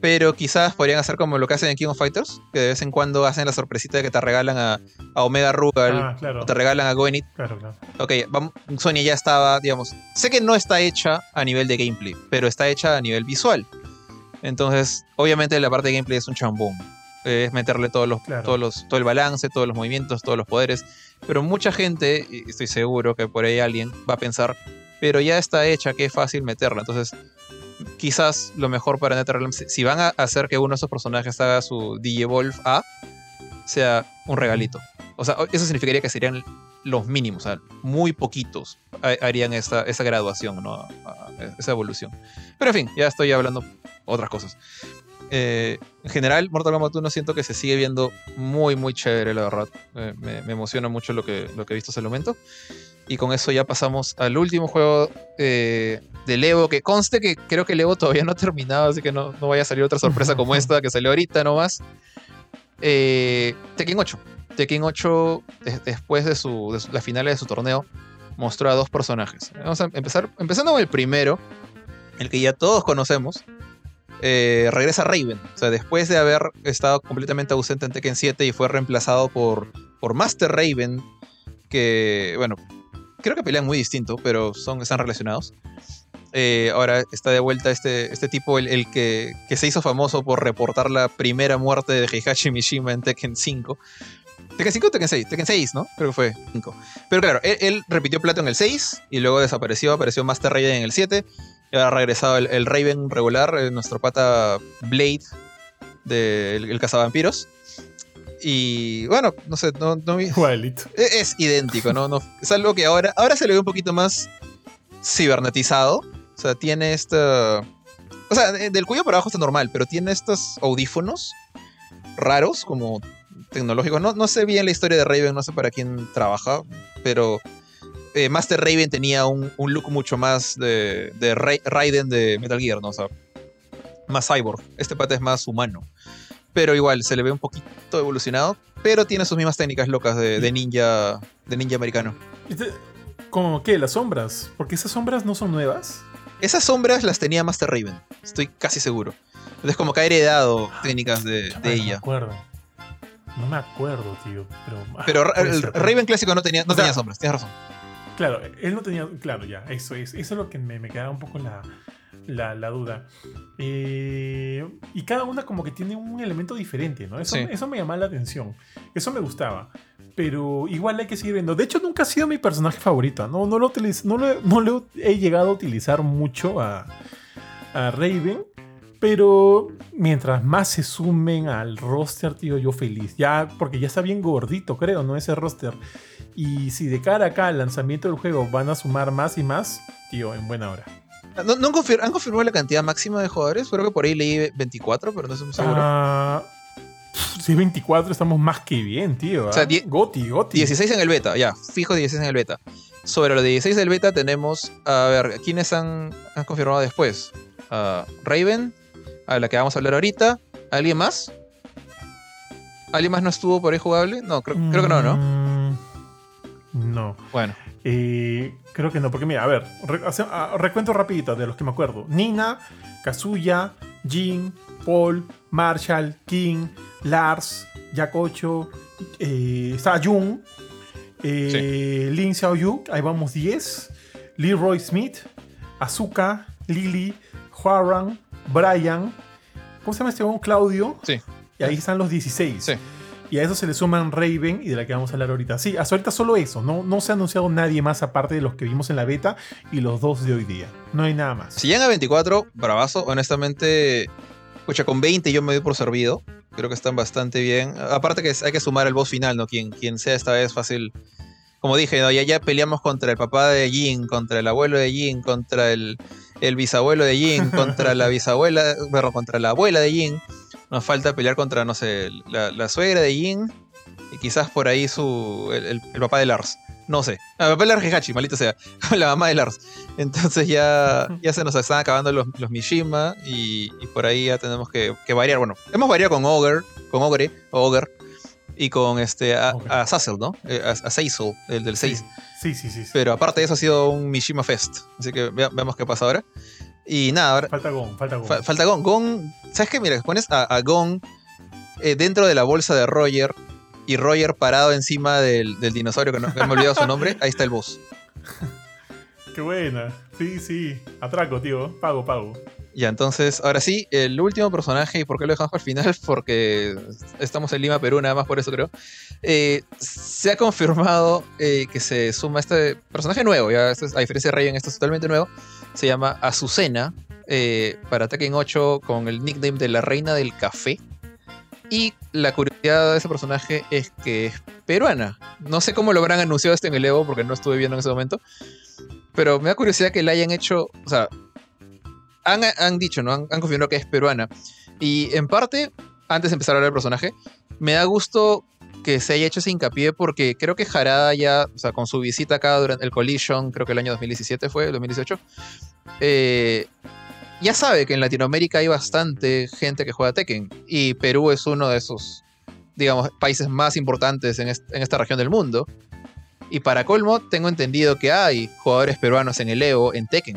Pero quizás podrían hacer como lo que hacen en King of Fighters, que de vez en cuando hacen la sorpresita de que te regalan a, a Omega Rugal Ah, claro. o te regalan a Goenit. Claro, claro. Ok, vamos, Sonya ya estaba, digamos. Sé que no está hecha a nivel de gameplay, pero está hecha a nivel visual. Entonces, obviamente la parte de gameplay es un chambón. Eh, Es meterle todos los, Claro. todos los, todo el balance, todos los movimientos, todos los poderes. Pero mucha gente, y estoy seguro que por ahí alguien va a pensar, pero ya está hecha, qué fácil meterla. Entonces, quizás lo mejor para NetherRealm, si van a hacer que uno de esos personajes haga su Digivolve A, sea un regalito. O sea, eso significaría que serían los mínimos, o sea, muy poquitos ha- harían esa, esa graduación, ¿no? Esa evolución. Pero en fin, ya estoy hablando otras cosas. Eh, en general, Mortal Kombat 1 siento que se sigue viendo muy, muy chévere, la verdad. Eh, me, me emociona mucho lo que, lo que he visto hasta el momento. Y con eso ya pasamos al último juego eh, del Evo, que conste que creo que el Evo todavía no ha terminado, así que no, no vaya a salir otra sorpresa como esta que salió ahorita nomás. Eh, Tekken 8. Tekken 8, des- después de, su, de su- las finales de su torneo, mostró a dos personajes. Vamos a empezar, empezando con el primero, el que ya todos conocemos. Eh, regresa Raven. O sea, después de haber estado completamente ausente en Tekken 7 y fue reemplazado por, por Master Raven, que, bueno, creo que pelean muy distinto, pero son, están relacionados. Eh, ahora está de vuelta este, este tipo, el, que, que, se hizo famoso por reportar la primera muerte de Heihachi Mishima en Tekken 5. Tekken 5 o Tekken 6? Tekken 6, ¿no? Creo que fue 5. Pero claro, él, repitió plato en el 6 y luego desapareció, apareció Master Raiden en el 7. Ha regresado el, Raven regular, eh, nuestro pata Blade del de, el cazavampiros. Y bueno, no sé, no, no e, es, idéntico, ¿no? ¿no? Es algo que ahora, ahora se le ve un poquito más cibernetizado. O sea, tiene esta. O sea, del cuello para abajo está normal, pero tiene estos audífonos raros, como tecnológicos. No, no sé bien la historia de Raven, no sé para quién trabaja, pero eh, Master Raven tenía un, un, look mucho más de, de Raiden de Metal Gear, ¿no? O sea, más cyborg. Este pata es más humano. Pero igual, se le ve un poquito evolucionado, pero tiene sus mismas técnicas locas de, de ninja de ninja americano. ¿Cómo qué? ¿Las sombras? Porque esas sombras no son nuevas. Esas sombras las tenía Master Raven, estoy casi seguro. Es como que ha heredado técnicas de, de ella. No me acuerdo. No me acuerdo, tío. Pero, ah, el Raven clásico no tenía, no tenía sombras, tienes razón. Claro, él no tenía. Claro, ya, eso es. Eso es lo que me, me quedaba un poco la, la, duda. Eh, y cada una como que tiene un elemento diferente, ¿no? Eso, eso me llamaba la atención. Eso me gustaba. Pero igual hay que seguir viendo. De hecho, nunca ha sido mi personaje favorito. No, no, lo, no, no lo he llegado a utilizar mucho a, a Raven. Pero mientras más se sumen al roster, tío, yo feliz. Ya, porque ya está bien gordito, creo, ¿no? Ese roster. Y si de cara acá al lanzamiento del juego van a sumar más y más, tío, en buena hora. ¿No, han, confirmado la cantidad máxima de jugadores? Creo que por ahí leí 24, pero no estoy muy seguro. Uh, si 24 estamos más que bien, tío. O sea, ¿ah? Goti, Goti. 16 en el beta, ya, fijo 16 en el beta. Sobre los 16 del beta tenemos, a ver, ¿quiénes han, han confirmado después? Uh, Raven, a la que vamos a hablar ahorita. ¿Alguien más? ¿Alguien más no estuvo por ahí jugable? No, creo, creo que no, ¿no? No. Bueno. Eh, creo que no, porque mira, a ver, ah, recuento rapidito de los que me acuerdo. Nina, Kazuya, Jin, Paul, Marshall, King, Lars, Yakocho, eh, Jung, eh, Lin Xiaoyu, ahí vamos 10, Leroy Smith, Azuka, Lily, Huaran, Brian, ¿cómo se llama este Claudio. Sí. Y ahí están los 16. Sí. Y a eso se le suman Raven y de la que vamos a hablar ahorita. Sí, hasta ahorita solo eso. No, no se ha anunciado nadie más aparte de los que vimos en la beta y los dos de hoy día. No hay nada más. Si llegan a 24, bravazo. Honestamente, escucha, con 20 yo me doy por servido. Creo que están bastante bien. Aparte que hay que sumar el boss final, ¿no? Quien, sea esta vez fácil. Como dije, ¿no? ya, ya peleamos contra el papá de Jin, contra el abuelo de Jin, contra el, el bisabuelo de Jin, contra la bisabuela, bueno, contra la abuela de Jin. Nos falta pelear contra, no sé, la, suegra de Yin y quizás por ahí su el, papá de Lars. No sé. Ah, el papá de Lars Hachi, maldito sea. la mamá de Lars. Entonces ya, ya se nos están acabando los, los Mishima y, por ahí ya tenemos que, variar. Bueno, hemos variado con Ogre, con Ogre, Ogre y con este a, a Sassel, ¿no? Eh, a, a el del 6. Sí. Sí, sí, Pero aparte de eso ha sido un Mishima Fest. Así que veamos qué pasa ahora. Y nada, ahora. Falta Gon, falta Gon. falta Gon. Gon. ¿Sabes qué? Mira, pones a, a Gon eh, dentro de la bolsa de Roger y Roger parado encima del, dinosaurio, que no me he olvidado su nombre. Ahí está el boss. Qué buena. Sí, sí. Atraco, tío. Pago, pago. Ya, entonces, ahora sí, el último personaje, ¿y por qué lo dejamos para el final? Porque estamos en Lima, Perú, nada más por eso creo. Eh, se ha confirmado eh, que se suma este personaje nuevo, ya, a diferencia de Raven, esto es totalmente nuevo se llama Azucena, eh, para Tekken 8 con el nickname de la reina del café. Y la curiosidad de ese personaje es que es peruana. No sé cómo lo habrán anunciado este en el Evo porque no estuve viendo en ese momento. Pero me da curiosidad que la hayan hecho. O sea, han, dicho, ¿no? Han, han, confirmado que es peruana. Y en parte, antes de empezar a hablar del personaje, me da gusto que se haya hecho ese hincapié porque creo que Harada ya, o sea, con su visita acá durante el Collision, creo que el año 2017 fue, 2018, eh, ya sabe que en Latinoamérica hay bastante gente que juega Tekken y Perú es uno de esos, digamos, países más importantes en, en esta región del mundo. Y para colmo, tengo entendido que hay jugadores peruanos en el Evo, en Tekken.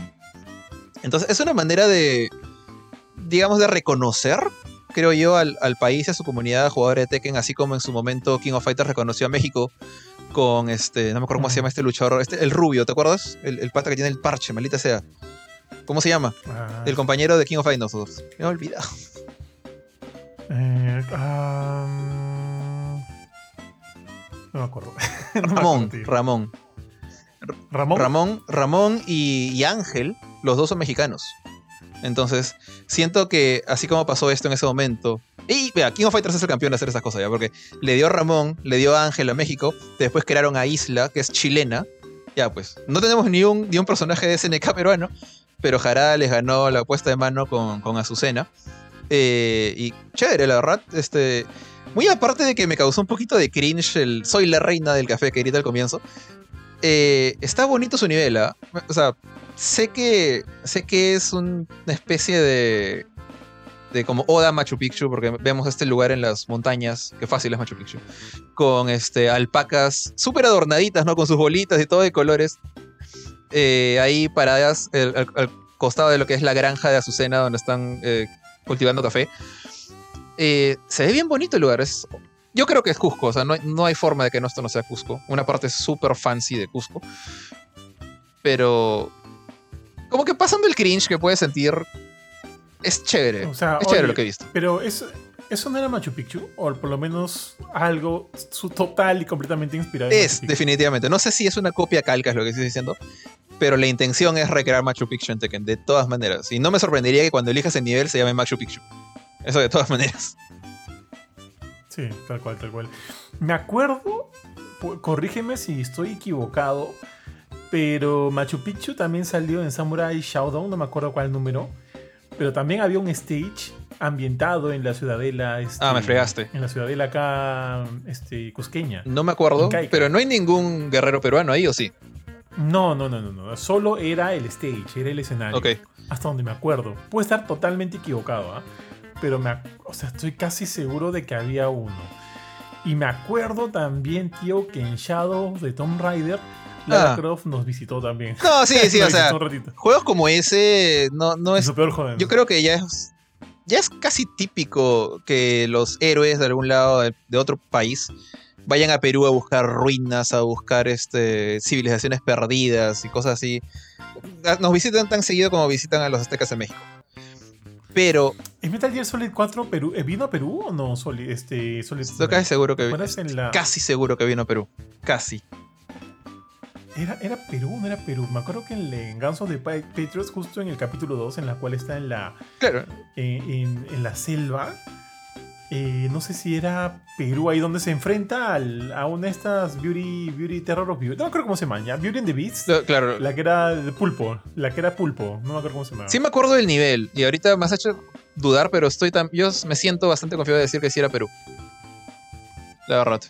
Entonces, es una manera de, digamos, de reconocer creo yo, al, país y a su comunidad de jugadores de Tekken, así como en su momento King of Fighters reconoció a México con este, no me acuerdo cómo se llama este luchador, este, el rubio, ¿te acuerdas? El, pata que tiene el parche, maldita sea. ¿Cómo se llama? Ah, El compañero de King of Dinosaurs. Me he olvidado. eh, no me acuerdo. No me acuerdo, Ramón. Ramón. Ramón. Ramón, Ramón y, y Ángel, los dos son mexicanos. Entonces, siento que así como pasó esto en ese momento. Y vea, King of Fighters es el campeón de hacer esas cosas ya, porque le dio Ramón, le dio Ángel a México, después crearon a Isla, que es chilena. Ya, pues, no tenemos ni un, ni un personaje de SNK peruano, pero Jarada les ganó la puesta de mano con, con Azucena. Eh, y chévere, la verdad. Este, muy aparte de que me causó un poquito de cringe el Soy la reina del café que grita al comienzo. eh, está bonito su nivel, ¿ah? O sea, sé que, sé que es un- una especie de, de como Oda Machu Picchu, porque vemos este lugar en las montañas, que fácil es Machu Picchu, con este, alpacas súper adornaditas, ¿no? Con sus bolitas y todo de colores. eh, ahí paradas al, al costado de lo que es la granja de Azucena, donde están eh, cultivando café. Eh, se ve bien bonito el lugar. Es, yo creo que es Cusco, o sea, no, no hay forma de que esto no sea Cusco. Una parte súper fancy de Cusco. Pero como que pasando el cringe que puedes sentir, es chévere. O sea, es chévere oye, lo que he visto. Pero eso, eso no era Machu Picchu, o por lo menos algo su total y completamente inspirado. Es, definitivamente. No sé si es una copia calca, es lo que estoy diciendo. Pero la intención es recrear Machu Picchu en Tekken, de todas maneras. Y no me sorprendería que cuando elijas el nivel se llame Machu Picchu. Eso de todas maneras. Sí, tal cual, tal cual. Me acuerdo, corrígeme si estoy equivocado, pero Machu Picchu también salió en Samurai Shodown, no me acuerdo cuál número, pero también había un stage ambientado en la ciudadela. este, Ah, me fregaste. En la ciudadela acá, este, cusqueña. No me acuerdo, pero no hay ningún guerrero peruano ahí, ¿o sí? No, no, no, no, no. Solo era el stage, era el escenario. Ok. Hasta donde me acuerdo. Puedo estar totalmente equivocado, ¿ah? Pero me, o sea, estoy casi seguro de que había uno. Y me acuerdo también, tío, que en Shadow de Tomb Raider, Lara Ah. Croft nos visitó también. No, sí, sí, o sea, juegos como ese no, no es su peor joven. Yo creo que ya es, ya es casi típico que los héroes de algún lado de, de otro país vayan a Perú a buscar ruinas, a buscar este, civilizaciones perdidas y cosas así. Ah, Nos visitan tan seguido como visitan a los aztecas en México. Pero ¿Es Metal Gear Solid 4 Perú? ¿eh, ¿Vino a Perú o no? Solid, este, Solid estoy casi seguro que ¿Recuerdas en la... casi seguro que vino a Perú. Casi. ¿Era, ¿Era Perú no era Perú? Me acuerdo que en, en the Pa- Patriots, justo en el capítulo 2, en la cual está en la, Claro. eh, en, en la selva. eh, no sé si era Perú ahí donde se enfrenta al- a una de estas Beauty, Beauty Terror of Beauty. No me acuerdo cómo se llama. ¿ya? Beauty and the Beast. Claro. La que era de pulpo. La que era pulpo. No me acuerdo cómo se llama. Sí me acuerdo del nivel y ahorita me has hecho dudar, pero estoy tan, yo me siento bastante confiado de decir que sí era Perú. La verdad.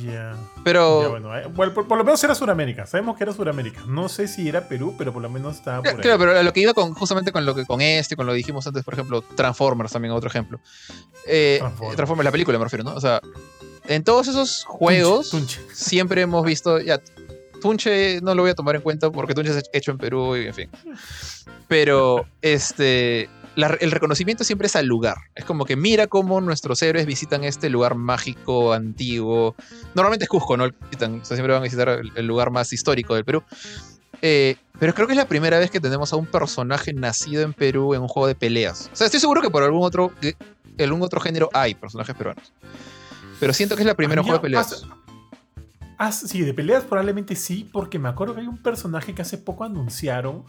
Ya. Pero Ya, bueno, eh, bueno, por, por lo menos era Sudamérica. Sabemos que era Sudamérica. No sé si era Perú, pero por lo menos estaba por Claro, ahí. pero lo que iba con, justamente con lo que con este, con lo que dijimos antes, por ejemplo, Transformers también, otro ejemplo. Eh, Transformers. Transformers. la película me refiero, ¿no? O sea, en todos esos juegos Tunche, tunche. siempre hemos visto, ya, Tunche no lo voy a tomar en cuenta porque Tunche es hecho en Perú y en fin. Pero este, la- el reconocimiento siempre es al lugar. Es como que mira cómo nuestros héroes visitan este lugar mágico, antiguo. Normalmente es Cusco, ¿no? Visitan, o sea, siempre van a visitar el, el lugar más histórico del Perú. Eh, pero creo que es la primera vez que tenemos a un personaje nacido en Perú en un juego de peleas. O sea, estoy seguro que por algún otro, algún otro género hay personajes peruanos. Pero siento que es la primera juego de peleas. ah, sí, de peleas probablemente sí, porque me acuerdo que hay un personaje que hace poco anunciaron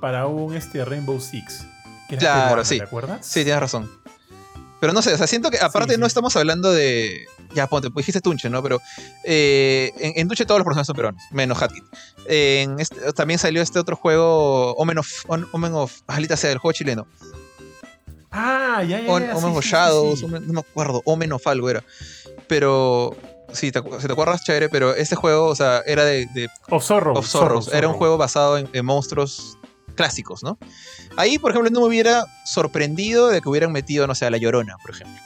para un este, Rainbow Six. Que Claro, sí. ¿Te acuerdas? Sí, tienes razón. Pero no sé, o sea, siento que aparte Sí, no estamos hablando de. Ya, ponte, pues dijiste Tunche, ¿no? Pero eh, en, en Tunche todos los personajes son peruanos, menos Hatkit. Este- también salió este otro juego, Omen of. On- Omen of. Alita sea, el juego chileno. Ah, ya, ya. On- ya, Omen sí, of Shadows. Omen- no me acuerdo, Omen of algo era. Pero. Sí, te, si te acuerdas, chévere, pero este juego, o sea, era de, de Of Zorro. of Zorros. Era un Zorro. juego basado en, en monstruos clásicos, ¿no? Ahí, por ejemplo, no me hubiera sorprendido de que hubieran metido, no sé, a la Llorona, por ejemplo.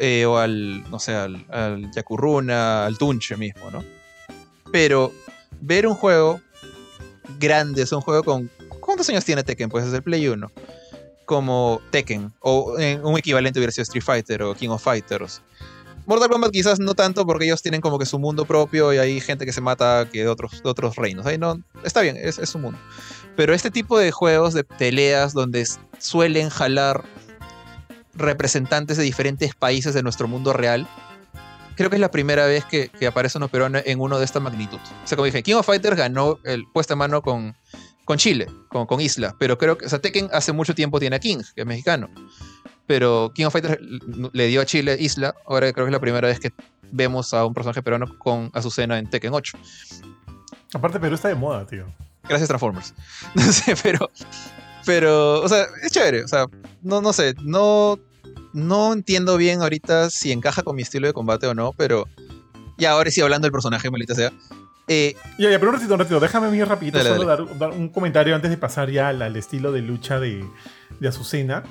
Eh, o al, no sé, al, al Yakuruna, al Tunche mismo, ¿no? Pero ver un juego grande, es un juego con... ¿Cuántos años tiene Tekken? Pues desde el Play 1. Como Tekken, o eh, un equivalente hubiera sido Street Fighter o King of Fighters. Mortal Kombat quizás no tanto porque ellos tienen como que su mundo propio y hay gente que se mata que de otros, de otros reinos. Ahí no, está bien, es, es su mundo. Pero este tipo de juegos de peleas donde suelen jalar representantes de diferentes países de nuestro mundo real, creo que es la primera vez que, que aparece uno peruano en uno de esta magnitud. O sea, como dije, King of Fighters ganó el puesta a mano con, con Chile, con, con Isla, pero creo que, o sea, Tekken hace mucho tiempo tiene a King, que es mexicano. Pero King of Fighters le dio a Chile Isla, ahora creo que es la primera vez que vemos a un personaje peruano con Azucena en Tekken 8. Aparte, Perú está de moda, tío. Gracias Transformers. No sé, pero. Pero, o sea, es chévere. O sea, no, no sé. No, no entiendo bien ahorita si encaja con mi estilo de combate o no, pero. Ya, ahora sí, hablando del personaje, maldita sea. Eh, Ya, ya, pero un ratito, un ratito. Déjame bien rapidito Dale, solo Dar, dar un comentario antes de pasar ya al, al estilo de lucha de, de Azucena.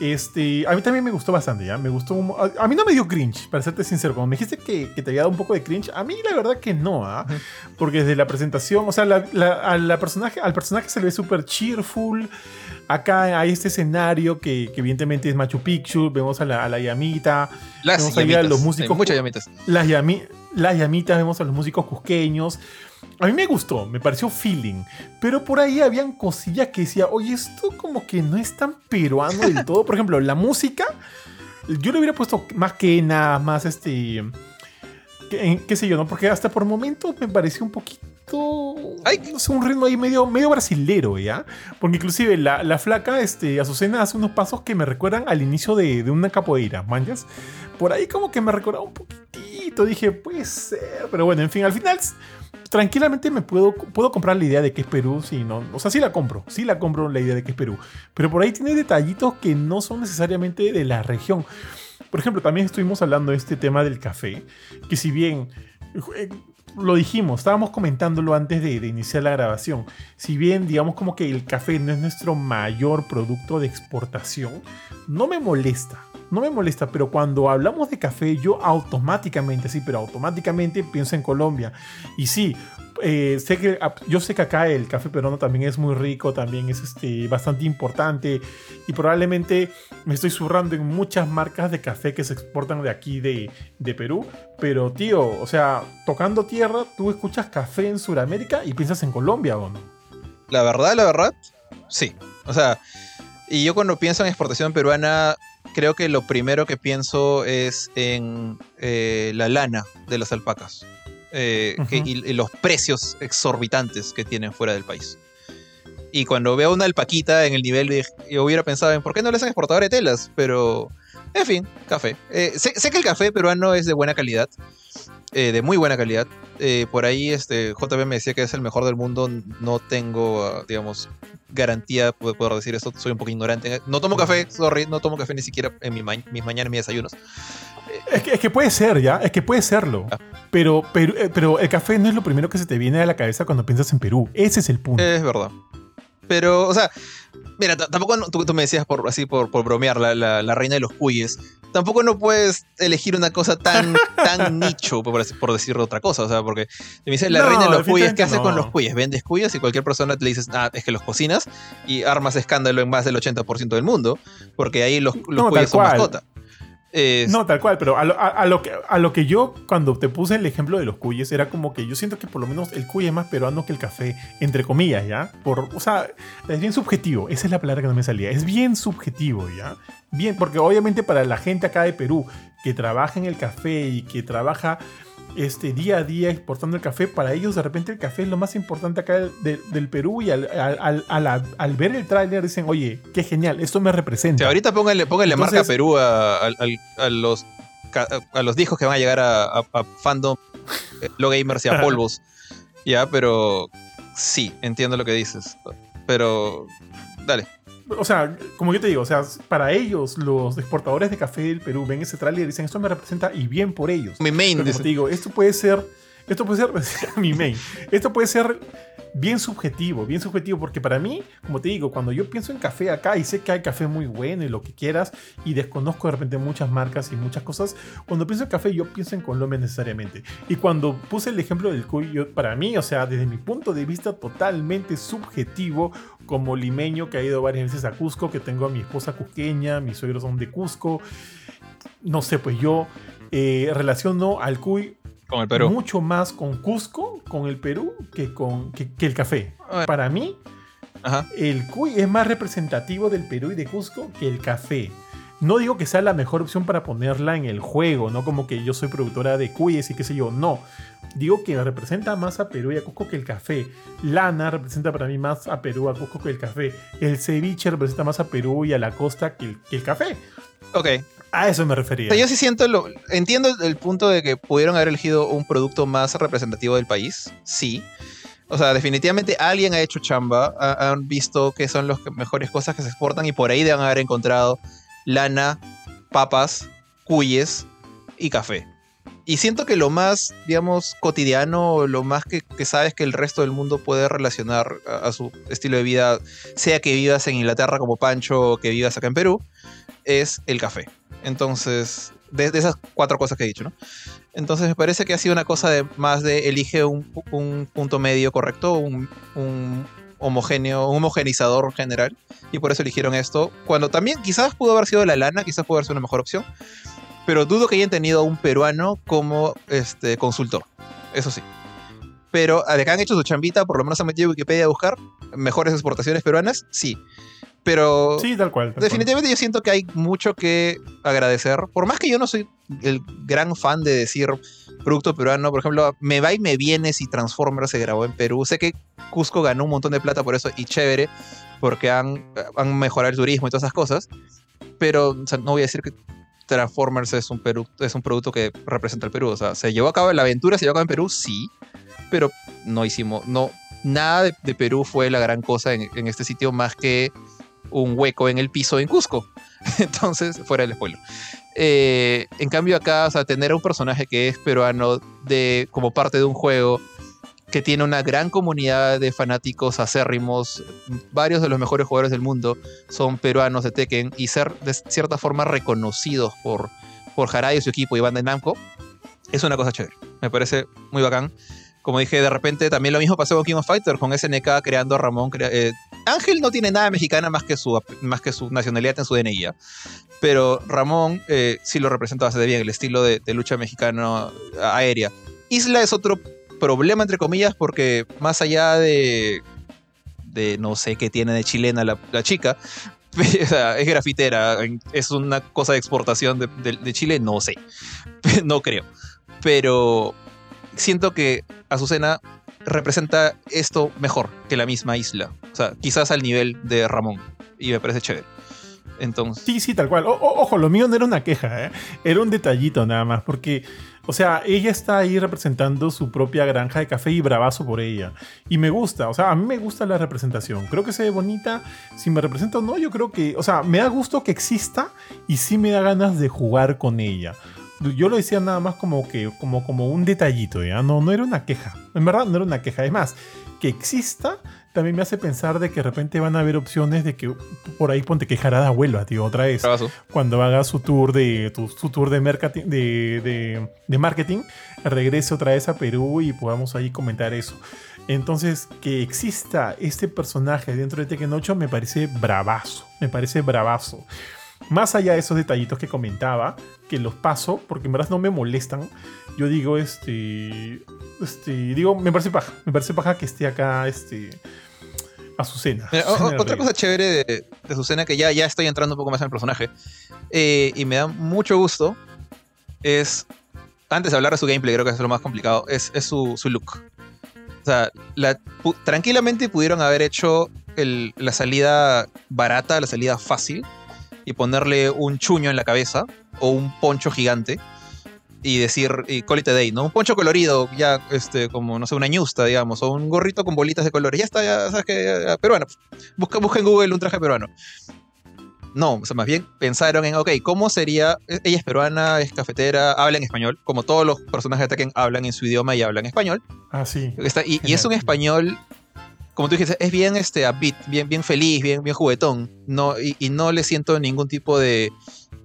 Este, a mí también me gustó bastante, ¿ya? Me gustó... un A, a mí no me dio cringe, para serte sincero. Como me dijiste que, que te había dado un poco de cringe, a mí la verdad que no, ¿ah? Porque desde la presentación, o sea, la, la- a la personaje, al personaje se le ve súper cheerful. Acá hay este escenario que, que evidentemente es Machu Picchu. Vemos a la, a la llamita. las a llamitas. los músicos. muchas llamitas. Las, llami- las llamitas, vemos a los músicos cusqueños. A mí me gustó, me pareció feeling. Pero por ahí habían cosillas que decía, oye, esto como que no es tan peruano del todo. Por ejemplo, la música, yo le hubiera puesto más quena, más este. que- qué sé yo, ¿no? Porque hasta por momentos me pareció un poquito. Ay. No sé, un ritmo ahí medio, medio brasilero, ¿ya? Porque inclusive la, la flaca, este, Azucena hace unos pasos que me recuerdan al inicio de, de una capoeira, ¿manjas? Por ahí como que me recordaba un poquitito, dije, puede ser, pero bueno, en fin, al final tranquilamente me puedo, puedo comprar la idea de que es Perú, sí, no, o sea, sí la compro, sí la compro la idea de que es Perú, pero por ahí tiene detallitos que no son necesariamente de la región. Por ejemplo, también estuvimos hablando de este tema del café, que si bien eh, lo dijimos, estábamos comentándolo antes de, de iniciar la grabación, si bien digamos como que el café no es nuestro mayor producto de exportación, no me molesta. No me molesta, pero cuando hablamos de café, yo automáticamente, sí, pero automáticamente pienso en Colombia. Y sí, eh, sé que, yo sé que acá el café peruano también es muy rico, también es este, bastante importante. Y probablemente me estoy zurrando en muchas marcas de café que se exportan de aquí, de, de Perú. Pero, tío, o sea, tocando tierra, tú escuchas café en Sudamérica y piensas en Colombia, ¿o no? La verdad, la verdad, sí. O sea, y yo cuando pienso en exportación peruana, creo que lo primero que pienso es en eh, la lana de las alpacas. eh, que- y, y los precios exorbitantes que tienen fuera del país. Y cuando veo una alpaquita en el nivel de... Yo hubiera pensado en por qué no le hacen exportador de telas, pero... En fin, café. Eh, sé, sé que el café peruano es de buena calidad, eh, de muy buena calidad. Eh, por ahí este, JB me decía que es el mejor del mundo. No tengo, ah, digamos, garantía de poder decir esto. Soy un poco ignorante. No tomo café, sorry, no tomo café ni siquiera en mi ma- mis mañanas, mis desayunos. Es que, es que puede ser, ¿ya? Es que puede serlo. Ah. Pero, pero, eh, pero el café no es lo primero que se te viene a la cabeza cuando piensas en Perú. Ese es el punto. Es verdad. Pero, o sea, mira, tampoco tú, tú me decías por así por, por bromear la, la- la reina de los cuyes. Tampoco no puedes elegir una cosa tan, tan nicho, por, por decir otra cosa. O sea, porque me dices la No, reina de los cuyes, ¿qué haces con los cuyes? Vendes cuyes y cualquier persona te le dices, ah, es que los cocinas y armas escándalo en más del 80% del mundo, porque ahí los, los No, cuyes son mascota. No, tal cual, pero a lo, a lo que, a lo que yo, cuando te puse el ejemplo de los cuyes, era como que yo siento que por lo menos el cuy es más peruano que el café, entre comillas, ¿ya? Por, o sea, es bien subjetivo, esa es la palabra que no me salía, es bien subjetivo, ¿ya? Bien, porque obviamente para la gente acá de Perú que trabaja en el café y que trabaja este, día a día exportando el café, para ellos de repente el café es lo más importante acá del, del- del Perú y al, al- al- ver el tráiler dicen, oye, qué genial, esto me o representa. sea, ahorita póngale, póngale marca Perú a, a- a los a los discos que van a llegar a fandom, eh, lo gamers y a polvos. ya, pero sí, entiendo lo que dices. Pero dale. O sea, como yo te digo, o sea, para ellos, los exportadores de café del Perú ven ese tráiler y dicen, esto me representa y bien por ellos. Mi main Pero como te digo, esto puede ser, esto puede ser, mi main, esto puede ser bien subjetivo, bien subjetivo, porque para mí, como te digo, cuando yo pienso en café acá y sé que hay café muy bueno y lo que quieras, y desconozco de repente muchas marcas y muchas cosas, cuando pienso en café yo pienso en Colombia necesariamente. Y cuando puse el ejemplo del cuy, yo- para mí, o sea, desde mi punto de vista totalmente subjetivo, como limeño que ha ido varias veces a Cusco, que tengo a mi esposa cusqueña, mis suegros son de Cusco, no sé, pues yo eh, relaciono al cuy con el Perú. mucho más con Cusco, con el Perú, que con que, que el café. Para mí, Ajá. el cuy es más representativo del Perú y de Cusco que el café. No digo que sea la mejor opción para ponerla en el juego, no como que yo soy productora de cuyes y qué sé yo, no. Digo que representa más a Perú y a Cusco que el café. Lana representa para mí más a Perú, a Cusco que el café. El ceviche representa más a Perú y a la costa que el, que el café. Ok. A eso me refería. Yo sí siento, lo, entiendo el punto de que pudieron haber elegido un producto más representativo del país, sí. O sea, definitivamente alguien ha hecho chamba, ha- han visto qué son las mejores cosas que se exportan y por ahí deben haber encontrado lana, papas, cuyes y café. Y siento que lo más, digamos, cotidiano, lo más que, que sabes que el resto del mundo puede relacionar a, su estilo de vida, sea que vivas en Inglaterra como Pancho o que vivas acá en Perú, es el café. Entonces, de, de esas cuatro cosas que he dicho, ¿no? Entonces me parece que ha sido una cosa de más de elige un, un punto medio correcto, un, un homogéneo, un homogenizador general, y por eso eligieron esto. Cuando también quizás pudo haber sido la lana, quizás pudo haber sido una mejor opción, pero dudo que hayan tenido un peruano como este consultor, eso sí. Pero de que han hecho su chambita, por lo menos han metido Wikipedia a buscar mejores exportaciones peruanas, sí. Pero Sí, tal cual. tal cual. Definitivamente yo siento que hay mucho que agradecer. Por más que yo no soy el gran fan de decir producto peruano, por ejemplo, me va y me viene si Transformers se grabó en Perú. Sé que Cusco ganó un montón de plata por eso y chévere, porque han, han mejorado el turismo y todas esas cosas. Pero o sea, no voy a decir que Transformers es un, Perú, es un producto que representa el Perú. O sea, se llevó a cabo la aventura, se llevó a cabo en Perú, sí, pero no hicimos, no, nada de, de Perú fue la gran cosa en, en este sitio más que un hueco en el piso en Cusco. Entonces, fuera del spoiler. Eh, en cambio acá, o sea, tener a un personaje que es peruano de, como parte de un juego que tiene una gran comunidad de fanáticos acérrimos, varios de los mejores jugadores del mundo son peruanos de Tekken y ser de cierta forma reconocidos por, por y su equipo y banda de Namco, es una cosa chévere. Me parece muy bacán. Como dije, de repente también lo mismo pasó con King of Fighters, con SNK creando a Ramón. eh, Ángel no tiene nada mexicana más que su, más que su nacionalidad en su DNI. Pero Ramón eh, sí lo representa bastante bien, el estilo de, lucha mexicano aérea. Isla es otro problema, entre comillas, porque más allá de, no sé qué tiene de chilena la, la chica, es grafitera, es una cosa de exportación de, de- de Chile, no sé, no creo. Pero siento que Azucena representa esto mejor que la misma isla. O sea, quizás al nivel de Ramón. Y me parece chévere. Entonces, Sí, sí, tal cual. Ojo, lo mío no era una queja, ¿eh? era un detallito nada más, porque, o sea, ella está ahí representando su propia granja de café y bravazo por ella. Y me gusta, o sea, a mí me gusta la representación. Creo que se ve bonita. Si me representa o no, yo creo que, o sea, me da gusto que exista y sí me da ganas de jugar con ella. Yo lo decía nada más como que, como, como un detallito, ¿ya? No, no era una queja. En verdad, no era una queja. Es más, que exista también me hace pensar de que de repente van a haber opciones de que por ahí ponte que Jarada vuelva, tío, otra vez cuando haga su tour de tu- su tour de, de, de- de marketing, regrese otra vez a Perú y podamos ahí comentar eso. Entonces, que exista este personaje dentro de Tekken 8 me parece bravazo, me parece bravazo. Más allá de esos detallitos que comentaba, que los paso, porque en verdad no me molestan, yo digo, este, este, digo, me parece paja, me parece paja que esté acá, este, Azucena. Mira, o- o- Azucena otra cosa chévere de, de Susana, que ya, ya estoy entrando un poco más en el personaje, eh, y me da mucho gusto, es, antes de hablar de su gameplay, creo que es lo más complicado, es, es su, su look. O sea, la- pu- tranquilamente pudieron haber hecho el- la salida barata, la salida fácil, y ponerle un chuño en la cabeza, o un poncho gigante, y decir, y call it a day, ¿no? Un poncho colorido, ya, este, como, no sé, una ñusta, digamos, o un gorrito con bolitas de colores. Ya está, ya sabes que, ya- ya, peruano. Busca, busca en Google un traje peruano. No, o sea, más bien pensaron en, ok, ¿cómo sería? e- Ella es peruana, es cafetera, habla en español, como todos los personajes de Tekken hablan en su idioma y hablan español. Ah, sí. Está, y, y es un español, como tú dijiste, es bien este, upbeat, bien, bien feliz, bien, bien juguetón. No, y, y no le siento ningún tipo de.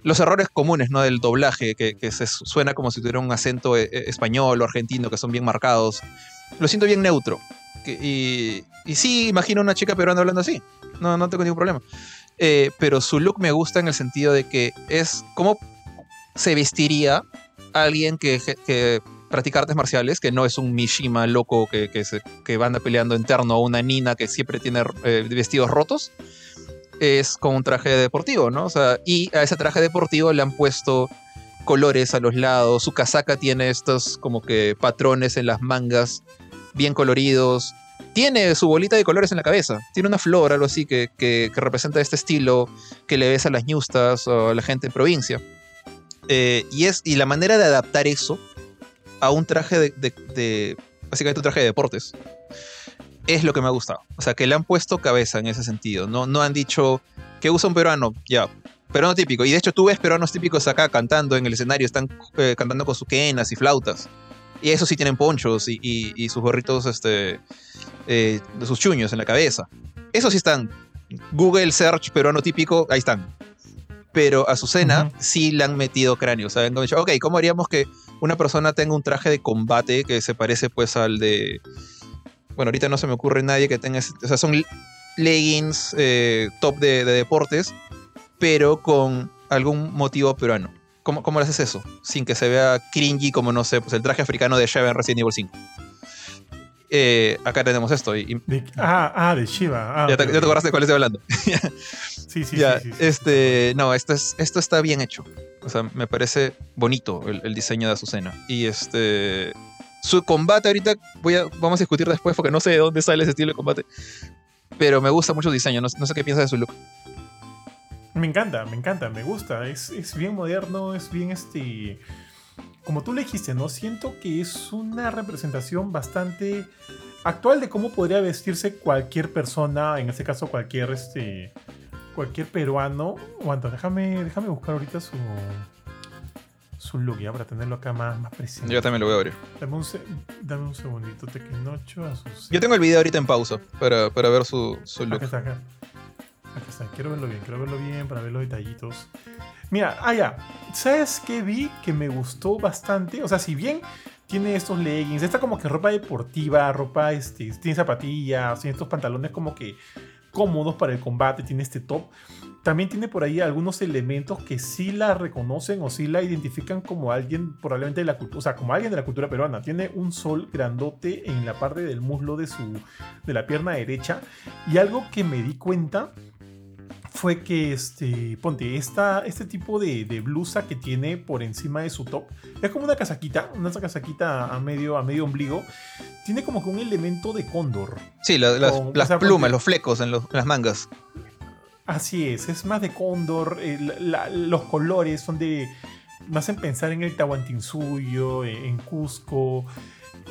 Los errores comunes ¿no? del doblaje, que, que se su- suena como si tuviera un acento eh, español o argentino, que son bien marcados. Lo siento bien neutro. Que- y, y sí, imagino una chica peruana hablando así. No, no tengo ningún problema. Eh, pero su look me gusta en el sentido de que es como se vestiría alguien que, que practica artes marciales, que no es un Mishima loco que, que, se, que anda peleando interno o una Nina que siempre tiene eh, vestidos rotos. Es con un traje deportivo, ¿no? O sea, y a ese traje deportivo le han puesto colores a los lados. Su casaca tiene estos como que patrones en las mangas bien coloridos. Tiene su bolita de colores en la cabeza. Tiene una flor, algo así, que, que, que representa este estilo que le ves a las ñustas o a la gente en provincia. Eh, y, es, y la manera de adaptar eso a un traje de, Básicamente un traje de deportes. Es lo que me ha gustado. O sea, que le han puesto cabeza en ese sentido. No, no han dicho que usa un peruano. Ya, peruano típico. Y de hecho tú ves peruanos típicos acá cantando en el escenario. Están eh, cantando con sus quenas y flautas. Y eso sí tienen ponchos y sus gorritos, este, eh, sus chuños en la cabeza. Eso sí están. Google Search peruano típico, ahí están. Pero a Azucena uh -huh. sí le han metido cráneo. O sea, han dicho, ok, ¿cómo haríamos que una persona tenga un traje de combate que se parece pues al de... Bueno, ahorita no se me ocurre nadie que tenga... O sea, son leggings, eh, top de, de, deportes, pero con algún motivo peruano. ¿Cómo, ¿Cómo le haces eso? Sin que se vea cringy como, no sé, pues el traje africano de Shiva en Resident Evil 5. Eh, acá tenemos esto. Y, de, ah, ah, de Shiva. Ah, ya, te, ya te acordaste de cuál estoy hablando. sí, sí, ya, sí, sí, Este, no, esto, es, esto está bien hecho. O sea, me parece bonito el, el diseño de Azucena. Y este. Su combate ahorita voy a, vamos a discutir después porque no sé de dónde sale ese estilo de combate. Pero me gusta mucho el diseño, no, no sé qué piensas de su look. Me encanta, me encanta, me gusta. Es, es bien moderno, es bien este como tú le dijiste, ¿no? Siento que es una representación bastante actual de cómo podría vestirse cualquier persona, en este caso cualquier este cualquier peruano. Aguanta, déjame, déjame buscar ahorita su su look ya para tenerlo acá más, más presente. Yo también lo voy a abrir. Dame un, dame un segundito, Tequenocho. Yo tengo el video ahorita en pausa para, para ver su, su look. Acá está, acá. Acá está, quiero verlo bien, quiero verlo bien para ver los detallitos. Mira, ah, ya. ¿Sabes qué vi que me gustó bastante? O sea, si bien tiene estos leggings, esta como que ropa deportiva, ropa, este, tiene zapatillas, tiene estos pantalones como que cómodos para el combate, tiene este top. También tiene por ahí algunos elementos que sí la reconocen o sí la identifican como alguien probablemente de la cultura, o sea, como alguien de la cultura peruana. Tiene un sol grandote en la parte del muslo de su de la pierna derecha y algo que me di cuenta fue que este, ponte, esta, este tipo de, de, blusa que tiene por encima de su top, es como una casaquita, una casaquita a medio, a medio ombligo, tiene como que un elemento de cóndor. Sí, la, las, con, las o sea, plumas, ponte, los flecos en, los, en, las mangas. Así es, es más de cóndor, eh, la, los colores son de... me hacen pensar en el Tahuantinsuyo, en Cusco,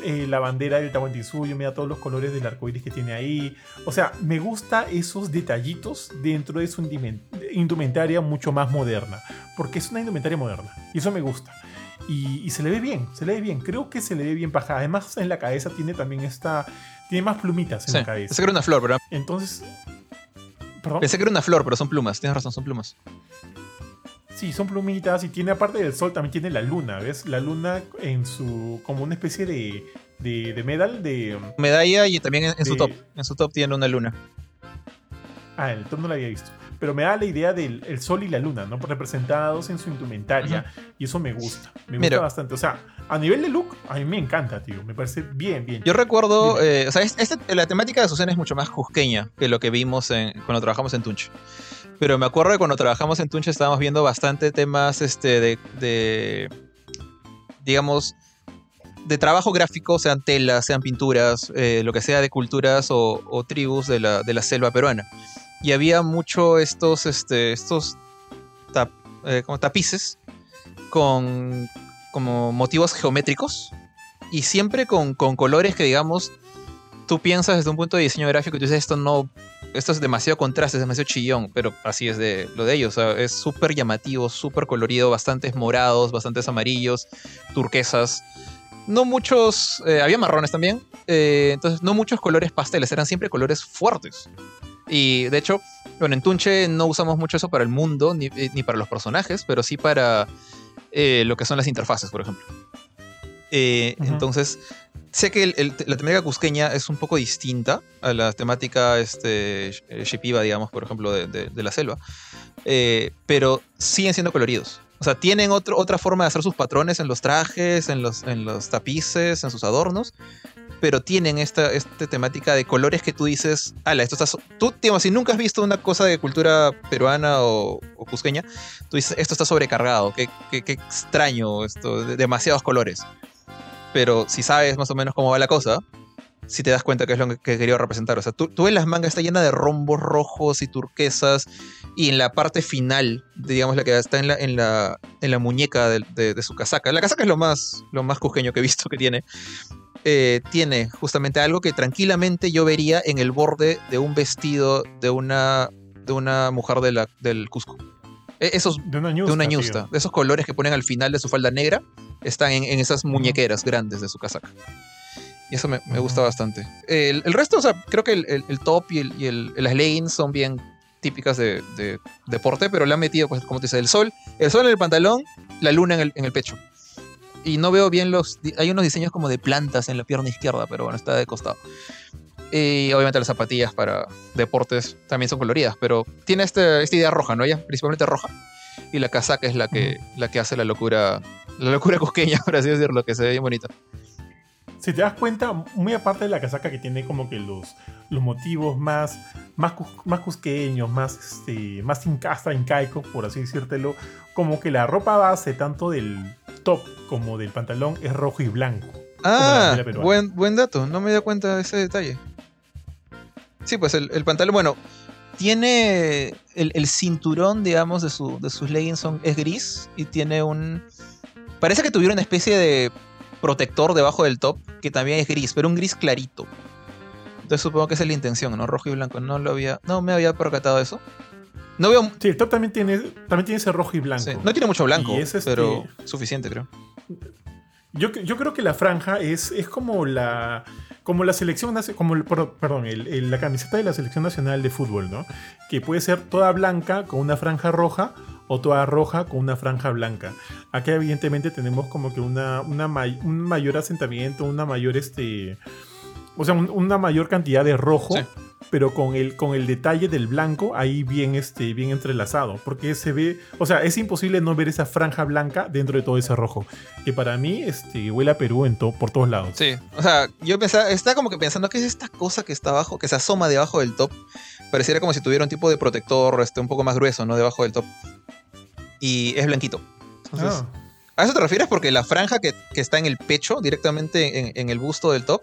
eh, la bandera del Tahuantinsuyo, mira todos los colores del arco iris que tiene ahí. O sea, me gusta esos detallitos dentro de su indumentaria mucho más moderna, porque es una indumentaria moderna y eso me gusta. Y, y, se le ve bien, se le ve bien. Creo que se le ve bien paja. Además, en la cabeza tiene también esta. Tiene más plumitas en sí, la cabeza. Pensé que era una flor, ¿verdad? Entonces. ¿Perdón? Pensé que era una flor, pero son plumas. Tienes razón, son plumas. Sí, son plumitas y tiene aparte del sol también tiene la luna, ¿ves? La luna en su como una especie de de, de medal de medalla y también en, en de, su top, en su top tiene una luna. Ah, el top no la había visto. Pero me da la idea del el sol y la luna, ¿no? Representados en su indumentaria. Uh -huh. Y eso me gusta. Me gusta Mira, bastante. O sea, a nivel de look, a mí me encanta, tío. Me parece bien, bien. Yo recuerdo, eh, o sea, este, la temática de Susana es mucho más cusqueña que lo que vimos en, cuando trabajamos en Tunch. Pero me acuerdo que cuando trabajamos en Tunch estábamos viendo bastante temas este, de, de digamos, de trabajo gráfico, sean telas, sean pinturas, eh, lo que sea de culturas o, tribus de la, de la, selva peruana. Y había mucho estos, este, estos eh, como tapices con como motivos geométricos y siempre con, con, colores que, digamos, tú piensas desde un punto de diseño gráfico y tú dices, esto no, esto es demasiado contraste, es demasiado chillón, pero así es de lo de ellos, es súper llamativo, súper colorido, bastantes morados, bastantes amarillos, turquesas, no muchos, eh, había marrones también, eh, entonces no muchos colores pasteles, eran siempre colores fuertes. Y de hecho, bueno, en Tunche no usamos mucho eso para el mundo, ni, eh, ni para los personajes, pero sí para lo que son las interfaces, por ejemplo. Eh, uh -huh. Entonces, sé que el, el, la temática cusqueña es un poco distinta a la temática este, shipiba, digamos, por ejemplo, de, de, de la selva, pero siguen siendo coloridos. O sea, tienen otro, otra forma de hacer sus patrones en los trajes, en los, en los tapices, en sus adornos, pero tienen esta, esta temática de colores que tú dices, ala, esto está... Tú, digamos, si nunca has visto una cosa de cultura peruana o, o cusqueña, tú dices, esto está sobrecargado, qué, qué, qué extraño esto, de- demasiados colores. Pero si sabes más o menos cómo va la cosa, si te das cuenta que es lo que que quería representar. O sea, tú, tú ves las mangas, está llena de rombos rojos y turquesas, y en la parte final, digamos, la que está en la, en la, en la muñeca de, su casaca. La casaca es lo más, lo más cusqueño que he visto que tiene. Eh, tiene justamente algo que tranquilamente yo vería en el borde de un vestido de una, de una mujer de del Cusco. E- Esos De una de ñusta. una tío. ñusta. De esos colores que ponen al final de su falda negra, están en, en esas muñequeras grandes de su casaca. Y eso me, me gusta bastante. El, el resto, o sea, creo que el, el- el top y, el, y las leggings son bien típicas de, de deporte, pero le han metido, pues, como te dice, el sol, el sol en el pantalón, la luna en el, en el pecho. Y no veo bien los. Hay unos diseños como de plantas en la pierna izquierda, pero bueno, está de costado. Y obviamente las zapatillas para deportes también son coloridas, pero tiene este, esta idea roja, ¿no? Ella, principalmente roja. Y la casaca es la que, la que hace la locura, la locura cusqueña, por así decirlo, que se ve bien bonita. Si te das cuenta, muy aparte de la casaca que tiene como que los, los motivos más, más, más cusqueños, más, este, más inca- hasta incaicos, por así decírtelo, como que la ropa base, tanto del top como del pantalón, es rojo y blanco. Ah, buen, buen dato, no me di cuenta de ese detalle. Sí, pues el, el pantalón, bueno, tiene el, el cinturón, digamos, de, su, de sus leggings son, es gris y tiene un... Parece que tuviera una especie de protector debajo del top que también es gris, pero un gris clarito. Entonces supongo que esa es la intención, ¿no? Rojo y blanco. No lo había... No me había percatado eso. No veo... Sí, el top también tiene, también tiene ese rojo y blanco. sí, no tiene mucho blanco, es este- pero suficiente, creo. Yo, yo creo que la franja es, como la selección como perdón la camiseta de la selección nacional de fútbol no que puede ser toda blanca con una franja roja o toda roja con una franja blanca acá evidentemente tenemos como que una, una un mayor asentamiento una mayor este o sea un- una mayor cantidad de rojo Sí. Pero con el, con el detalle del blanco ahí bien, este, bien entrelazado. Porque se ve, o sea, es imposible no ver esa franja blanca dentro de todo ese rojo. Que para mí este, huele a Perú en to- por todos lados. Sí, o sea, yo pensaba, estaba como que pensando, ¿qué es esta cosa que está abajo, que se asoma debajo del top? Pareciera como si tuviera un tipo de protector este, un poco más grueso, ¿no? Debajo del top. Y es blanquito. Entonces, Ah, ¿A eso te refieres? Porque la franja que, que está en el pecho, directamente en, en el busto del top,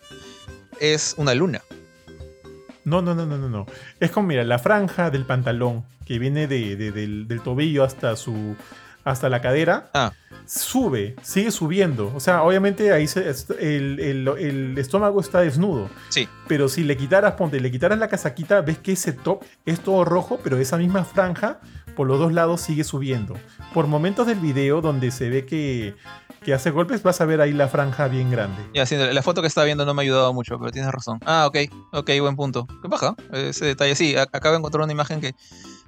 es una luna. No, no, no, no, no, no. Es como, mira, la franja del pantalón que viene de- de- del, del tobillo hasta su hasta la cadera, Ah. sube, sigue subiendo. O sea, obviamente ahí se- el, el- el estómago está desnudo. Sí. Pero si le quitaras, ponte, le quitaras la casaquita, ves que ese top es todo rojo, pero esa misma franja por los dos lados sigue subiendo. Por momentos del video donde se ve que, que hace golpes, vas a ver ahí la franja bien grande. Ya, sí, la foto que estaba viendo no me ha ayudado mucho, pero tienes razón. Ah, ok, ok, buen punto. ¿Qué baja? Ese detalle, sí, acabo de encontrar una imagen que,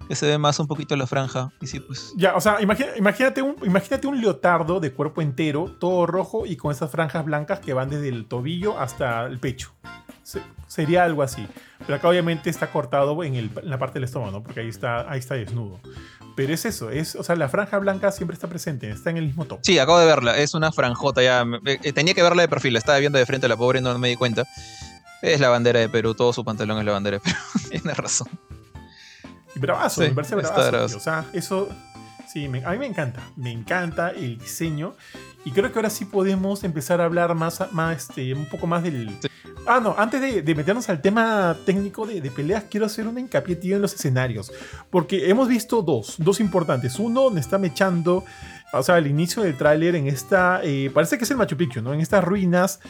que se ve más un poquito la franja. Y sí, pues. Ya, o sea, imagina- imagínate un, imagínate un leotardo de cuerpo entero, todo rojo y con esas franjas blancas que van desde el tobillo hasta el pecho. Se- sería algo así. Pero acá obviamente está cortado en, el- en la parte del estómago, ¿no? Porque ahí está, ahí está desnudo. Pero es eso, es, o sea, la franja blanca siempre está presente, está en el mismo top. Sí, acabo de verla. Es una franjota ya. eh, tenía que verla de perfil. La estaba viendo de frente a la pobre y no me di cuenta. Es la bandera de Perú. Todo su pantalón es la bandera de Perú. Tienes razón. Y bravazo, Sí, me parece bravazo. O sea, eso. Sí, me- a mí me encanta. Me encanta el diseño. Y creo que ahora sí podemos empezar a hablar más, más este, un poco más del. Sí. Ah, no, antes de, de meternos al tema técnico de, de peleas, quiero hacer un hincapié, tío, en los escenarios. Porque hemos visto dos, dos importantes. Uno donde está mechando, o sea, al inicio del tráiler, en esta. eh, parece que es el Machu Picchu, ¿no? En estas ruinas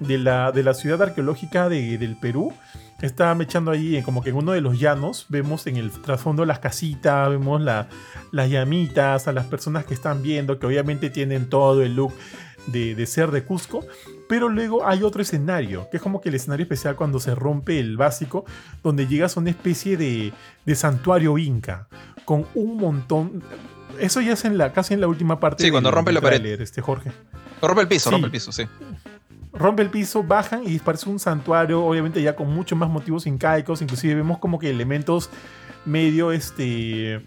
de la, de la ciudad arqueológica de- del Perú. Está mechando ahí, eh, como que en uno de los llanos, vemos en el trasfondo las casitas, vemos la- las llamitas, a las personas que están viendo, que obviamente tienen todo el look de, de ser de Cusco. Pero luego hay otro escenario, que es como que el escenario especial cuando se rompe el básico, donde llegas a una especie de, de santuario inca, con un montón... Eso ya es en la, casi en la última parte. Sí, cuando rompe la pared. Este, Jorge Rompe el piso, Sí. rompe el piso, sí. Rompe el piso, bajan y parece un santuario, obviamente ya con muchos más motivos incaicos, inclusive vemos como que elementos medio este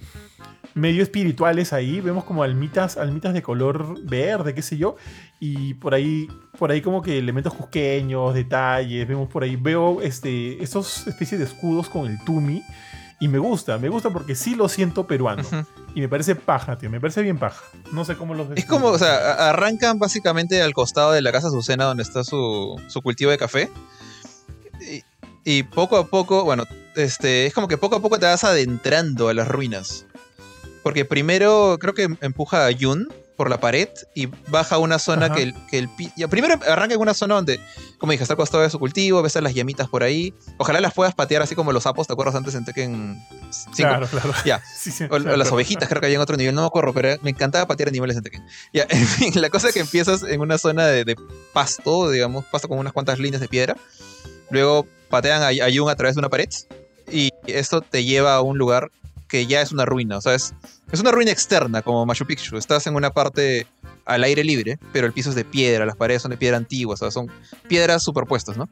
medio espirituales ahí. Vemos como almitas, almitas de color verde, qué sé yo. Y por ahí, por ahí como que elementos cusqueños, detalles. Vemos por ahí, veo este, estos especies de escudos con el tumi. Y me gusta, me gusta porque sí lo siento peruano. Y me parece paja, tío. Me parece bien paja. No sé cómo los Es como, o sea, arrancan básicamente al costado de la casa Azucena donde está su, su cultivo de café. Y, y, poco a poco, bueno, este, es como que poco a poco te vas adentrando a las ruinas. Porque primero creo que empuja a Yun por la pared y baja a una zona que el, que el ya, primero arranca en una zona donde, como dije, está al costado de su cultivo, ves a las llamitas por ahí. Ojalá las puedas patear así como los sapos, ¿te acuerdas antes en Tekken 5? Claro, claro. Ya. Sí, sí, o, o las ovejitas, creo que había en otro nivel, no me acuerdo, pero me encantaba patear niveles en Tekken. Ya, en fin, la cosa es que empiezas en una zona de, de pasto, digamos, pasto con unas cuantas líneas de piedra. Luego patean a, a Yun a través de una pared y esto te lleva a un lugar que ya es una ruina. O sea, es, es una ruina externa, como Machu Picchu. Estás en una parte al aire libre, pero el piso es de piedra, las paredes son de piedra antigua, o sea, son piedras superpuestas, ¿no?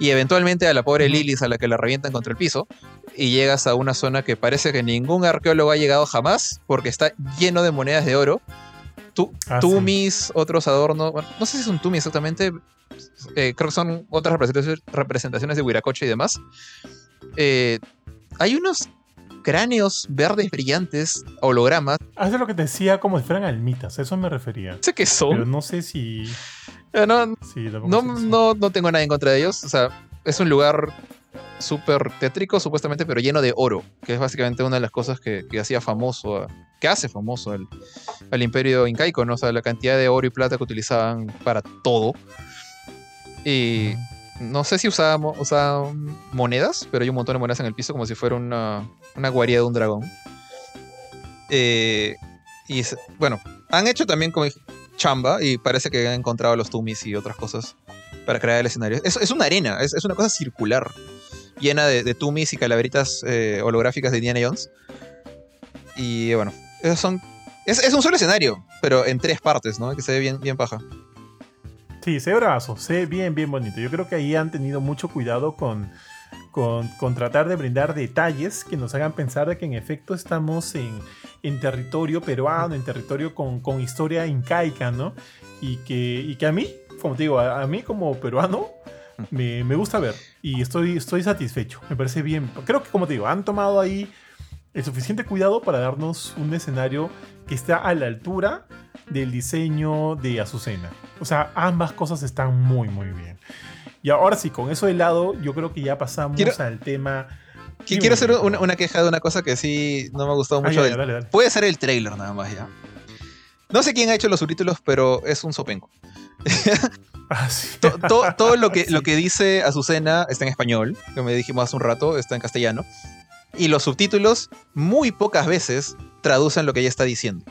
Y eventualmente a la pobre Lilith a la que la revientan contra el piso, y llegas a una zona que parece que ningún arqueólogo ha llegado jamás, porque está lleno de monedas de oro. Tu, Ah, tumis, sí. otros adornos, bueno, no sé si es un tumi exactamente, eh, creo que son otras representaciones, representaciones de Huiracocha y demás. Eh, hay unos cráneos verdes brillantes, hologramas. Hace lo que te decía como si fueran almitas, eso me refería. Sé que son. Pero no sé si. Eh, no, sí, no, no, no, tengo nada en contra de ellos. O sea, es un lugar súper tétrico, supuestamente, pero lleno de oro, que es básicamente una de las cosas que, que hacía famoso, que hace famoso al, al, imperio incaico, ¿no? O sea, la cantidad de oro y plata que utilizaban para todo. Y no sé si usaban monedas, pero hay un montón de monedas en el piso como si fuera una, una guarida de un dragón. Eh, y bueno, han hecho también como chamba y parece que han encontrado los tumis y otras cosas para crear el escenario. Es, es una arena, es, es, una cosa circular, llena de, de tumis y calaveritas eh, holográficas de Indiana Jones. Y bueno, esos son. Es, es, un solo escenario, pero en tres partes, ¿no? Que se ve bien, bien paja. Sí, ve bravazo, ve bien, bien bonito. Yo creo que ahí han tenido mucho cuidado con, con, con, tratar de brindar detalles que nos hagan pensar de que en efecto estamos en, en territorio peruano, en territorio con, con, historia incaica, ¿no? Y que, y que a mí, como te digo, a, a mí como peruano me, me, gusta ver y estoy, estoy satisfecho. Me parece bien. Creo que, como te digo, han tomado ahí el suficiente cuidado para darnos un escenario que está a la altura del diseño de Azucena. O sea, ambas cosas están muy, muy bien. Y ahora sí, con eso de lado, yo creo que ya pasamos quiero, al tema. Quiero hacer una, una, queja de una cosa que sí no me ha gustado mucho. Ah, ya, del, dale, dale. Puede ser el trailer nada más ya. No sé quién ha hecho los subtítulos, pero es un sopenco. ah, sí. todo, lo, que, sí. lo que dice Azucena está en español, como dijimos hace un rato, está en castellano. Y los subtítulos muy pocas veces traducen lo que ella está diciendo.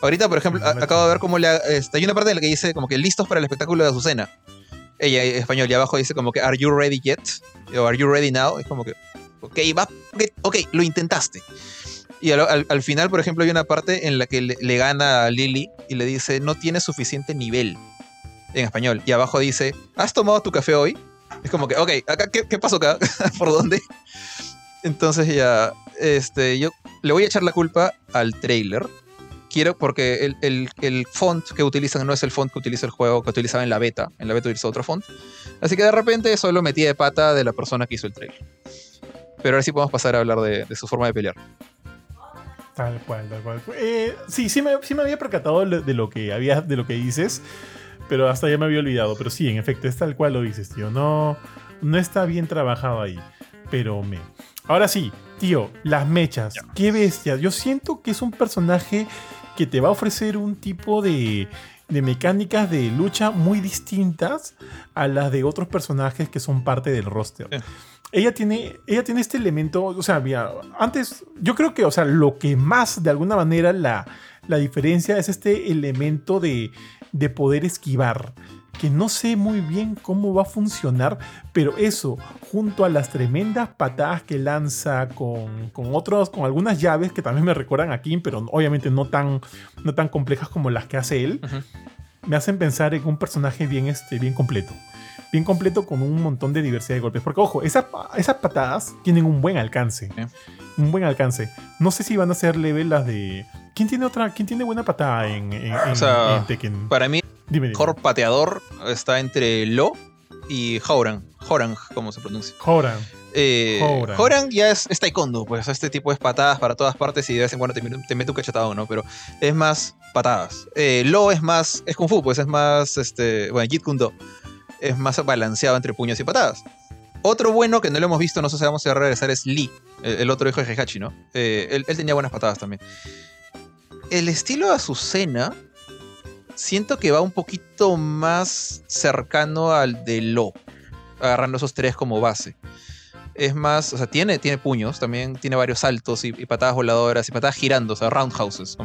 Ahorita, por ejemplo, acabo de ver cómo le. Este, hay una parte en la que dice como que listos para el espectáculo de Azucena. Ella en español y abajo dice como que Are you ready yet? O Are you ready now? Es como que. Ok, va. Okay, ok, lo intentaste. Y al, al, al, final, por ejemplo, hay una parte en la que le, le, gana a Lily y le dice no tienes suficiente nivel en español. Y abajo dice, ¿has tomado tu café hoy? Es como que, ok, acá, ¿qué, qué pasó acá? ¿Por dónde? Entonces ya, este, yo le voy a echar la culpa al trailer. Quiero, porque el, el, el, font que utilizan no es el font que utiliza el juego que utilizaba en la beta. En la beta utilizó otro font. Así que de repente solo metí de pata de la persona que hizo el trailer. Pero ahora sí podemos pasar a hablar de, de su forma de pelear. Tal cual, tal cual. Eh, sí, sí me, sí me, había percatado de lo, que había, de lo que dices, pero hasta ya me había olvidado. Pero sí, en efecto, es tal cual lo dices, tío. No, no está bien trabajado ahí. Pero me. Ahora sí, tío, las mechas. Qué bestia. Yo siento que es un personaje que te va a ofrecer un tipo de, de mecánicas de lucha muy distintas a las de otros personajes que son parte del roster. Ella tiene, ella tiene este elemento, o sea, mira, antes, yo creo que, o sea, lo que más de alguna manera la, la diferencia es este elemento de, de poder esquivar que no sé muy bien cómo va a funcionar, pero eso, junto a las tremendas patadas que lanza con, con otros, con algunas llaves que también me recuerdan a Kim, pero obviamente no tan, no tan complejas como las que hace él, uh -huh. me hacen pensar en un personaje bien, este, bien completo. Bien completo con un montón de diversidad de golpes. Porque, ojo, esas, esas patadas tienen un buen alcance. Un buen alcance. No sé si van a ser level las de. ¿Quién tiene otra? ¿Quién tiene buena patada en, en, en- O sea, en Tekken? Para mí, Dime, mejor pateador está entre Lo y Houran. Horang, como se pronuncia. Horan. Eh, ya es, es taekwondo, pues este tipo es patadas para todas partes y de vez en cuando te, mete- te mete un cachetado, ¿no? Pero es más patadas. Eh, Lo es más, es kung fu, pues es más, este, bueno, Jeet Kune Do. Es más balanceado entre puños y patadas. Otro bueno que no lo hemos visto, no sé si vamos a regresar, es Lee, el, el otro hijo de Heihachi, ¿no? Eh, él, él tenía buenas patadas también. El estilo de Azucena, siento que va un poquito más cercano al de Lo, agarrando esos tres como base. Es más, o sea, tiene, tiene puños, también tiene varios saltos y, patadas voladoras y patadas girando, o sea, roundhouses.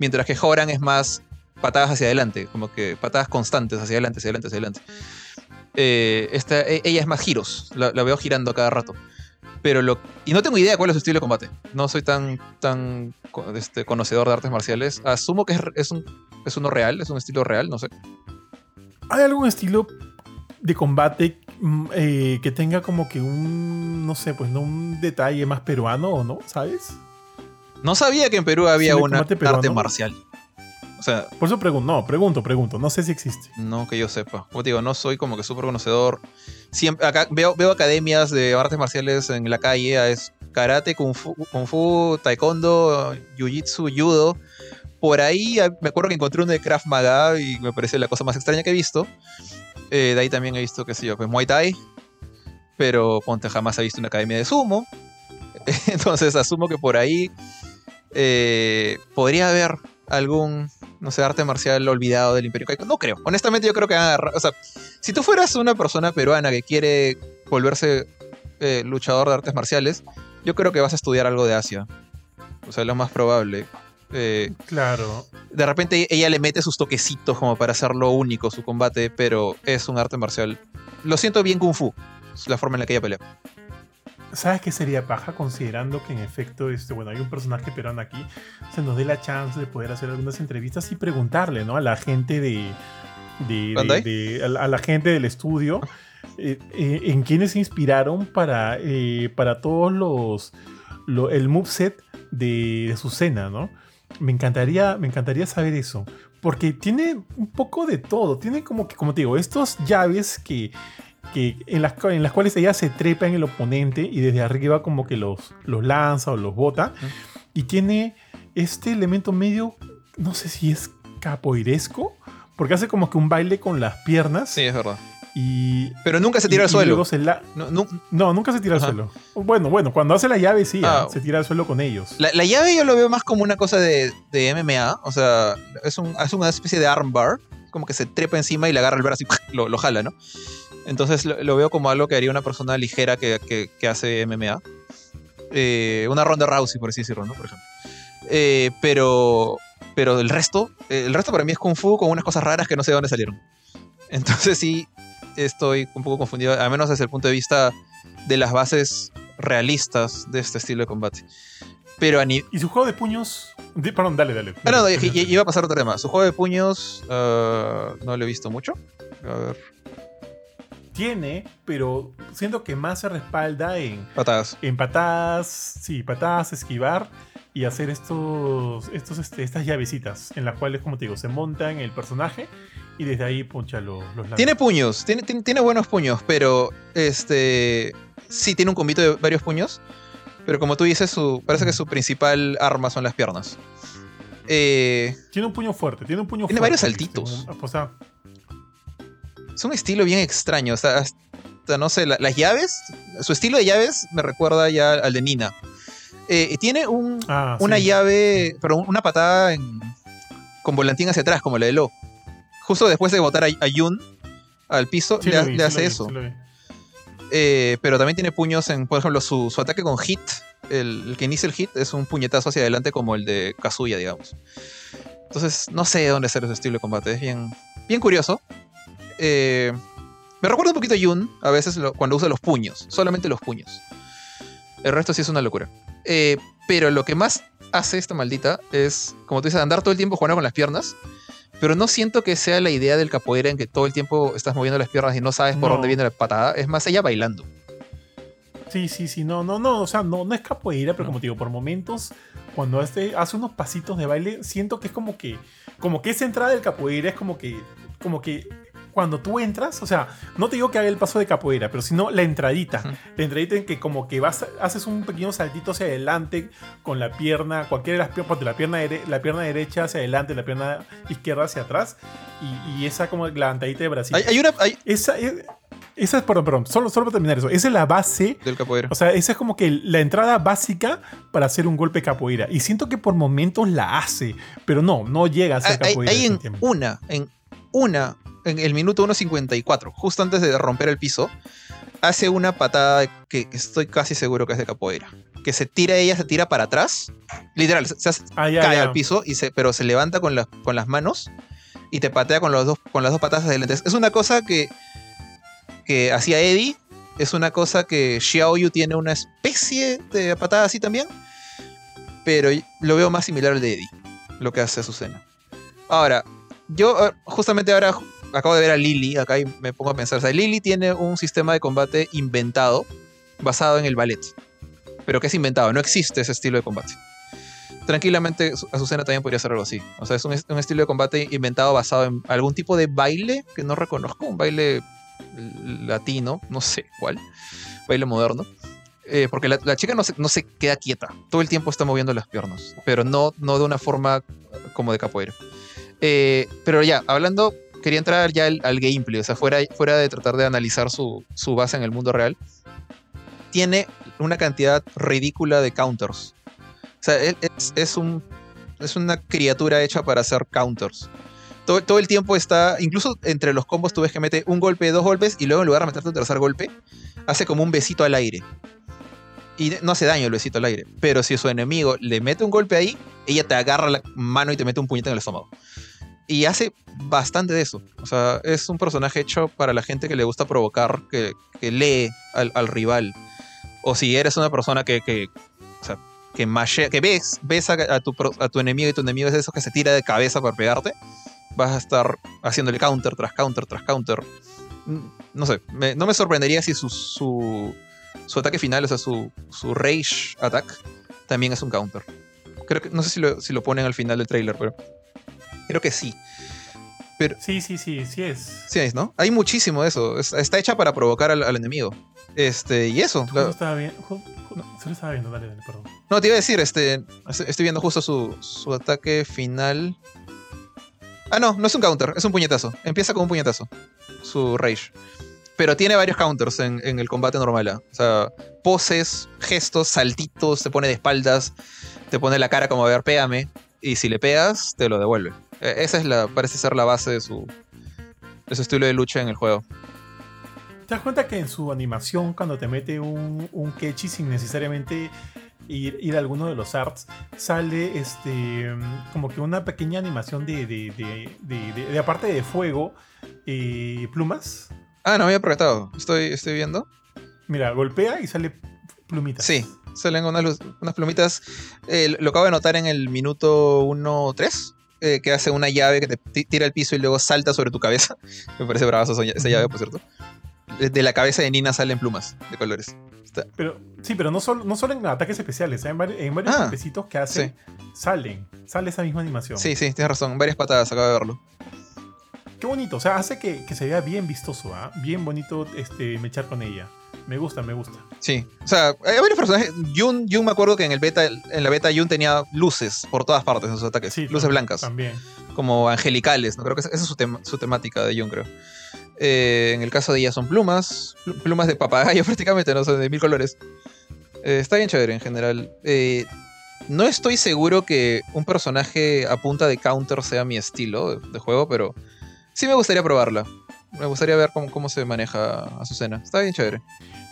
mientras que Horan es más patadas hacia adelante, como que patadas constantes hacia adelante, hacia adelante, hacia adelante. Eh, esta, e- ella es más giros, la, veo girando a cada rato. Pero y no tengo idea cuál es su estilo de combate. No soy tan, tan este, conocedor de artes marciales. Asumo que es, un, es uno real, es un estilo real, no sé. ¿Hay algún estilo de combate mm, eh, que tenga como que un, no sé, pues no un detalle más peruano o no? ¿Sabes? No sabía que en Perú había Sí, una peruano. arte marcial. O sea, Por eso pregunto, no, pregunto, pregunto. No sé si existe. No que yo sepa. Como te digo, no soy como que súper conocedor. Siempre, acá veo, veo academias de artes marciales en la calle. Es karate, kung fu, kung fu taekwondo, jiu-jitsu, judo. Por ahí ah, me acuerdo que encontré uno de Krav Maga y me parece la cosa más extraña que he visto. Eh, de ahí también he visto, qué sé yo, pues Muay Thai. Pero ponte, jamás he visto una academia de sumo. Entonces asumo que por ahí eh, podría haber algún, no sé, arte marcial olvidado del Imperio Caico. No creo. Honestamente, yo creo que O sea, si tú fueras una persona peruana que quiere volverse eh, luchador de artes marciales, yo creo que vas a estudiar algo de Asia. O sea, lo más probable. Eh, Claro. de repente ella le mete sus toquecitos como para hacerlo único su combate, pero es un arte marcial. Lo siento bien Kung Fu, es la forma en la que ella pelea. ¿Sabes qué sería paja? Considerando que en efecto, este, bueno, hay un personaje peruano aquí, se nos dé la chance de poder hacer algunas entrevistas y preguntarle, ¿no? A la gente de. de, de- ¿Bandai? de- a, la, gente del estudio. eh, eh, en quiénes se inspiraron para, eh, para todos los. lo- el moveset de, de Azucena, ¿no? Me encantaría, me encantaría saber eso. Porque tiene un poco de todo. Tiene como que, como te digo, estos llaves que, que en, las, en las cuales ella se trepa en el oponente y desde arriba como que los, los lanza o los bota. Y tiene este elemento medio, no sé si es capoeiresco, porque hace como que un baile con las piernas. Sí, es verdad. Y, Pero nunca se y- tira al y suelo. se la- No, no- no, nunca se tira Ajá. al suelo. Bueno, bueno, cuando hace la llave sí, Ah. ah, se tira al suelo con ellos. La, la llave yo lo veo más como una cosa de, de MMA. O sea, es, un- es una especie de armbar. Como que se trepa encima y le agarra el brazo y lo, lo jala, ¿no? Entonces lo, lo veo como algo que haría una persona ligera que, que- que hace MMA. Eh, una ronda Rousey, por así decirlo, ¿no? Por ejemplo. Eh, pero, pero el resto, el resto para mí es Kung Fu con unas cosas raras que no sé de dónde salieron. Entonces sí, estoy un poco confundido, al menos desde el punto de vista de las bases realistas de este estilo de combate. Pero a. Y su juego de puños. de- perdón, dale, dale. Ah, no, iba a pasar otro tema. Su juego de puños ah, no lo he visto mucho. A ver, Tiene, pero siento que más se respalda en, patadas. en patadas, sí, patadas, esquivar y hacer estos, estos, este, estas llavecitas en las cuales, como te digo, se monta en el personaje y desde ahí puncha los, los. Tiene puños, tiene, tiene, tiene buenos puños, pero este sí tiene un combito de varios puños. Pero como tú dices, su, parece que su principal arma son las piernas. Eh, Tiene un puño fuerte, tiene un puño Tiene fuerte, varios ¿viste? saltitos. O sea, es un estilo bien extraño. O sea, hasta, no sé, la- las llaves, su estilo de llaves me recuerda ya al de Nina. Eh, tiene un, ah, una sí. llave, pero una patada en- con volantín hacia atrás, como la de Lo. Justo después de botar a, a Yun al piso, Sí le, lo ha- vi, le sí hace vi, eso. sí. Eh, pero también tiene puños en, por ejemplo, su, su ataque con hit. El, el que inicia el hit es un puñetazo hacia adelante como el de Kazuya, digamos. Entonces, no sé de dónde hacer ese estilo de combate. Es bien, bien curioso. Eh, me recuerda un poquito a Yun, a veces lo- cuando usa los puños, solamente los puños. El resto sí es una locura. Eh, pero lo que más hace esta maldita es, como tú dices, andar todo el tiempo jugando con las piernas. Pero no siento que sea la idea del capoeira en que todo el tiempo estás moviendo las piernas y no sabes por No. dónde viene la patada. Es más ella bailando. Sí, sí, sí, no, no, no, o sea, no, no es capoeira, pero como te digo, por momentos, cuando este hace unos pasitos de baile, siento que es como que, como que esa entrada del capoeira es como que, como que cuando tú entras, o sea, no te digo que haga el paso de capoeira, pero sino la entradita. La entradita en que como que vas, haces un pequeño saltito hacia adelante con la pierna, cualquiera de las piernas, la pierna, la pierna derecha hacia adelante, la pierna izquierda hacia atrás, y, esa como la levantadita de Brasil. Hay, una... Esa, esa es, perdón, perdón, solo, solo para terminar eso. Esa es la base. Del capoeira. O sea, esa es como que la entrada básica para hacer un golpe capoeira. Y siento que por momentos la hace, pero no, no llega a ser capoeira. Hay, en una, en una en el minuto 1.54, justo antes de romper el piso, hace una patada que estoy casi seguro que es de capoeira. Que se tira ella, se tira para atrás. Literal, se, ah, cae al piso, y se, pero se levanta con, con las manos y te patea con, los dos, con las dos patadas adelante. Es una cosa que, que hacía Eddie. Es una cosa que Xiaoyu tiene una especie de patada así también. Pero lo veo más similar al de Eddie, lo que hace Azucena. Ahora, yo eh, justamente ahora acabo de ver a Lily acá me pongo a pensar, o sea, Lily tiene un sistema de combate inventado basado en el ballet, pero que es inventado, no existe ese estilo de combate. Tranquilamente, Azucena también podría ser algo así. O sea, es un, estilo de combate inventado basado en algún tipo de baile que no reconozco, un baile latino, no sé cuál, baile moderno. Eh, porque la, chica no se, no queda quieta, todo el tiempo está moviendo las piernas, pero no, no de una forma como de capoeira. Eh, pero ya, hablando quería entrar ya al, gameplay, o sea, fuera, de tratar de analizar su, base en el mundo real. Tiene una cantidad ridícula de counters. O sea, es, un, es una criatura hecha para hacer counters. Todo, todo, el tiempo está, incluso entre los combos tú ves que mete un golpe, dos golpes y luego en lugar de meterte un tercer golpe, hace como un besito al aire. Y no hace daño el besito al aire. Pero si su enemigo le mete un golpe ahí, ella te agarra la mano y te mete un puñete en el estómago. Y hace bastante de eso. O sea, es un personaje hecho para la gente que le gusta provocar, que, lee al, rival. O si eres una persona que, que, o sea, que, que ves, ves a, tu, a tu enemigo y tu enemigo es eso que se tira de cabeza para pegarte, vas a estar haciéndole counter tras counter tras counter. Mm, no sé, no me sorprendería si su, su, su, ataque final, o sea, su, su rage attack, también es un counter. Creo que, no sé si lo, si lo ponen al final del trailer, pero Creo que sí. Pero, sí, sí, sí, sí es. Sí es, ¿no? Hay muchísimo de eso. Está hecha para provocar al, enemigo. Este, y eso. No estaba bien. No, se lo estaba viendo, dale, dale, perdón. No, te iba a decir, este. Estoy viendo justo su, su ataque final. Ah, no, no es un counter, es un puñetazo. Empieza con un puñetazo. Su rage. Pero tiene varios counters en, en el combate normal. ¿ah? O sea, poses, gestos, saltitos, te pone de espaldas, te pone la cara como a ver, péame. Y si le pegas, te lo devuelve. E, esa es la, parece ser la base de su, de su estilo de lucha en el juego. ¿Te das cuenta que en su animación, cuando te mete un, un Kechi sin necesariamente ir, ir, a alguno de los arts, sale este como que una pequeña animación de, de, de, de aparte de fuego, y plumas? Ah, no había proyectado. Estoy, estoy viendo. Mira, golpea y sale plumitas. Sí, salen unas, unas plumitas. Eh, lo acabo de notar en el minuto 1-3 eh, que hace una llave que te tira al piso y luego salta sobre tu cabeza. Me parece brava esa, llave, por cierto. De la cabeza de Nina salen plumas de colores. Pero, sí, pero no solo, no solo en ataques especiales, ¿eh? en, varios, en varios ah, que hacen, salen, sale esa misma animación. Sí, sí, tienes razón, varias patadas, acabo de verlo. Qué bonito, o sea, hace que, se vea bien vistoso, ¿ah? bien bonito este, mechar con ella. Me gusta, me gusta. Sí. O sea, hay varios personajes. Jun, Jun me acuerdo que en el beta, en la beta Jun tenía luces por todas partes en sus ataques. Sí, luces blancas. También. Como angelicales, ¿no? Creo que esa es su, su temática de Jun, creo. Eh, en el caso de ella son plumas. Plumas de papagayo prácticamente, no sé, de mil colores. Eh, está bien chévere en general. Eh, no estoy seguro que un personaje a punta de counter sea mi estilo de, de juego, pero sí me gustaría probarla. Me gustaría ver cómo, se maneja Azucena. Está bien chévere.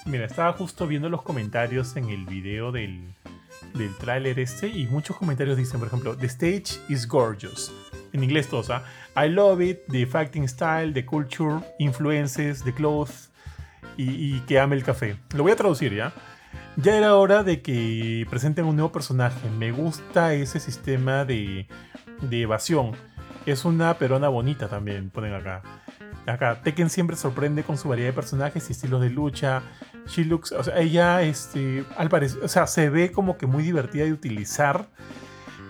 Mira, estaba justo viendo los comentarios en el video del, del tráiler este y muchos comentarios dicen, por ejemplo, The stage is gorgeous. En inglés todos, ¿ah? I love it, the fighting style, the culture, influences, the clothes y, que ame el café. Lo voy a traducir, ¿ya? Ya era hora de que presenten un nuevo personaje. Me gusta ese sistema de, de evasión. Es una perona bonita también, ponen acá. Acá, Tekken siempre sorprende con su variedad de personajes y estilos de lucha. She looks, o sea, ella, este, al parecer, o sea, se ve como que muy divertida de utilizar.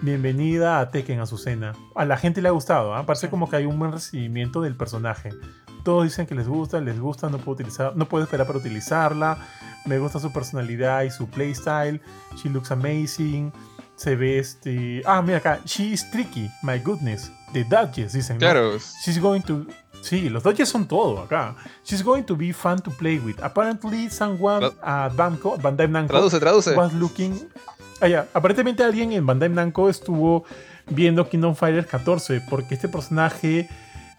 Bienvenida a Tekken, Azucena. A la gente le ha gustado, ¿ah? parece como que hay un buen recibimiento del personaje. Todos dicen que les gusta, les gusta, no puedo utilizar, no puedo esperar para utilizarla. Me gusta su personalidad y su playstyle. She looks amazing. Se ve este. Ah, mira acá. She is tricky. My goodness. The Dodges, dicen. ¿no? Claro. She's going to. Sí, los Dodges son todo acá. She's going to be fun to play with. Apparently, someone at Bamco, Bandai Namco Traduce, traduce. was looking. Ah. Aparentemente alguien en Bandai Namco estuvo viendo Kingdom Fighters 14 porque este personaje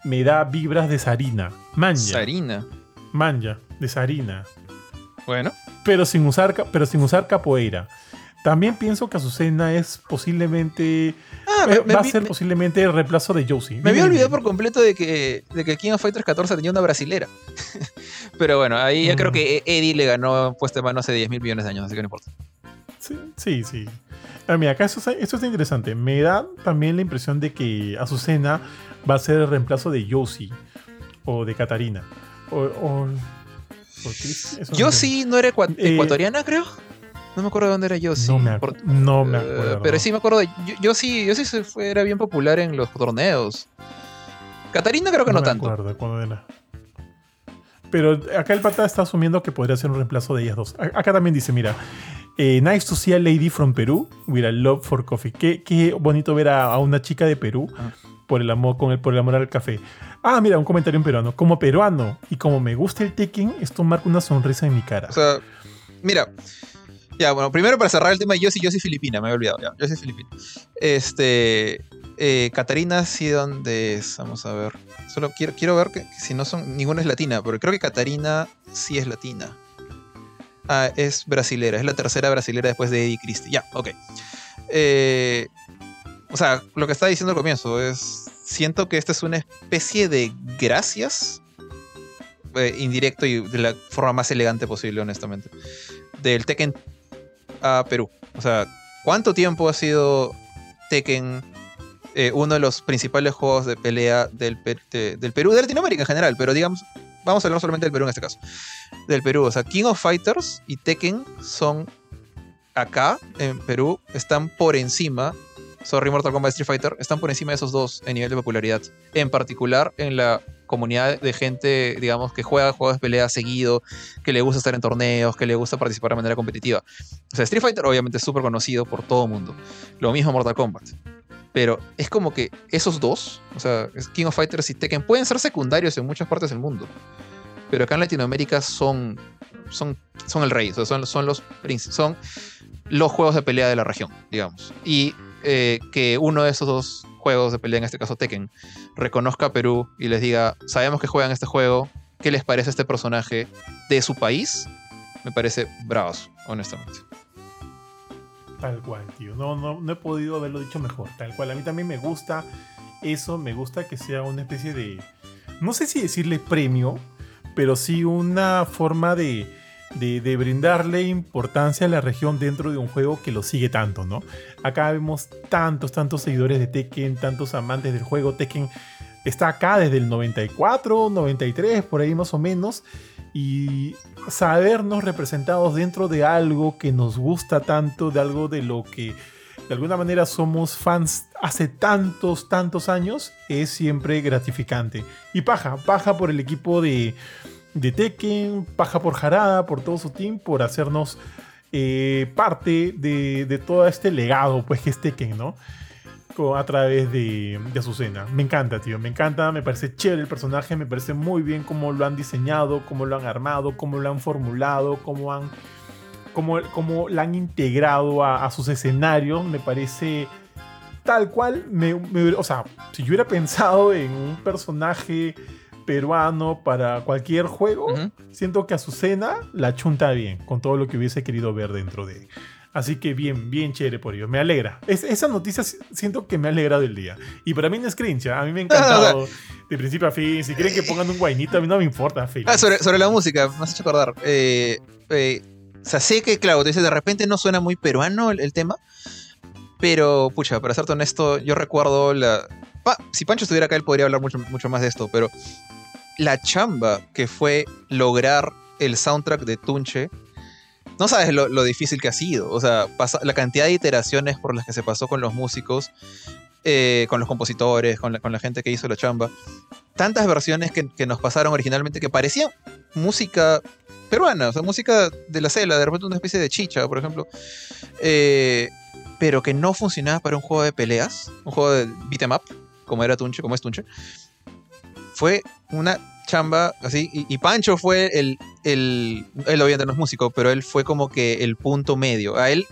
me da vibras de Sarina. Manja. Sarina. Manja, de Sarina. Bueno. Pero sin usar, pero sin usar capoeira. También pienso que Azucena es posiblemente. Ah, eh, me va a ser me- posiblemente el reemplazo de Josie. me había olvidado por completo de que, de que King of Fighters 14 tenía una brasilera. Pero bueno, ahí ya creo Mm. que Eddie le ganó puesta de mano hace 10 mil millones de años, así que no importa. Sí, sí. sí. Ah, mira, acá esto, esto está interesante. Me da también la impresión de que Azucena va a ser el reemplazo de Josie o de Katarina. O. o- o Chris, eso no sí era Eh, ecuatoriana, creo. No me acuerdo de dónde era yo, sí. No me, acu- no me acuerdo. pero sí me acuerdo de. Yo, yo sí, yo sí se fue- era bien popular en los torneos. Catarina creo que no, me tanto. acuerdo cuándo era. Pero acá el pata está asumiendo que podría ser un reemplazo de ellas dos. A- Acá también dice, mira, eh, nice to see a lady from Perú with a love for coffee. Qué, qué bonito ver a, a una chica de Perú Ah. por el amor con el, por el amor al café. Ah, mira, un comentario en peruano. Como peruano y como me gusta el Tekken, esto marca una sonrisa en mi cara. O sea, mira. Ya, bueno, primero para cerrar el tema, yo sí, yo sí filipina, me había olvidado. Ya, yo sí filipina. Este. eh, Catarina sí, ¿dónde es? Vamos a ver. Solo quiero, quiero ver que, que si no son. Ninguna es latina, pero creo que Catarina sí es latina. Ah, es brasilera, es la tercera brasilera después de Eddie Christie. Ya, ok. Eh, o sea, lo que estaba diciendo al comienzo es. Siento que esta es una especie de gracias. eh, indirecto y de la forma más elegante posible, honestamente. Del Tekken a Perú. O sea, ¿cuánto tiempo ha sido Tekken eh, uno de los principales juegos de pelea del, de- del Perú, de Latinoamérica en general? Pero digamos, vamos a hablar solamente del Perú en este caso. Del Perú, o sea, King of Fighters y Tekken son acá, en Perú, están por encima. Sorry, Mortal Kombat Street Fighter, están por encima de esos dos en nivel de popularidad. En particular, en la comunidad de gente, digamos, que juega juegos de pelea seguido, que le gusta estar en torneos, que le gusta participar de manera competitiva. O sea, Street Fighter obviamente es súper conocido por todo el mundo. Lo mismo Mortal Kombat. Pero es como que esos dos, o sea, King of Fighters y Tekken, pueden ser secundarios en muchas partes del mundo. Pero acá en Latinoamérica son, son, son el rey, son, son, los, son los juegos de pelea de la región, digamos. Y eh, que uno de esos dos juegos de pelea, en este caso Tekken, reconozca a Perú y les diga, sabemos que juegan este juego, ¿qué les parece este personaje de su país? Me parece bravos, honestamente. Tal cual, tío. No, no, no he podido haberlo dicho mejor. Tal cual. A mí también me gusta eso. Me gusta que sea una especie de. No sé si decirle premio, pero sí una forma de, de, brindarle importancia a la región dentro de un juego que lo sigue tanto, ¿no? Acá vemos tantos, tantos seguidores de Tekken, tantos amantes del juego. Tekken está acá desde el 94, 93, por ahí más o menos. Y sabernos representados dentro de algo que nos gusta tanto, de algo de lo que de alguna manera somos fans hace tantos, tantos años, es siempre gratificante. Y paja, paja por el equipo de, de Tekken, paja por Harada, por todo su team, por hacernos eh, parte de, de todo este legado, pues que es Tekken, ¿no? A través de, de Azucena. Me encanta, tío. Me encanta, me parece chévere el personaje, me parece muy bien cómo lo han diseñado, cómo lo han armado, cómo lo han formulado, cómo han cómo, cómo la han integrado a, sus escenarios, me parece tal cual, me, me o sea, si yo hubiera pensado en un personaje peruano para cualquier juego, Ujú. siento que Azucena la chunta bien con todo lo que hubiese querido ver dentro de. Así que bien, bien chévere por ello. Me alegra. Es- esa noticia si- siento que me ha alegrado el día. Y para mí no es cringe. ¿ah? A mí me ha encantado de principio a fin. Si quieren que pongan un guainito, a mí no me importa. Ah, sobre, sobre la música, me has hecho acordar. Eh, eh, o sea, sé que, claro, te dices, de repente no suena muy peruano el, el tema, pero, pucha, para serte honesto, yo recuerdo la... Pa- si Pancho estuviera acá, él podría hablar mucho, mucho más de esto, pero la chamba que fue lograr el soundtrack de Tunche, no sabes lo, difícil que ha sido. O sea, pasa, la cantidad de iteraciones por las que se pasó con los músicos, eh, con los compositores, con la, gente que hizo la chamba. Tantas versiones que, nos pasaron originalmente que parecían música peruana, o sea, música de la cela, de repente una especie de chicha, por ejemplo. Eh, pero que no funcionaba para un juego de peleas, un juego de beat em up, como era Tunche, como es Tunche. Fue una chamba así. Y, y, Pancho fue el, el. Él obviamente no es músico, pero él fue como que el punto medio. A él.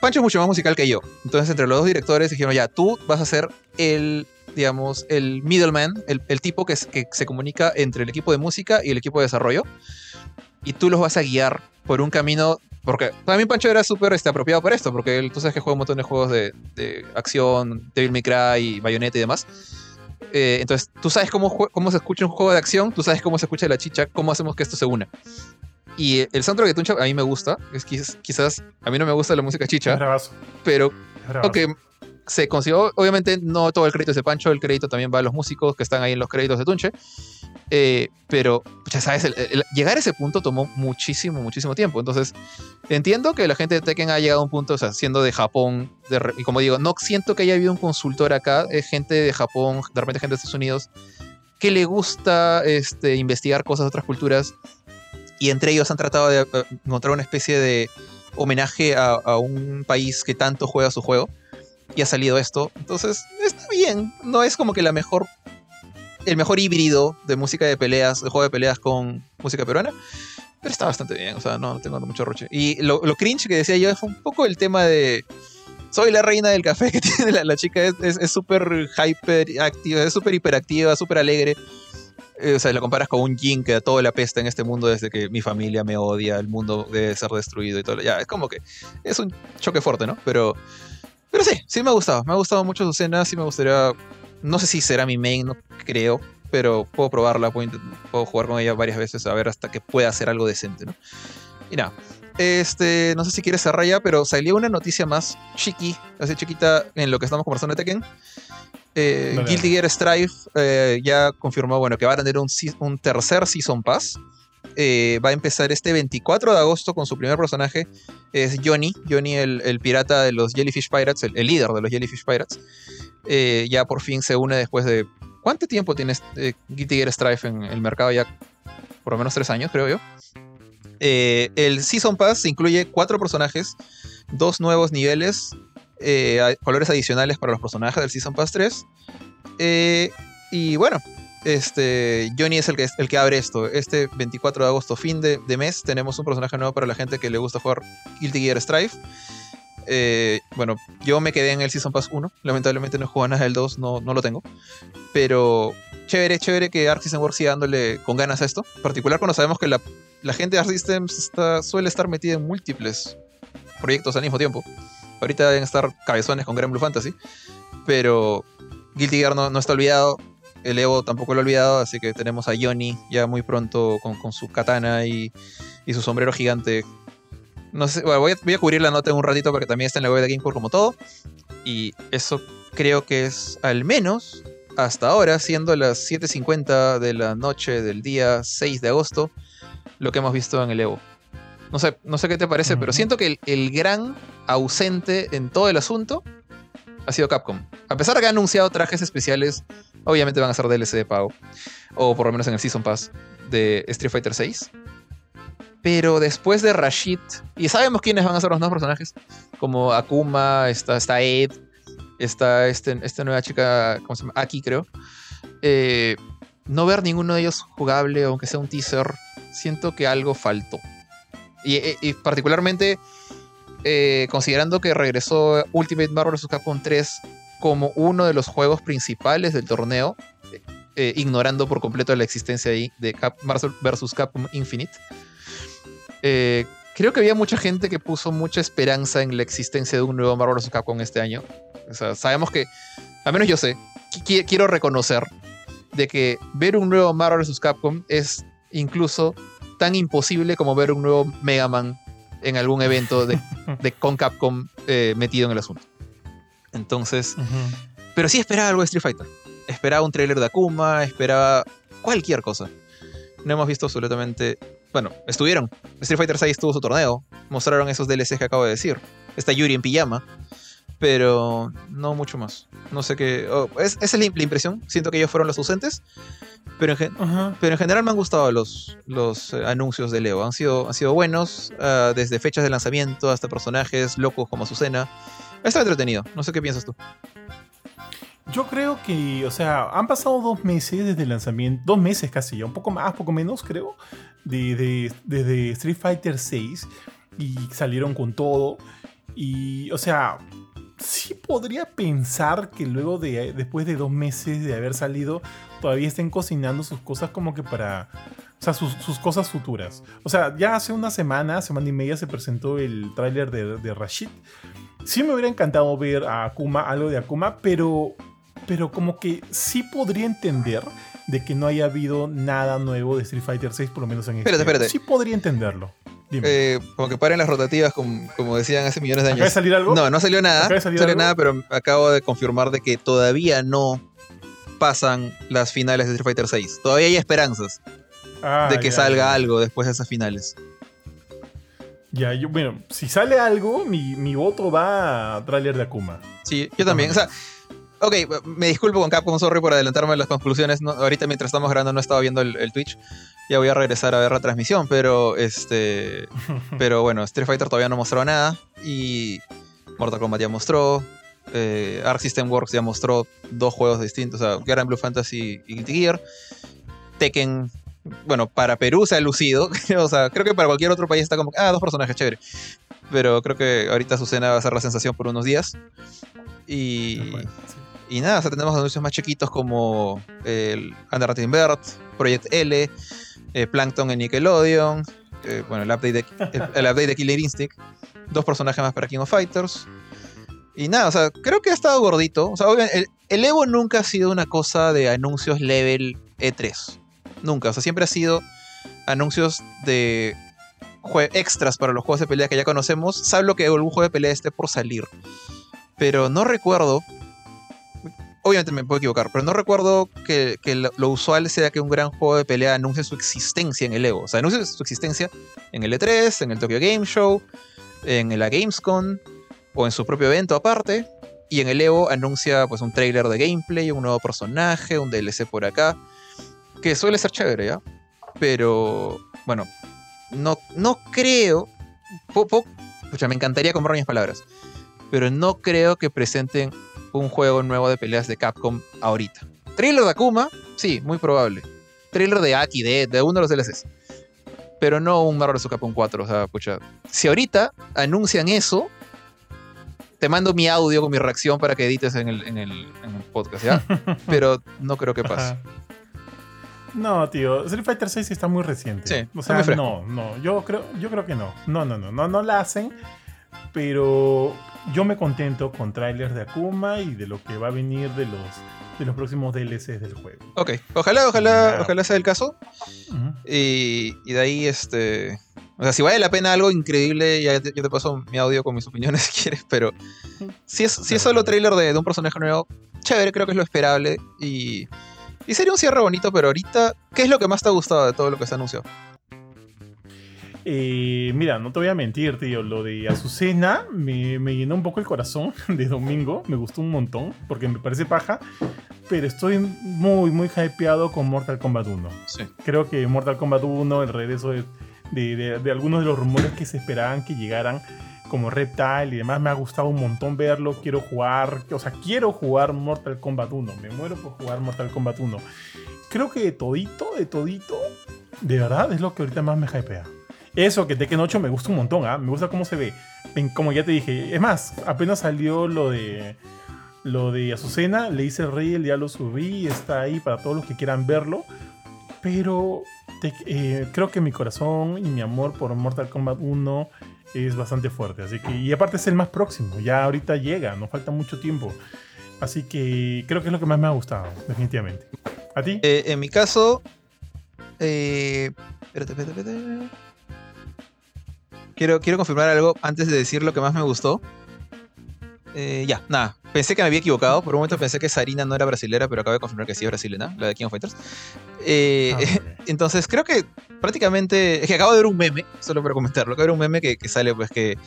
Pancho es mucho más musical que yo. Entonces, entre los dos directores dijeron: Ya, tú vas a ser el. Digamos, el middleman, el, el tipo que, que se comunica entre el equipo de música y el equipo de desarrollo. Y tú los vas a guiar por un camino porque también Pancho era súper este, apropiado para esto, porque él, tú sabes que juega un montón de juegos de, de acción, Devil May Cry, Bayonetta y demás. Eh, entonces, tú sabes cómo, cómo se escucha un juego de acción, tú sabes cómo se escucha la chicha, cómo hacemos que esto se una. Y el soundtrack de Tuncha a mí me gusta, es quizás, quizás a mí no me gusta la música chicha, Bravazo. pero aunque se consiguió, obviamente no todo el crédito es de Pancho, el crédito también va a los músicos que están ahí en los créditos de Tunche. Eh, pero, ya sabes, llegar a ese punto tomó muchísimo, muchísimo tiempo. Entonces, entiendo que la gente de Tekken ha llegado a un punto, o sea, siendo de Japón, y como digo, no siento que haya habido un consultor acá, es gente de Japón, de repente gente de Estados Unidos, que le gusta este, investigar cosas de otras culturas, y entre ellos han tratado de uh, encontrar una especie de homenaje a, a un país que tanto juega su juego y ha salido esto. Entonces, está bien. No es como que la mejor. El mejor híbrido de música de peleas, de juego de peleas con música peruana. Pero está bastante bien. O sea, no, no tengo mucho roche. Y lo, lo, cringe que decía yo fue un poco el tema de. Soy la reina del café que tiene la, la chica. Es súper hyper activa, es súper hiperactiva, súper alegre. Eh, o sea, la comparas con un Jin que a todo la pesta en este mundo desde que mi familia me odia, el mundo debe ser destruido y todo. Ya, es como que es un choque fuerte, ¿no? Pero pero sí, sí me ha gustado. Me ha gustado mucho su escena. Sí me gustaría. No sé si será mi main, no creo. Pero puedo probarla, puedo, puedo, jugar con ella varias veces a ver hasta que pueda hacer algo decente, ¿no? Y nada. Este, no sé si quieres cerrar ya, pero salió una noticia más chiqui, así chiquita en lo que estamos conversando de Tekken. Eh, Guilty Gear Strive eh, ya confirmó, bueno, que va a tener un, un tercer Season Pass. Eh, va a empezar este 24 de agosto con su primer personaje, es Johnny, Johnny el, pirata de los Jellyfish Pirates, el, líder de los Jellyfish Pirates. Eh, ya por fin se une después de... ¿Cuánto tiempo tiene eh, Guilty Gear Strife en el mercado? Ya por lo menos tres años, creo yo. Eh, el Season Pass incluye cuatro personajes, dos nuevos niveles, colores adicionales para los personajes del Season Pass 3. y bueno, este, Johnny es el que, abre esto. Este 24 de agosto, fin de, mes, tenemos un personaje nuevo para la gente que le gusta jugar Guilty Gear Strife. Eh, bueno, yo me quedé en el Season Pass 1. Lamentablemente no jugado nada del 2, no, lo tengo. Pero chévere, chévere que Arc System Works siga dándole con ganas a esto. En particular cuando sabemos que la, gente de Arc Systems suele estar metida en múltiples proyectos al mismo tiempo. Ahorita deben estar cabezones con Grand Blue Fantasy. Pero Guilty Gear no está olvidado el Evo tampoco lo he olvidado, así que tenemos a Johnny ya muy pronto con, con su katana y, y, su sombrero gigante. No sé, bueno, voy, a, voy, a, cubrir la nota en un ratito porque también está en la web de GameCube como todo. Y eso creo que es al menos hasta ahora, siendo las 7.50 de la noche del día 6 de agosto, lo que hemos visto en el Evo. No sé, no sé qué te parece, uh -huh. pero siento que el, el gran ausente en todo el asunto ha sido Capcom. A pesar de que ha anunciado trajes especiales Obviamente van a ser DLC de pago. O por lo menos en el Season Pass de Street Fighter 6. Pero después de Rashid. Y sabemos quiénes van a ser los nuevos personajes. Como Akuma, está, está Ed. Está este, esta nueva chica. ¿Cómo se llama? Aki, creo. Eh, no ver ninguno de ellos jugable, aunque sea un teaser. Siento que algo faltó. Y, y particularmente. Eh, considerando que regresó Ultimate Marvel vs. Capcom 3 como uno de los juegos principales del torneo, eh, ignorando por completo la existencia ahí de Cap Marvel vs. Capcom Infinite. Eh, creo que había mucha gente que puso mucha esperanza en la existencia de un nuevo Marvel vs. Capcom este año. O sea, sabemos que, al menos yo sé, qu quiero reconocer de que ver un nuevo Marvel vs. Capcom es incluso tan imposible como ver un nuevo Mega Man en algún evento de, de con Capcom eh, metido en el asunto. Entonces, uh -huh. pero sí esperaba algo de Street Fighter. Esperaba un trailer de Akuma, esperaba cualquier cosa. No hemos visto absolutamente bueno, estuvieron. Street Fighter 6 tuvo su torneo. Mostraron esos DLCs que acabo de decir. Está Yuri en pijama. Pero no mucho más. No sé qué. oh, es, esa es la, la impresión. Siento que ellos fueron los ausentes. Pero en, gen- Ajá. pero en general me han gustado los, los eh, anuncios de Leo. Han sido, han sido buenos. ah, desde fechas de lanzamiento hasta personajes locos como Azucena. Está entretenido. No sé qué piensas tú. Yo creo que, o sea, han pasado dos meses desde el lanzamiento, dos meses casi ya, un poco más, poco menos, creo, de, de- desde Street Fighter 6 y salieron con todo. Y, o sea, sí podría pensar que luego de, después de dos meses de haber salido, todavía estén cocinando sus cosas como que para, o sea, sus, sus cosas futuras. O sea, ya hace una semana, semana y media, se presentó el tráiler de, de Rashid. Sí me hubiera encantado ver a Akuma, algo de Akuma, pero pero como que sí podría entender de que no haya habido nada nuevo de Street Fighter 6, por lo menos en este Espérate, espérate. Sí podría entenderlo. Dime. Eh, como que paren las rotativas, como, como decían hace millones de ¿Acaba de años. salir algo? No, no salió nada. ¿Acaba No salió algo? nada, pero acabo de confirmar de que todavía no pasan las finales de Street Fighter 6. Todavía hay esperanzas Ah, de que ya, salga ya. algo después de esas finales. Ya, yo, bueno, si sale algo, mi, mi voto va a trailer de Akuma. Sí, yo también. O sea, ok, me disculpo con Capcom, sorry por adelantarme a las conclusiones. No, ahorita mientras estamos grabando no estaba viendo el, el Twitch. Ya voy a regresar a ver la transmisión, pero este. Pero bueno, Street Fighter todavía no mostró nada. Y Mortal Kombat ya mostró. Eh, Arc System Works ya mostró dos juegos distintos. O sea, Grand Blue Fantasy y Guilty Gear. Tekken. Bueno, para Perú se ha lucido. o sea, creo que para cualquier otro país está como. Ah, dos personajes, chévere. Pero creo que ahorita Azucena va a ser la sensación por unos días. Y. Bueno, sí. Y nada, o sea, tenemos anuncios más chiquitos como el Underrated Invert, Project L, eh, Plankton en Nickelodeon, eh, bueno, el update, de, el, el update de Killer Instinct, dos personajes más para King of Fighters. Y nada, o sea, creo que ha estado gordito. O sea, obviamente, el, el Evo nunca ha sido una cosa de anuncios level E3. Nunca. O sea, siempre ha sido anuncios de extras para los juegos de pelea que ya conocemos, salvo que algún juego de pelea esté por salir. Pero no recuerdo obviamente me puedo equivocar, pero no recuerdo que, que lo, lo usual sea que un gran juego de pelea anuncie su existencia en el Evo. O sea, anuncie su existencia en el E3, en el Tokyo Game Show, en la Gamescom o en su propio evento aparte. Y en el Evo anuncia pues un trailer de gameplay, un nuevo personaje, un DLC por acá, que suele ser chévere, ¿ya? Pero, bueno, no, no creo... po- me encantaría comprar mis palabras, pero no creo que presenten un juego nuevo de peleas de Capcom ahorita. Trailer de Akuma, sí, muy probable. Trailer de Aki, de, de uno de los DLCs. Pero no un Marvel vs. Capcom 4. O sea, pucha. Si ahorita anuncian eso, te mando mi audio con mi reacción para que edites en el, en el, en el podcast, ¿ya? Pero no creo que pase. No, tío, Street Fighter 6 está muy reciente. Sí, o sea, no, no, yo creo, yo creo que no. No, no, no, no, no la hacen. Pero yo me contento con trailers de Akuma y de lo que va a venir de los, de los próximos DLCs del juego. Ok, ojalá, ojalá, ojalá sea el caso. Y, y de ahí, este. O sea, si vale la pena algo increíble, ya te, yo te paso mi audio con mis opiniones si quieres, pero si es, si es solo trailer de, de un personaje nuevo, chévere, creo que es lo esperable. Y, y sería un cierre bonito, pero ahorita, ¿qué es lo que más te ha gustado de todo lo que se anunció? Eh, mira, no te voy a mentir, tío. Lo de Azucena me, me llenó un poco el corazón de domingo. Me gustó un montón porque me parece paja. Pero estoy muy, muy hypeado con Mortal Kombat 1. Sí. Creo que Mortal Kombat 1, el regreso de, de- de- de algunos de los rumores que se esperaban que llegaran, como Reptile y demás, me ha gustado un montón verlo. Quiero jugar, o sea, quiero jugar Mortal Kombat 1. Me muero por jugar Mortal Kombat 1. Creo que de todito, de todito, de verdad es lo que ahorita más me hypea. Eso, que Tekken 8 me gusta un montón, ¿ah? Me gusta cómo se ve. Como ya te dije, es más, apenas salió lo de lo de Azucena, le hice el reel, ya lo subí, está ahí para todos los que quieran verlo. Pero eh, creo que mi corazón y mi amor por Mortal Kombat 1 es bastante fuerte. Así que, y aparte es el más próximo, ya ahorita llega, no falta mucho tiempo. Así que creo que es lo que más me ha gustado, definitivamente. ¿A ti? Eh, en mi caso. Eh, espérate, espérate, espérate. Quiero, quiero confirmar algo antes de decir lo que más me gustó. Eh, ya, nada. pensé que me había equivocado. Por un momento pensé que Sarina no era brasilera, pero acabo de confirmar que sí es brasileña, la de King of Fighters. Eh, Ah, entonces, creo que prácticamente. Es que acabo de ver un meme, solo para comentarlo. Acabo de ver un meme que, que sale, pues, que.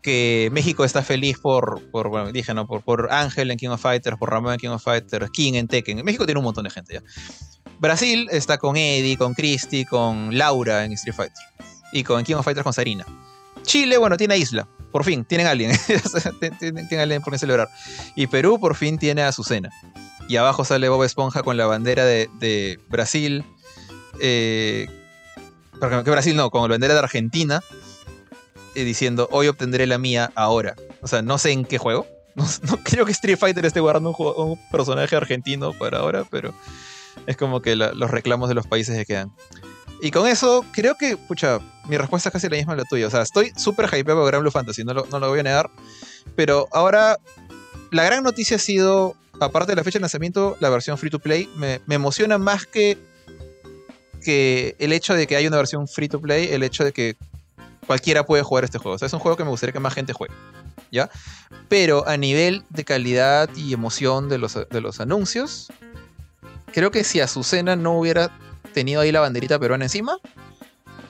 Que México está feliz por, por bueno, dije, ¿no? Por, por Ángel en King of Fighters, por Ramón en King of Fighters, King en Tekken. México tiene un montón de gente ya. Brasil está con Eddie, con Christy, con Laura en Street Fighter. Y con King of Fighters con Sarina. Chile, bueno, tiene Isla. Por fin, tienen a alguien. tienen, a alguien por qué celebrar. Y Perú por fin tiene a Azucena. Y abajo sale Bob Esponja con la bandera de, Brasil. Eh, Brasil no, con la bandera de Argentina. eh, diciendo, hoy obtendré la mía ahora. O sea, no sé en qué juego. No, creo que Street Fighter esté guardando un, personaje argentino para ahora, pero es como que los reclamos de los países se quedan. Y con eso, creo que, pucha, mi respuesta es casi la misma a la tuya. O sea, estoy súper hypeado por Gran Blue Fantasy, no lo, no lo voy a negar. Pero ahora, la gran noticia ha sido, aparte de la fecha de lanzamiento, la versión free to play. Me, me emociona más que, que el hecho de que haya una versión free to play, el hecho de que cualquiera puede jugar este juego. O sea, es un juego que me gustaría que más gente juegue. ¿Ya? Pero a nivel de calidad y emoción de los, de los anuncios, creo que si Azucena no hubiera tenido ahí la banderita peruana encima,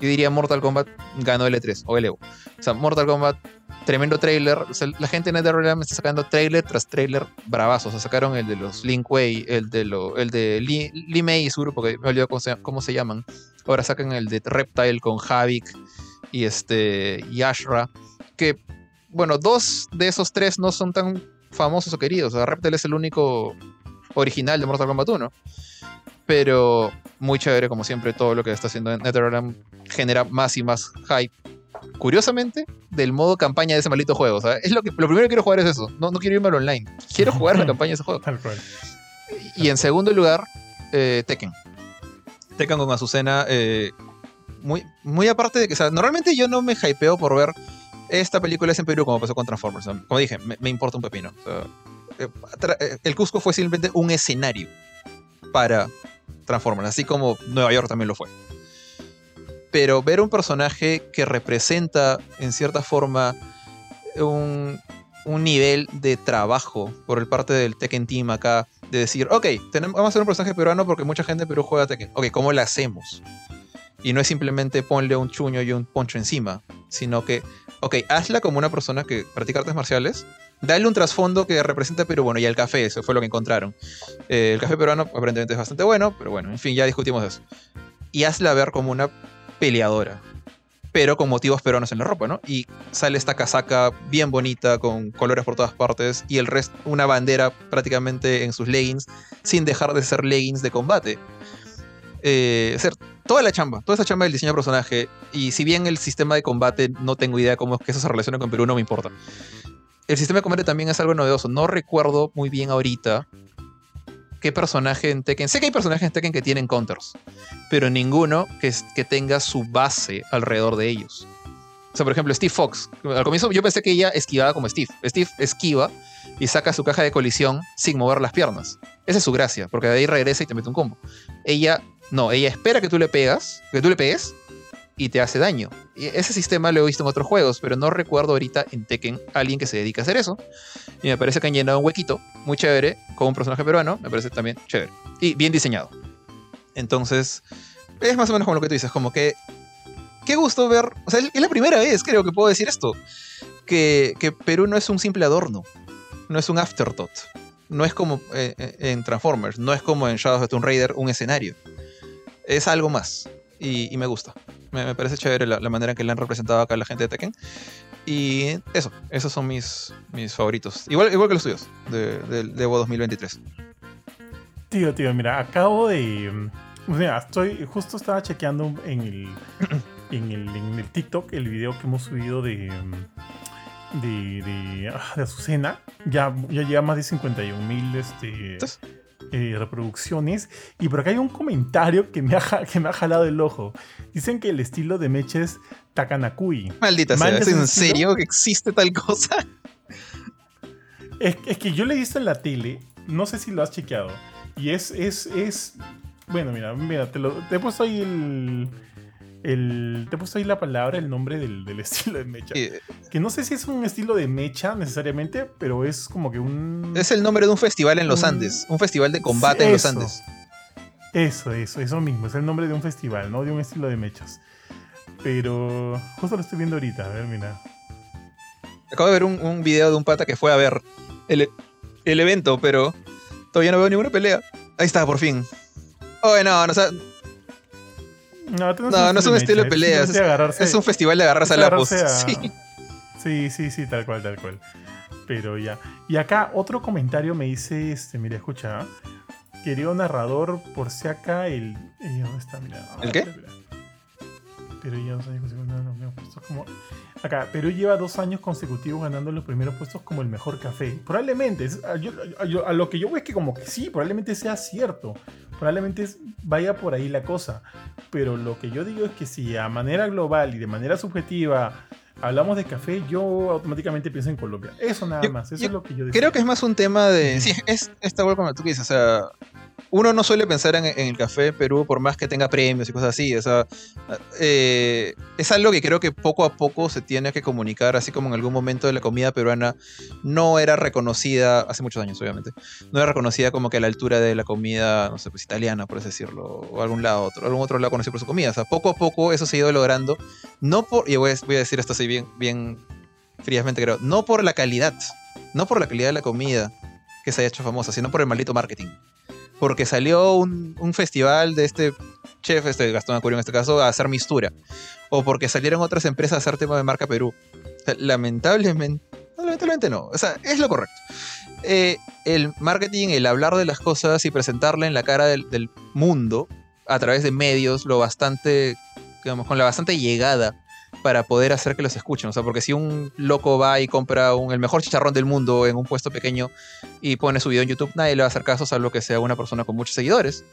yo diría Mortal Kombat ganó el E3 o el Evo. O sea, Mortal Kombat, tremendo trailer. La gente en NetherRealm está sacando trailer tras trailer bravazos. O sea, sacaron el de los Link Way, el de, lo, el de Li, Li Mei y Zuru, porque me olvidé cómo se, cómo se llaman. Ahora sacan el de Reptile con Havik y, este, y Ashra. Que, bueno, dos de esos tres no son tan famosos o queridos. O sea, Reptile es el único original de Mortal Kombat 1. Pero muy chévere, como siempre, todo lo que está haciendo en NetherRealm genera más y más hype. Curiosamente, del modo campaña de ese maldito juego. Sea, es lo, que, lo primero que quiero jugar es eso. No, no quiero irme al online. Quiero jugar la campaña de ese juego. Tal cual. Y en segundo lugar, eh, Tekken. Tekken con Azucena. eh, muy, muy aparte de que, o sea, normalmente yo no me hypeo por ver esta película es en Perú como pasó con Transformers. Como dije, me, me importa un pepino. O sea, tra- eh, el Cusco fue simplemente un escenario para Transformers, así como Nueva York también lo fue. Pero ver un personaje que representa en cierta forma un, un nivel de trabajo por el parte del Tekken Team acá, de decir, ok, tenemos, vamos a hacer un personaje peruano porque mucha gente de Perú juega Tekken. Ok, ¿cómo lo hacemos? Y no es simplemente ponle un chuño y un poncho encima, sino que, ok, hazla como una persona que practica artes marciales, dale un trasfondo que represente a Perú, bueno, y el café, eso fue lo que encontraron. Eh, el café peruano aparentemente es bastante bueno, pero bueno, en fin, ya discutimos eso. Y hazla ver como una peleadora, pero con motivos peruanos en la ropa, ¿no? Y sale esta casaca bien bonita, con colores por todas partes, y el resto, una bandera prácticamente en sus leggings, sin dejar de ser leggings de combate. Eh, hacer toda la chamba, toda esa chamba del diseño de personaje, y si bien el sistema de combate no tengo idea cómo es que eso se relaciona con Perú, no me importa. El sistema de combate también es algo novedoso. No recuerdo muy bien ahorita qué personaje en Tekken. Sé que hay personajes en Tekken que tienen counters, pero ninguno que, tenga su base alrededor de ellos. O sea, por ejemplo, Steve Fox. Al comienzo yo pensé que ella esquivaba como Steve. Steve esquiva y saca su caja de colisión sin mover las piernas. Esa es su gracia, porque de ahí regresa y te mete un combo. Ella, no, ella espera que tú le pegas, que tú le pegues y te hace daño. Y ese sistema lo he visto en otros juegos, pero no recuerdo ahorita en Tekken alguien que se dedique a hacer eso. Y me parece que han llenado un huequito muy chévere con un personaje peruano. Me parece también chévere. Y bien diseñado. Entonces, es más o menos como lo que tú dices, como que. Qué gusto ver. O sea, es la primera vez, creo que puedo decir esto. Que, que Perú no es un simple adorno. No es un afterthought. No es como eh, eh, en Transformers. No es como en Shadows of the Tomb Raider un escenario. Es algo más. Y me gusta. Me, me parece chévere la, la manera en que le han representado acá a la gente de Tekken. Y eso, esos son mis, mis favoritos. Igual, igual que los tuyos, de, de, de Evo 2023. Tío, tío, mira, acabo de. mm, O sea, estoy. Justo estaba chequeando en el. En el, en el TikTok el video que hemos subido de. mm, De. De, ah, de Azucena. Ya, ya lleva más de 51 mil este, eh, reproducciones. Y por acá hay un comentario que me, ha, que me ha jalado el ojo. Dicen que el estilo de Meche es Takanakui. maldita sea, ¿Mandas ¿es en serio que existe tal cosa? Es, es que yo le he visto en la tele, no sé si lo has chequeado. Y es, es, es. Bueno, mira, mira, te, lo, te he puesto ahí el, El, te he puesto ahí la palabra, el nombre del, del estilo de mecha. Que no sé si es un estilo de mecha necesariamente, pero es como que un. Es el nombre de un festival en los Andes. Un festival de combate en los Andes. Eso, eso, eso mismo. Es el nombre de un festival, no de un estilo de mechas. Pero justo lo estoy viendo ahorita. A ver, mira. Acabo de ver un, un video de un pata que fue a ver el, el evento, pero todavía no veo ninguna pelea. Ahí está, por fin. Oh, no, no, o sea, no, no, no, es un estilo de peleas. Es, un festival de agarrarse a la Sí. sí, sí, sí, tal cual, tal cual. Pero ya. Y acá otro comentario me dice, este, mira, escucha. Querido narrador, por si acá el. Eh, ¿Dónde está? Mira. ¿El qué? Pero ya no sé, no, no, no, como Acá, Perú lleva dos años consecutivos ganando los primeros puestos como el mejor café. Probablemente, a, lo que yo veo es que como que sí, probablemente sea cierto. Probablemente vaya por ahí la cosa. Pero lo que yo digo es que si a manera global y de manera subjetiva hablamos de café, yo automáticamente pienso en Colombia. Eso nada más, eso es lo que yo Creo que es más un tema de... Sí, es esta como tú dices, o sea, uno no suele pensar en, el café Perú por más que tenga premios y cosas así. Eh, es algo que creo que poco a poco se tiene que comunicar, así como en algún momento de la comida peruana no era reconocida, hace muchos años obviamente, no era reconocida como que a la altura de la comida, no sé, pues italiana, por así decirlo, o algún lado, otro, algún otro lado conocido por su comida. O sea, poco a poco eso se ha ido logrando, no por, y voy a, voy a decir esto así bien, bien fríamente creo, no por la calidad, no por la calidad de la comida que se haya hecho famosa, sino por el maldito marketing porque salió un, festival de este chef, este Gastón Acurio en este caso, a hacer mistura. O porque salieron otras empresas a hacer tema de marca Perú. lamentablemente, lamentablemente no. O sea, es lo correcto. Eh, el marketing, el hablar de las cosas y presentarla en la cara del, del mundo a través de medios, lo bastante, digamos, con la bastante llegada para poder hacer que los escuchen. O sea, porque si un loco va y compra el mejor chicharrón del mundo en un puesto pequeño y pone su video en YouTube, nadie le va a hacer caso, salvo que sea una persona con muchos seguidores.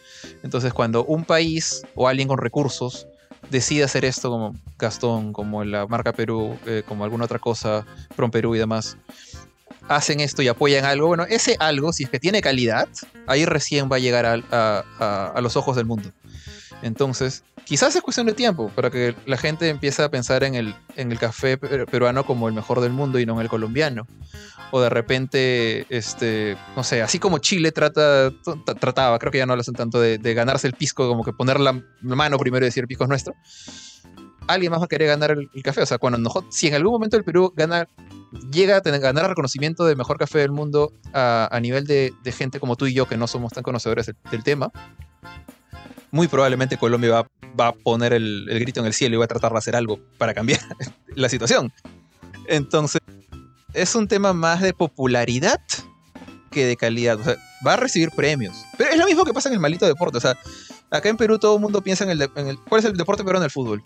Entonces, cuando un país o alguien con recursos decide hacer esto, como Gastón, como la marca Perú, eh, como alguna otra cosa, Prom Perú y demás, hacen esto y apoyan algo, bueno, ese algo, si es que tiene calidad, ahí recién va a llegar a los ojos del mundo. Entonces, quizás es cuestión de tiempo para que la gente empiece a pensar en el, en el café peruano como el mejor del mundo y no en el colombiano. O de repente, este, no sé, así como Chile trata, trataba, creo que ya no lo hacen tanto, de, ganarse el pisco, como que poner la mano primero y decir el pisco es nuestro. Alguien más va a querer ganar el, café. O sea, cuando si en algún momento el Perú gana, llega a tener, ganar el reconocimiento de mejor café del mundo a, nivel de, gente como tú y yo, que no somos tan conocedores del tema, muy probablemente Colombia va, va a poner el, grito en el cielo y va a tratar de hacer algo para cambiar la situación. Entonces, es un tema más de popularidad que de calidad. O sea, va a recibir premios. Pero es lo mismo que pasa en el maldito deporte. O sea, acá en Perú todo el mundo piensa en el, ¿Cuál es el deporte peruano del fútbol?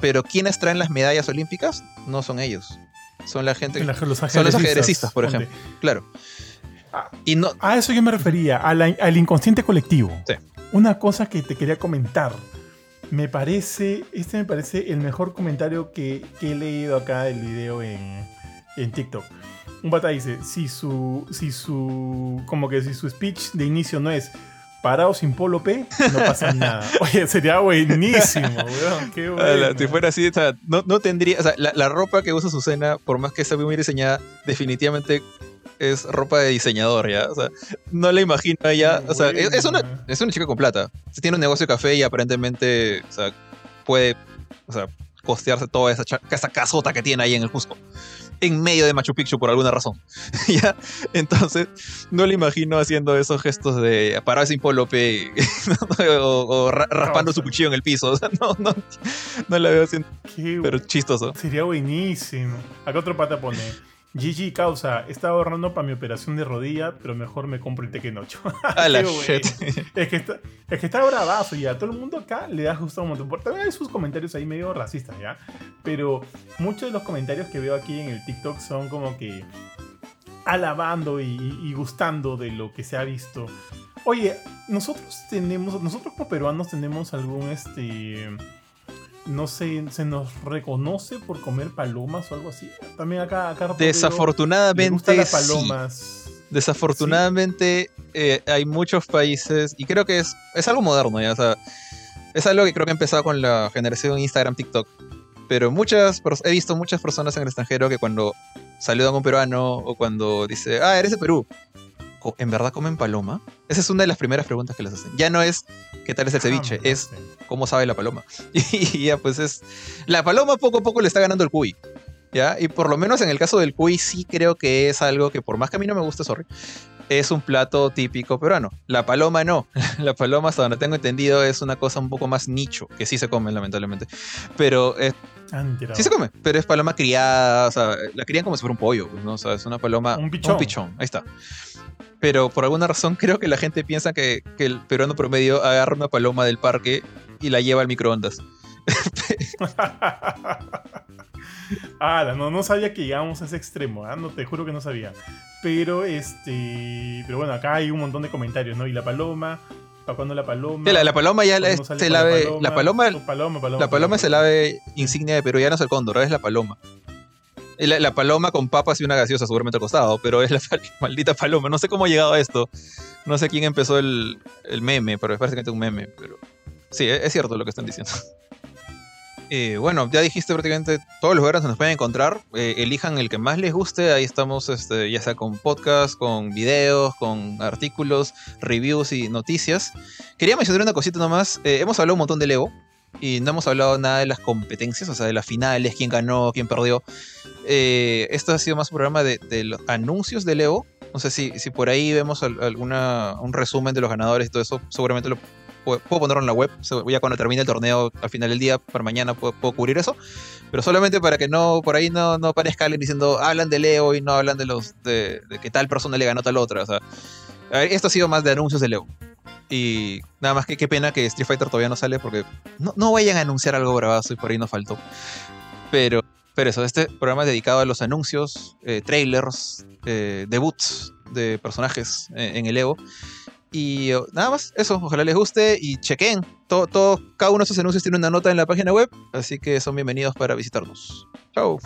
Pero quienes traen las medallas olímpicas no son ellos. Son la gente. Los son los ajedrecistas, por ejemplo. Claro. y no, a eso yo me refería, al inconsciente colectivo. Sí una cosa que te quería comentar. Me parece, este me parece el mejor comentario que, he leído acá del video en, en TikTok. Un pata dice, si su, si su, como que si su speech de inicio no es parado sin polo P, no pasa nada. Oye, sería buenísimo, weón. Qué bueno. Si fuera así, no, no tendría, o sea, la, la, ropa que usa Susana, por más que esté muy diseñada, definitivamente es ropa de diseñador, ¿ya? O sea, no la imagino ella. O sea, es, una, es una chica con plata. Tiene un negocio de café y aparentemente, o sea, puede, o sea, costearse toda esa, esa casota que tiene ahí en el Cusco. En medio de Machu Picchu por alguna razón. ¿Ya? Entonces, no le imagino haciendo esos gestos de parar sin polope o, raspando su cuchillo en el piso. O sea, no, no, no la veo haciendo. pero chistoso. Sería buenísimo. Acá otro pata pone. GG causa, estaba ahorrando para mi operación de rodilla, pero mejor me compro el Tekken 8. A la shit. Es que, está, es que está bravazo y a todo el mundo acá le da justo un montón. También hay sus comentarios ahí medio racistas, ¿ya? Pero muchos de los comentarios que veo aquí en el TikTok son como que alabando y, y gustando de lo que se ha visto. Oye, nosotros tenemos, nosotros como peruanos tenemos algún este no sé, se nos reconoce por comer palomas o algo así. También acá, acá Desafortunadamente. las palomas. Desafortunadamente eh, hay muchos países, y creo que es, es algo moderno ya, o sea, Es algo que creo que ha empezado con la generación Instagram, TikTok. Pero muchas, he visto muchas personas en el extranjero que cuando saludan a un peruano o cuando dice, ah, eres de Perú, ¿en verdad comen paloma? Esa es una de las primeras preguntas que les hacen. Ya no es qué tal es el ah, ceviche, es cómo sabe la paloma. Y ya, pues es. La paloma poco a poco le está ganando el cuy. ¿Ya? Y por lo menos en el caso del cuy, sí creo que es algo que, por más que a mí no me guste, sorry, es un plato típico peruano. La paloma no. La paloma, hasta donde tengo entendido, es una cosa un poco más nicho, que sí se come, lamentablemente. Pero es. Sí se come, pero es paloma criada, o sea, la crían como si fuera un pollo, pues, ¿no? O sea, es una paloma. Un pichón. Un pichón, ahí está pero por alguna razón creo que la gente piensa que, el peruano promedio agarra una paloma del parque y la lleva al microondas. ah, no, no sabía que llegamos a ese extremo, ¿ah? no te juro que no sabía. Pero este, pero bueno, acá hay un montón de comentarios, ¿no? Y la paloma, ¿para cuándo la paloma? la, paloma ya la, se la ve, la paloma, la paloma, se la ve insignia de Perú, ya no es el cóndor, es la paloma. La, paloma con papas y una gaseosa seguramente al costado, pero es la maldita paloma. No sé cómo ha llegado a esto. No sé quién empezó el, meme, pero es básicamente un meme. Pero sí, es, cierto lo que están diciendo. Eh, bueno, ya dijiste prácticamente todos los lugares donde nos pueden encontrar. Eh, elijan el que más les guste. Ahí estamos, este, ya sea con podcast, con videos, con artículos, reviews y noticias. Quería mencionar una cosita nomás. Eh, hemos hablado un montón de Lego y no hemos hablado nada de las competencias, o sea, de las finales, quién ganó, quién perdió. Eh, esto ha sido más un programa de, los anuncios de Leo. No sé si, si por ahí vemos alguna, un resumen de los ganadores y todo eso. Seguramente lo puedo, ponerlo en la web. Ya cuando termine el torneo al final del día, para mañana puedo, cubrir eso. Pero solamente para que no por ahí no, no aparezca alguien diciendo hablan de Leo y no hablan de los de, que tal persona le ganó tal otra. O sea, esto ha sido más de anuncios de Leo. Y nada más que qué pena que Street Fighter todavía no sale porque no, no vayan a anunciar algo bravazo y por ahí no faltó. Pero pero eso, este programa es dedicado a los anuncios, eh, trailers, eh, debuts de personajes eh, en el Evo. Y oh, nada más, eso, ojalá les guste y chequen. Todo, todo, cada uno de esos anuncios tiene una nota en la página web, así que son bienvenidos para visitarnos. Chao.